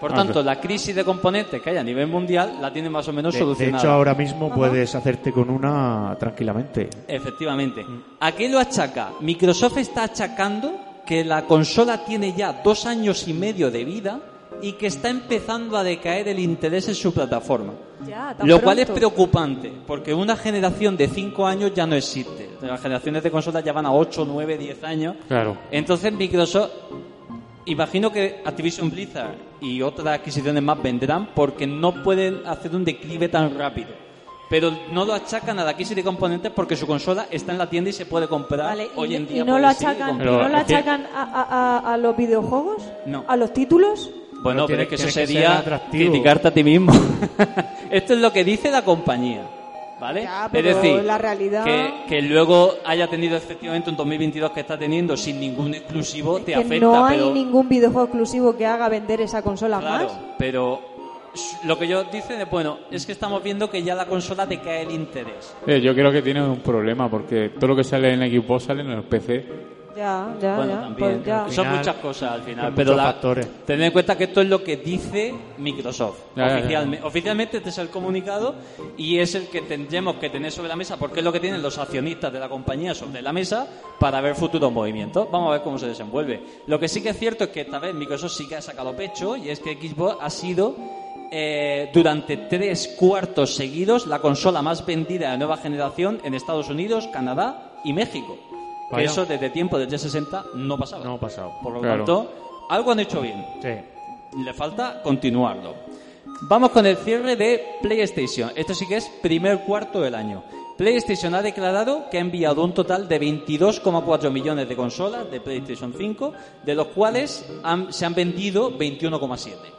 Speaker 5: Por
Speaker 6: Ah,
Speaker 5: tanto,
Speaker 6: sí.
Speaker 5: la crisis de componentes que hay a nivel mundial la tiene más o menos
Speaker 4: De, de
Speaker 5: solucionada.
Speaker 4: hecho, ahora mismo puedes hacerte con una tranquilamente.
Speaker 5: Efectivamente. ¿A qué lo achaca? Microsoft está achacando que la consola tiene ya dos años y medio de vida y que está empezando a decaer el interés en su plataforma.
Speaker 2: Ya,
Speaker 5: Lo cual es preocupante, porque una generación de 5 años ya no existe. Las generaciones de consolas ya van a 8, 9, 10 años.
Speaker 6: Claro.
Speaker 5: Entonces Microsoft, imagino que Activision Blizzard y otras adquisiciones más vendrán porque no pueden hacer un declive tan rápido. Pero no lo achacan a la crisis de componentes porque su consola está en la tienda y se puede comprar
Speaker 2: Vale,
Speaker 5: hoy
Speaker 2: y,
Speaker 5: en
Speaker 2: y
Speaker 5: día.
Speaker 2: no
Speaker 5: puede
Speaker 2: lo achacan, y no lo achacan a- a los videojuegos?
Speaker 5: No.
Speaker 2: ¿A los títulos?
Speaker 5: Bueno,
Speaker 4: Pero
Speaker 5: pero es que eso
Speaker 4: que
Speaker 5: sería criticarte a ti mismo. Esto es lo que dice la compañía. ¿Vale?
Speaker 2: Ya,
Speaker 5: es decir,
Speaker 2: la realidad-
Speaker 5: que, que luego haya tenido efectivamente un 2022 que está teniendo sin ningún exclusivo te
Speaker 2: que
Speaker 5: afecta.
Speaker 2: no hay
Speaker 5: pero,
Speaker 2: ningún videojuego exclusivo que haga vender esa consola
Speaker 5: Claro,
Speaker 2: más.
Speaker 5: pero lo que yo dicen es, bueno, es que estamos viendo que ya la consola decae el interés.
Speaker 6: Eh, yo creo que tiene un problema porque todo lo que sale en Xbox sale en el PC.
Speaker 2: Ya, ya,
Speaker 5: bueno,
Speaker 2: ya.
Speaker 5: también.
Speaker 2: pues ya.
Speaker 5: Son muchas cosas al final, pero la,
Speaker 4: factores.
Speaker 5: tened en cuenta que esto es lo que dice Microsoft.
Speaker 6: Ya, ya, ya.
Speaker 5: Oficialme- Oficialmente este es el comunicado y es el que tendremos que tener sobre la mesa porque es lo que tienen los accionistas de la compañía sobre la mesa para ver futuros movimientos. Vamos a ver cómo se desenvuelve. Lo que sí que es cierto es que esta vez Microsoft sí que ha sacado pecho y es que Xbox ha sido eh, durante tres cuartos seguidos la consola más vendida de nueva generación en Estados Unidos, Canadá y México. Que eso desde tiempo del G60 no pasaba.
Speaker 4: No ha pasado.
Speaker 5: Por lo
Speaker 6: Claro.
Speaker 5: tanto, algo han hecho bien.
Speaker 4: Sí.
Speaker 5: Le falta continuarlo. Vamos con el cierre de PlayStation. Esto sí que es primer cuarto del año. PlayStation ha declarado que ha enviado un total de 22,4 millones de consolas de PlayStation 5, de los cuales han- se han vendido 21,7.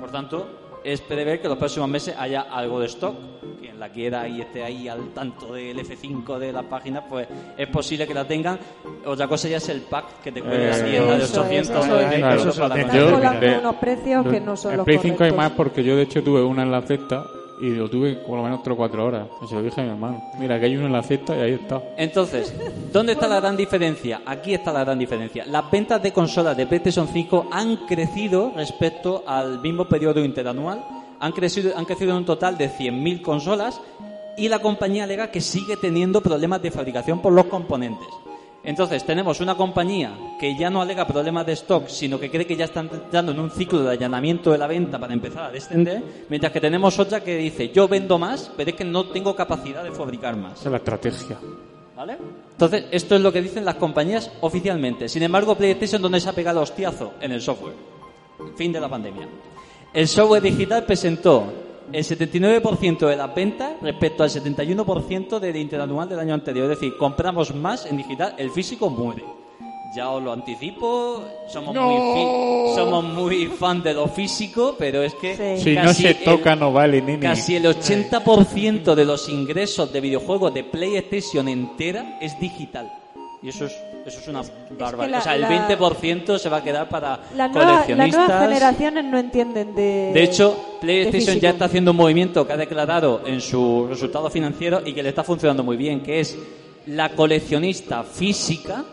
Speaker 5: Por tanto, es prever que los próximos meses haya algo de stock. Quien la quiera y esté ahí al tanto del F5 de las páginas, pues es posible que la tengan. Otra cosa ya es el pack que te cuesta
Speaker 6: Eh,
Speaker 5: la tienda de
Speaker 2: eso es,
Speaker 5: 800
Speaker 2: eso es.
Speaker 5: euros
Speaker 6: Yo-
Speaker 2: unos precios que no son los
Speaker 6: Play 5 hay más porque yo de hecho tuve una en la cesta y lo tuve por lo menos 3 o 4 horas. Y se lo dije a mi hermano. Mira, que hay uno en la cesta y ahí está.
Speaker 5: Entonces, ¿dónde está la gran diferencia? Aquí está la gran diferencia. Las ventas de consolas de PlayStation 5 han crecido respecto al mismo periodo interanual. Han crecido, han crecido en un total de 100.000 consolas y la compañía alega que sigue teniendo problemas de fabricación por los componentes. Entonces, tenemos una compañía que ya no alega problemas de stock, sino que cree que ya está entrando en un ciclo de allanamiento de la venta para empezar a descender, mientras que tenemos otra que dice, yo vendo más, pero es que no tengo capacidad de fabricar más.
Speaker 6: Esa es la estrategia.
Speaker 5: ¿Vale? Entonces, esto es lo que dicen las compañías oficialmente. Sin embargo, PlayStation, ¿dónde se ha pegado hostiazo? En el software. Fin de la pandemia. El software digital presentó el 79% de las ventas respecto al 71% del interanual del año anterior. Es decir, compramos más en digital, el físico muere. Ya os lo anticipo, somos, muy, fi- somos muy fan de lo físico, pero es que
Speaker 2: Sí.
Speaker 6: Si no
Speaker 5: casi
Speaker 6: se
Speaker 5: el-
Speaker 6: toca, no vale, nene.
Speaker 5: Casi el 80% de los ingresos de videojuegos de PlayStation entera es digital. Y eso es, eso es una barbaridad.
Speaker 2: la-
Speaker 5: o sea, el
Speaker 2: la-
Speaker 5: 20% se va a quedar para
Speaker 2: Las nuevas, las
Speaker 5: coleccionistas.
Speaker 2: nuevas generaciones no entienden de.
Speaker 5: De hecho,
Speaker 2: de
Speaker 5: PlayStation
Speaker 2: físico.
Speaker 5: ya está haciendo un movimiento que ha declarado en su resultado financiero y que le está funcionando muy bien, que es la coleccionista física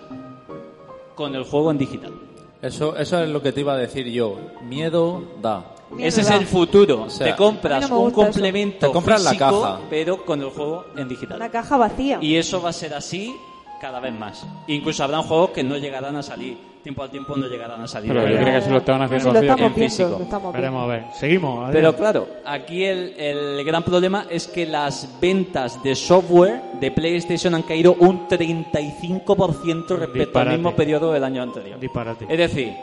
Speaker 5: con el juego en digital.
Speaker 8: Eso, eso es lo que te iba a decir yo. Miedo da.
Speaker 2: Miedo
Speaker 5: Ese es el futuro.
Speaker 8: O sea,
Speaker 5: Te compras
Speaker 2: no
Speaker 5: un
Speaker 2: eso.
Speaker 5: complemento
Speaker 8: Te compras la caja.
Speaker 5: pero con el juego en digital.
Speaker 2: Una caja vacía.
Speaker 5: Y eso va a ser así cada vez más. Incluso habrán juegos que no llegarán a salir. Tiempo al tiempo no llegarán a salir.
Speaker 6: Pero yo
Speaker 5: Pero,
Speaker 6: creo que se lo estaban haciendo
Speaker 2: Si lo
Speaker 6: así.
Speaker 2: estamos
Speaker 5: en
Speaker 2: viendo,
Speaker 5: físico.
Speaker 2: lo estamos viendo.
Speaker 4: Veremos a ver. Seguimos. Adrián.
Speaker 5: pero claro, aquí el, el gran problema es que las ventas de software de PlayStation han caído un 35% respecto
Speaker 4: Disparate.
Speaker 5: al mismo periodo del año anterior.
Speaker 4: Disparate.
Speaker 5: Es decir,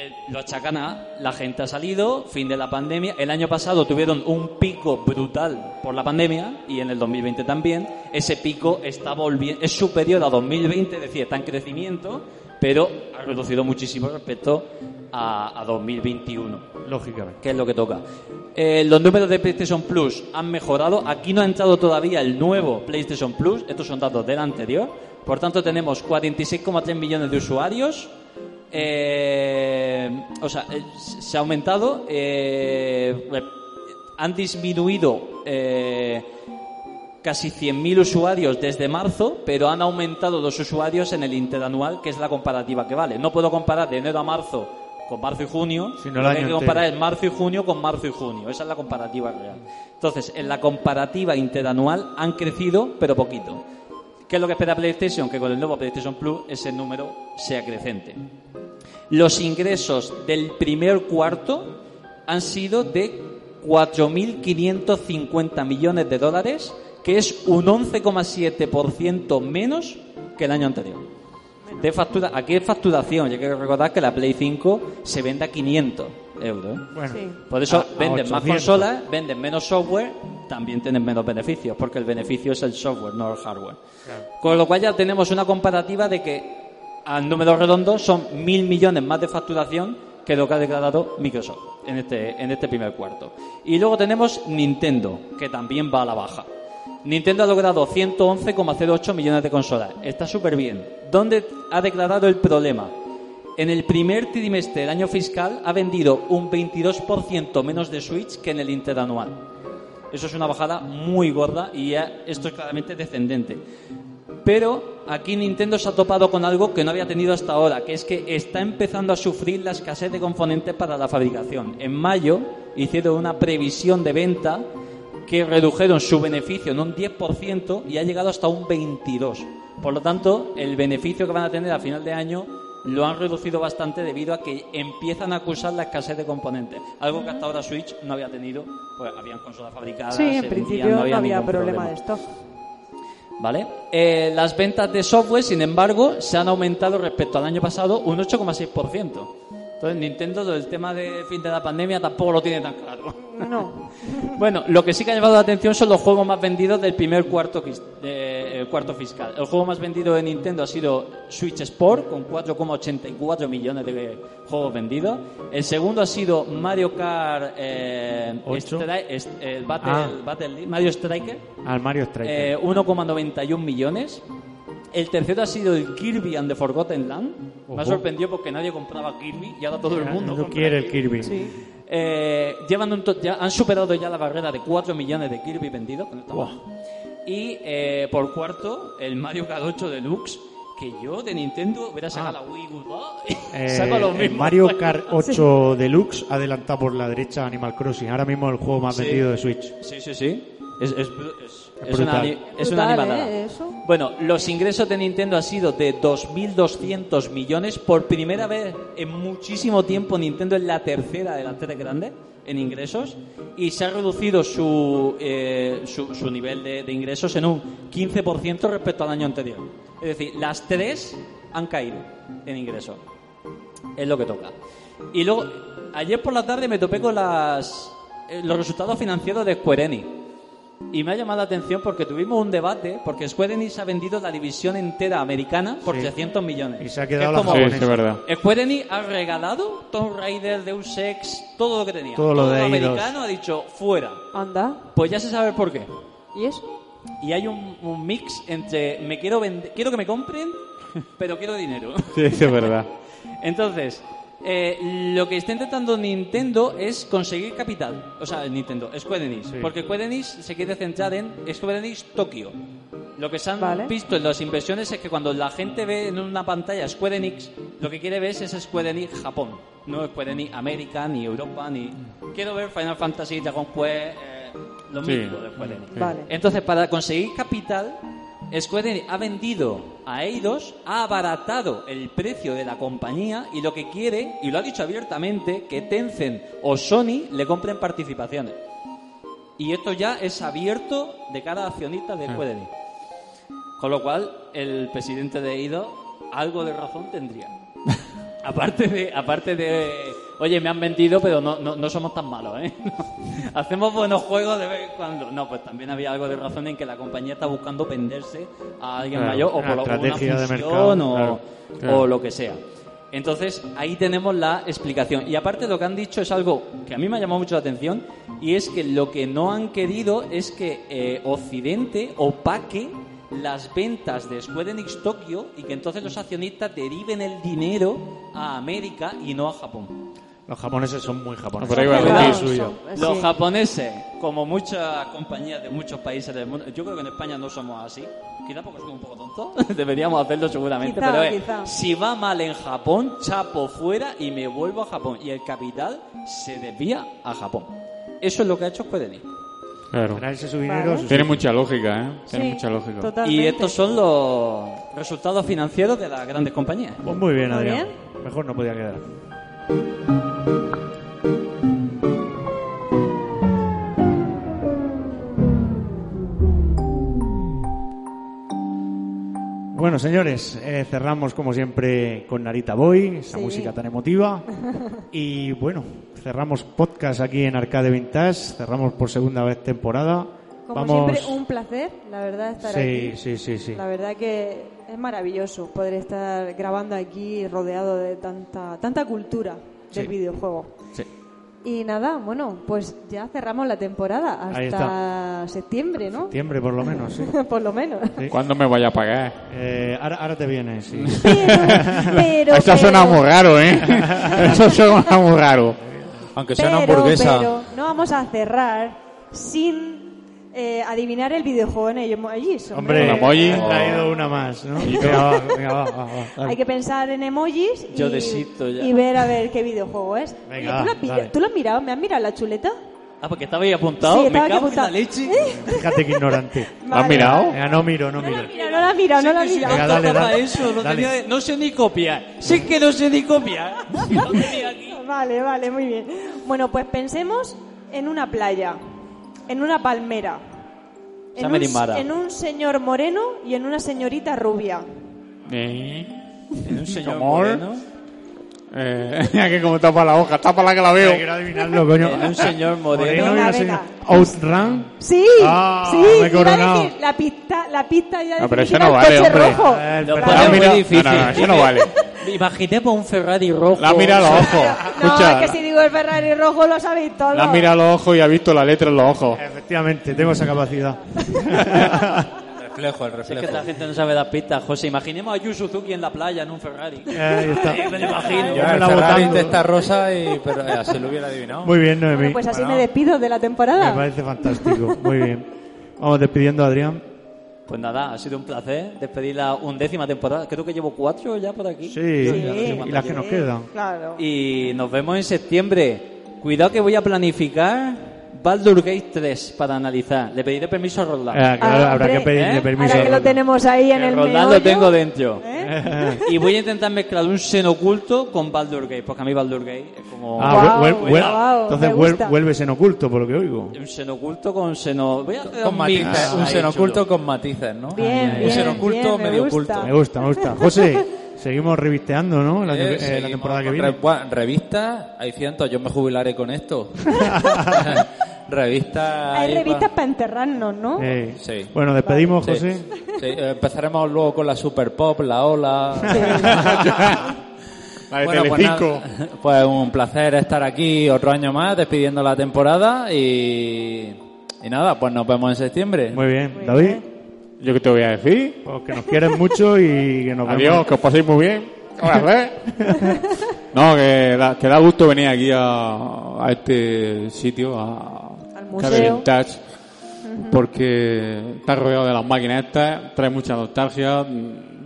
Speaker 5: eh, lo achacan a la gente ha salido, fin de la pandemia. El año pasado tuvieron un pico brutal por la pandemia y en el 2020 también. Ese pico está volviendo, es superior a 2020, es decir, está en crecimiento, pero ha reducido muchísimo respecto a, a 2021
Speaker 4: Lógicamente.
Speaker 5: que es lo que toca. Eh, los números de PlayStation Plus han mejorado. Aquí no ha entrado todavía el nuevo PlayStation Plus. Estos son datos del anterior. Por tanto, tenemos 46,3 millones de usuarios. Eh, o sea, eh, se ha aumentado. eh, re- han disminuido eh, casi 100.000 usuarios desde marzo, pero han aumentado los usuarios en el interanual, que es la comparativa que vale. No puedo comparar de enero a marzo con marzo y junio,
Speaker 4: Sino el
Speaker 5: lo que hay que comparar es marzo y junio con marzo y junio. Esa es la comparativa real. Entonces, en la comparativa interanual han crecido, pero poquito. ¿Qué es lo que espera PlayStation? Que con el nuevo PlayStation Plus ese número sea creciente. Los ingresos del primer cuarto han sido de 4.550 millones de dólares, que es un 11,7% menos que el año anterior. De factura, aquí es facturación, y hay que recordar que la Play 5 se vende a 500 euros. ¿eh?
Speaker 4: Bueno,
Speaker 2: Sí.
Speaker 5: Por eso
Speaker 4: a- a
Speaker 5: venden más
Speaker 4: 800.
Speaker 5: consolas, venden menos software, también tienen menos beneficios, porque el beneficio es el software, no el hardware. Con lo cual ya tenemos una comparativa de que al número redondo son mil millones más de facturación que lo que ha declarado Microsoft en este, en este primer cuarto. Y luego tenemos Nintendo, que también va a la baja. Nintendo ha logrado 111,08 millones de consolas. Está súper bien. ¿Dónde ha declarado el problema? En el primer trimestre del año fiscal ha vendido un 22% menos de Switch que en el interanual. Eso es una bajada muy gorda y esto es claramente descendente. Pero aquí Nintendo se ha topado con algo que no había tenido hasta ahora, que es que está empezando a sufrir la escasez de componentes para la fabricación. En mayo hicieron una previsión de venta que redujeron su beneficio en un 10% y ha llegado hasta un 22%. Por lo tanto, el beneficio que van a tener a final de año lo han reducido bastante debido a que empiezan a acusar la escasez de componentes. Algo que hasta ahora Switch no había tenido, pues habían consolas fabricadas.
Speaker 2: Sí, en principio
Speaker 5: no
Speaker 2: no
Speaker 5: había,
Speaker 2: problema de stock.
Speaker 5: ¿Vale? Eh, las ventas de software, sin embargo, se han aumentado respecto al año pasado un 8,6%. Entonces, Nintendo, del tema de fin de la pandemia, tampoco lo tiene tan claro.
Speaker 2: No.
Speaker 5: Bueno, lo que sí que ha llamado la atención son los juegos más vendidos del primer cuarto, eh, cuarto fiscal. El juego más vendido de Nintendo ha sido Switch Sport, con 4,84 millones de juegos vendidos. El segundo ha sido Mario Kart eh, eh, Battle,
Speaker 4: Ah.
Speaker 5: Battle League, Mario Striker,
Speaker 4: Al Mario Striker.
Speaker 5: eh, 1,91 millones. El tercero ha sido el Kirby and the Forgotten Land. Me ha sorprendido porque nadie compraba Kirby y ahora todo el mundo
Speaker 4: no quiere el Kirby.
Speaker 5: eh, llevan un ya han superado ya la barrera de 4 millones de Kirby vendidos con esta baja. Y eh, por cuarto, el Mario Kart 8 Deluxe, que yo de Nintendo hubiera sacado
Speaker 4: Ah.
Speaker 5: la Wii U.
Speaker 4: Eh,
Speaker 5: Saco lo
Speaker 4: el
Speaker 5: mismo.
Speaker 4: Mario Kart 8 Deluxe adelantado por la derecha Animal Crossing. Ahora mismo el juego más
Speaker 5: Sí.
Speaker 4: vendido de Switch.
Speaker 5: Sí, sí, sí. Es, es, es-
Speaker 4: Es
Speaker 5: es una, es una animalada.
Speaker 2: ¿eh? Eso.
Speaker 5: Bueno, los ingresos de Nintendo han sido de 2.200 millones. Por primera vez en muchísimo tiempo, Nintendo es la tercera de las tres grandes en ingresos y se ha reducido su, eh, su, su nivel de, de ingresos en un 15% respecto al año anterior. Es decir, las tres han caído en ingresos. Es lo que toca. Y luego, ayer por la tarde me topé con las, eh, los resultados financieros de Square Enix. Y me ha llamado la atención porque tuvimos un debate, porque Square Enix ha vendido la división entera americana por
Speaker 4: Sí.
Speaker 5: 300 millones.
Speaker 4: Y se ha
Speaker 5: Que
Speaker 4: quedado la
Speaker 5: como-
Speaker 6: Sí,
Speaker 4: japonesa.
Speaker 6: sí, es verdad.
Speaker 5: Square Enix ha regalado Tomb Raider, Deus Ex, todo lo que tenía.
Speaker 4: Todo lo de
Speaker 5: americano ha dicho fuera.
Speaker 2: Anda.
Speaker 5: Pues ya se sabe por qué.
Speaker 2: ¿Y eso?
Speaker 5: Y hay un, un mix entre me quiero vender, quiero que me compren, pero quiero dinero.
Speaker 6: Sí, es verdad.
Speaker 5: Entonces, eh, lo que está intentando Nintendo es conseguir capital. O sea, Nintendo, Square Enix. Porque Square Enix se quiere centrar en Square Enix Tokio. Lo que se han
Speaker 2: Vale.
Speaker 5: visto en las inversiones es que cuando la gente ve en una pantalla Square Enix, lo que quiere ver es Square Enix Japón. No Square Enix América, ni Europa, ni... Quiero ver Final Fantasy, Dragon Quest, eh, lo
Speaker 6: Sí.
Speaker 5: mítico de Square Enix.
Speaker 2: Vale.
Speaker 5: Entonces, para conseguir capital, Square ha vendido a Eidos, ha abaratado el precio de la compañía y lo que quiere, y lo ha dicho abiertamente, que Tencent o Sony le compren participaciones. Y esto ya es abierto de cara a accionistas de Square Enix. Con lo cual, el presidente de Eidos algo de razón tendría. aparte de aparte de oye, me han vendido, pero no, no, no somos tan malos, ¿eh? Hacemos buenos juegos de vez en cuando. No, pues también había algo de razón en que la compañía está buscando venderse a alguien
Speaker 4: Claro,
Speaker 5: mayor o por lo- una
Speaker 4: estrategia de mercado,
Speaker 5: o,
Speaker 4: claro, claro.
Speaker 5: o lo que sea. Entonces, ahí tenemos la explicación. Y aparte lo que han dicho es algo que a mí me ha llamado mucho la atención, y es que lo que no han querido es que eh, Occidente opaque las ventas de Square Enix Tokyo y que entonces los accionistas deriven el dinero a América y no a Japón.
Speaker 4: Los japoneses son muy japoneses.
Speaker 6: Por ahí va
Speaker 5: Cuidado.
Speaker 6: el
Speaker 4: suyo.
Speaker 5: Los japoneses, como muchas compañías de muchos países del mundo, yo creo que en España no somos así. Quizá porque somos un poco tontos, deberíamos hacerlo seguramente,
Speaker 2: Quizá,
Speaker 5: pero es,
Speaker 2: quizá.
Speaker 5: si va mal en Japón, chapo fuera y me vuelvo a Japón. Y el capital se desvía a Japón. Eso es lo que ha hecho Square.
Speaker 6: Claro.
Speaker 4: Traerse su dinero.
Speaker 2: Vale.
Speaker 4: sus-
Speaker 6: Tiene mucha lógica, ¿eh? Tiene
Speaker 2: Sí,
Speaker 6: mucha lógica.
Speaker 2: Totalmente.
Speaker 5: Y estos son los resultados financieros de las grandes compañías.
Speaker 4: Pues muy bien, Adrián.
Speaker 2: bien.
Speaker 4: Mejor no podía quedar. Bueno, señores, eh, cerramos como siempre con Narita Boy, esa
Speaker 2: Sí.
Speaker 4: música tan emotiva. Y bueno, cerramos podcast aquí en Arcade Vintage, cerramos por segunda vez temporada.
Speaker 2: Como
Speaker 4: Vamos...
Speaker 2: siempre, un placer, la verdad, estar
Speaker 4: Sí,
Speaker 2: aquí.
Speaker 4: sí, sí, sí.
Speaker 2: La verdad que es maravilloso poder estar grabando aquí rodeado de tanta tanta cultura del
Speaker 4: Sí.
Speaker 2: videojuego.
Speaker 4: Sí.
Speaker 2: Y nada, bueno, pues ya cerramos la temporada hasta septiembre, ¿no?
Speaker 4: Septiembre por lo menos, sí.
Speaker 2: Por lo menos.
Speaker 4: Sí.
Speaker 6: ¿Cuándo me vaya a pagar?
Speaker 4: Eh, ahora, ahora te viene, sí.
Speaker 2: Pero, pero,
Speaker 6: Eso
Speaker 2: pero-
Speaker 6: suena muy raro, ¿eh? Eso suena muy raro.
Speaker 8: Aunque sea una
Speaker 2: pero,
Speaker 8: hamburguesa.
Speaker 2: pero no vamos a cerrar sin eh, adivinar el videojuego en emojis.
Speaker 4: Hombre,
Speaker 6: Con emoji.
Speaker 4: ha traído una más, ¿no? Venga, va, venga, va, va.
Speaker 2: Hay que pensar en emojis y,
Speaker 5: Yo ya.
Speaker 2: y ver a ver qué videojuego es.
Speaker 4: Venga,
Speaker 2: Oye, ¿tú, lo has. ¿Tú lo has mirado? ¿Me has mirado la chuleta?
Speaker 5: Ah, porque estaba ahí apuntado.
Speaker 2: Sí,
Speaker 5: me
Speaker 2: estaba aquí
Speaker 5: cago en la
Speaker 2: apuntado.
Speaker 5: leche.
Speaker 4: Fíjate que ignorante.
Speaker 6: ¿Lo has mirado?
Speaker 4: Venga, no miro, no miro.
Speaker 2: Mira, no la has mirado, no la mirado.
Speaker 4: Venga,
Speaker 5: no
Speaker 4: dale, dale.
Speaker 5: eso, no,
Speaker 4: Dale.
Speaker 5: tenía- no sé ni copiar. Sé que no sé ni copiar. Lo tenía aquí.
Speaker 2: Vale, vale, muy bien. Bueno, pues pensemos en una playa, en una palmera, en un,
Speaker 5: Dimara.
Speaker 2: en un señor moreno y en una señorita rubia.
Speaker 6: ¿Eh?
Speaker 5: En un señor moreno.
Speaker 6: Eh, mira que como tapa la hoja, tapa la que la veo.
Speaker 4: Hay que adivinarlo, coño.
Speaker 5: En un señor moreno.
Speaker 4: Y una señora. Outrun.
Speaker 2: Sí,
Speaker 4: Ah,
Speaker 2: sí,
Speaker 4: me he
Speaker 2: iba a
Speaker 4: coronado.
Speaker 2: decir la pista, la pista ya
Speaker 6: No, pero eso
Speaker 2: definitiva,
Speaker 6: no
Speaker 2: el
Speaker 6: vale,
Speaker 2: coche
Speaker 6: hombre.
Speaker 2: rojo.
Speaker 4: Eh,
Speaker 5: Lo
Speaker 4: espera.
Speaker 5: pone muy
Speaker 6: mira-
Speaker 5: difícil.
Speaker 6: no, no, eso no vale.
Speaker 5: Imaginemos un Ferrari rojo.
Speaker 6: La mira a los ojos.
Speaker 2: No,
Speaker 6: Escucha,
Speaker 2: es que si digo el Ferrari rojo lo sabéis todos.
Speaker 6: la mira a los ojos y ha visto la letra en los ojos.
Speaker 4: Efectivamente, tengo esa capacidad.
Speaker 8: Reflejo, el
Speaker 5: Es
Speaker 8: reflejo.
Speaker 5: que la gente no sabe las pistas, José. Imaginemos a Yu Suzuki en la playa en un Ferrari.
Speaker 4: Eh, Ahí está.
Speaker 5: Eh, me lo imagino.
Speaker 8: Ya,
Speaker 4: me
Speaker 8: el
Speaker 4: la
Speaker 8: Ferrari
Speaker 4: botando.
Speaker 8: está rosa y pero eh, así lo hubiera adivinado.
Speaker 4: Muy bien, Noemí.
Speaker 2: Bueno, pues así
Speaker 8: Bueno.
Speaker 2: me despido de la
Speaker 4: Me
Speaker 2: temporada.
Speaker 4: parece fantástico. Muy bien. Vamos despidiendo a Adrián.
Speaker 5: Pues nada, ha sido un placer despedir la undécima temporada. Creo que llevo cuatro ya por aquí.
Speaker 4: Sí,
Speaker 5: no sé
Speaker 4: y las que nos quedan.
Speaker 2: Claro.
Speaker 5: Y nos vemos en septiembre. Cuidado que voy a planificar Baldur Gate 3 para analizar. Le pediré permiso a Roldán.
Speaker 4: Eh, claro,
Speaker 2: Ah,
Speaker 4: habrá
Speaker 2: hombre,
Speaker 4: que pedirle
Speaker 5: ¿eh?
Speaker 4: permiso.
Speaker 2: Ahora
Speaker 4: a
Speaker 2: que lo tenemos ahí en
Speaker 5: Que
Speaker 2: el
Speaker 5: Roldán
Speaker 2: meollo,
Speaker 5: lo tengo dentro.
Speaker 2: ¿eh?
Speaker 5: Y voy a intentar mezclar un seno oculto con Baldur Gate, porque a mí Baldur Gate es como
Speaker 4: Ah, vuel- vuel-
Speaker 2: guau,
Speaker 4: entonces
Speaker 2: me
Speaker 4: vuel-
Speaker 2: gusta.
Speaker 4: vuelves en oculto, por lo que oigo.
Speaker 5: un seno oculto con seno... Voy a hacer
Speaker 8: Con
Speaker 5: un
Speaker 8: matices, un seno oculto con matices, ¿no?
Speaker 2: Bien,
Speaker 8: un
Speaker 2: bien,
Speaker 8: seno oculto
Speaker 2: bien, me
Speaker 8: medio
Speaker 2: gusta.
Speaker 8: oculto.
Speaker 4: Me gusta, me gusta. José, seguimos revisteando, ¿no? El que-
Speaker 8: Eh,
Speaker 4: eh, la temporada que viene.
Speaker 8: re- bueno, revistas, hay cientos, yo me jubilaré con esto. revistas.
Speaker 2: Hay revistas
Speaker 8: pa-
Speaker 2: para enterrarnos, ¿no?
Speaker 4: Eh,
Speaker 8: Sí.
Speaker 4: Bueno, despedimos,
Speaker 8: Sí.
Speaker 4: José.
Speaker 8: Sí, eh, empezaremos luego con la Super Pop, la Ola.
Speaker 6: La de
Speaker 8: Bueno, pues, nada, pues un placer estar aquí otro año más despidiendo la temporada y, y nada, pues nos vemos en septiembre.
Speaker 4: Muy bien.
Speaker 2: Muy
Speaker 4: David,
Speaker 2: bien.
Speaker 6: ¿Yo qué te voy a decir?
Speaker 4: pues que nos quieres mucho y que nos
Speaker 6: Adiós,
Speaker 4: vemos.
Speaker 6: que os paséis muy bien. No, que da, que da gusto venir aquí a, a este sitio, a
Speaker 2: Museo.
Speaker 6: Vintage, porque está rodeado de las máquinas estas, trae mucha nostalgia.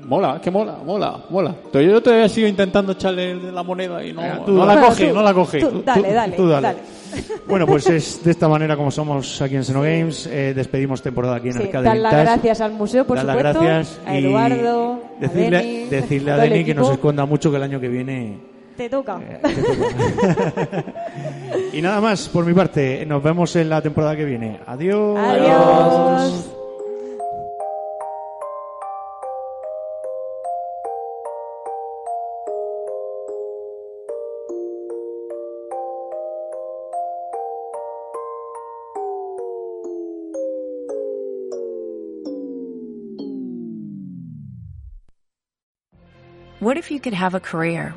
Speaker 6: Mola, es que mola, mola, mola. Pero yo todavía sigo intentando echarle la moneda y no,
Speaker 4: Venga, tú
Speaker 6: no la coge,
Speaker 2: Tú-
Speaker 6: no la coge.
Speaker 2: tú- dale, dale,
Speaker 4: tú dale.
Speaker 2: dale.
Speaker 4: Bueno, pues es de esta manera como somos aquí en Seno Games. Eh, despedimos temporada aquí en
Speaker 2: Sí,
Speaker 4: Arcade
Speaker 2: dar las
Speaker 4: Vintage.
Speaker 2: gracias al museo, por
Speaker 4: Dar las
Speaker 2: supuesto.
Speaker 4: gracias
Speaker 2: a
Speaker 4: y
Speaker 2: Eduardo, a
Speaker 4: decirle,
Speaker 2: Deni,
Speaker 4: decirle a Deni que nos esconda mucho que el año que viene te toca.
Speaker 2: Eh, te toca.
Speaker 4: y nada más por mi parte. Nos vemos en la temporada que viene. Adiós.
Speaker 2: Adiós.
Speaker 11: What if you could have a career?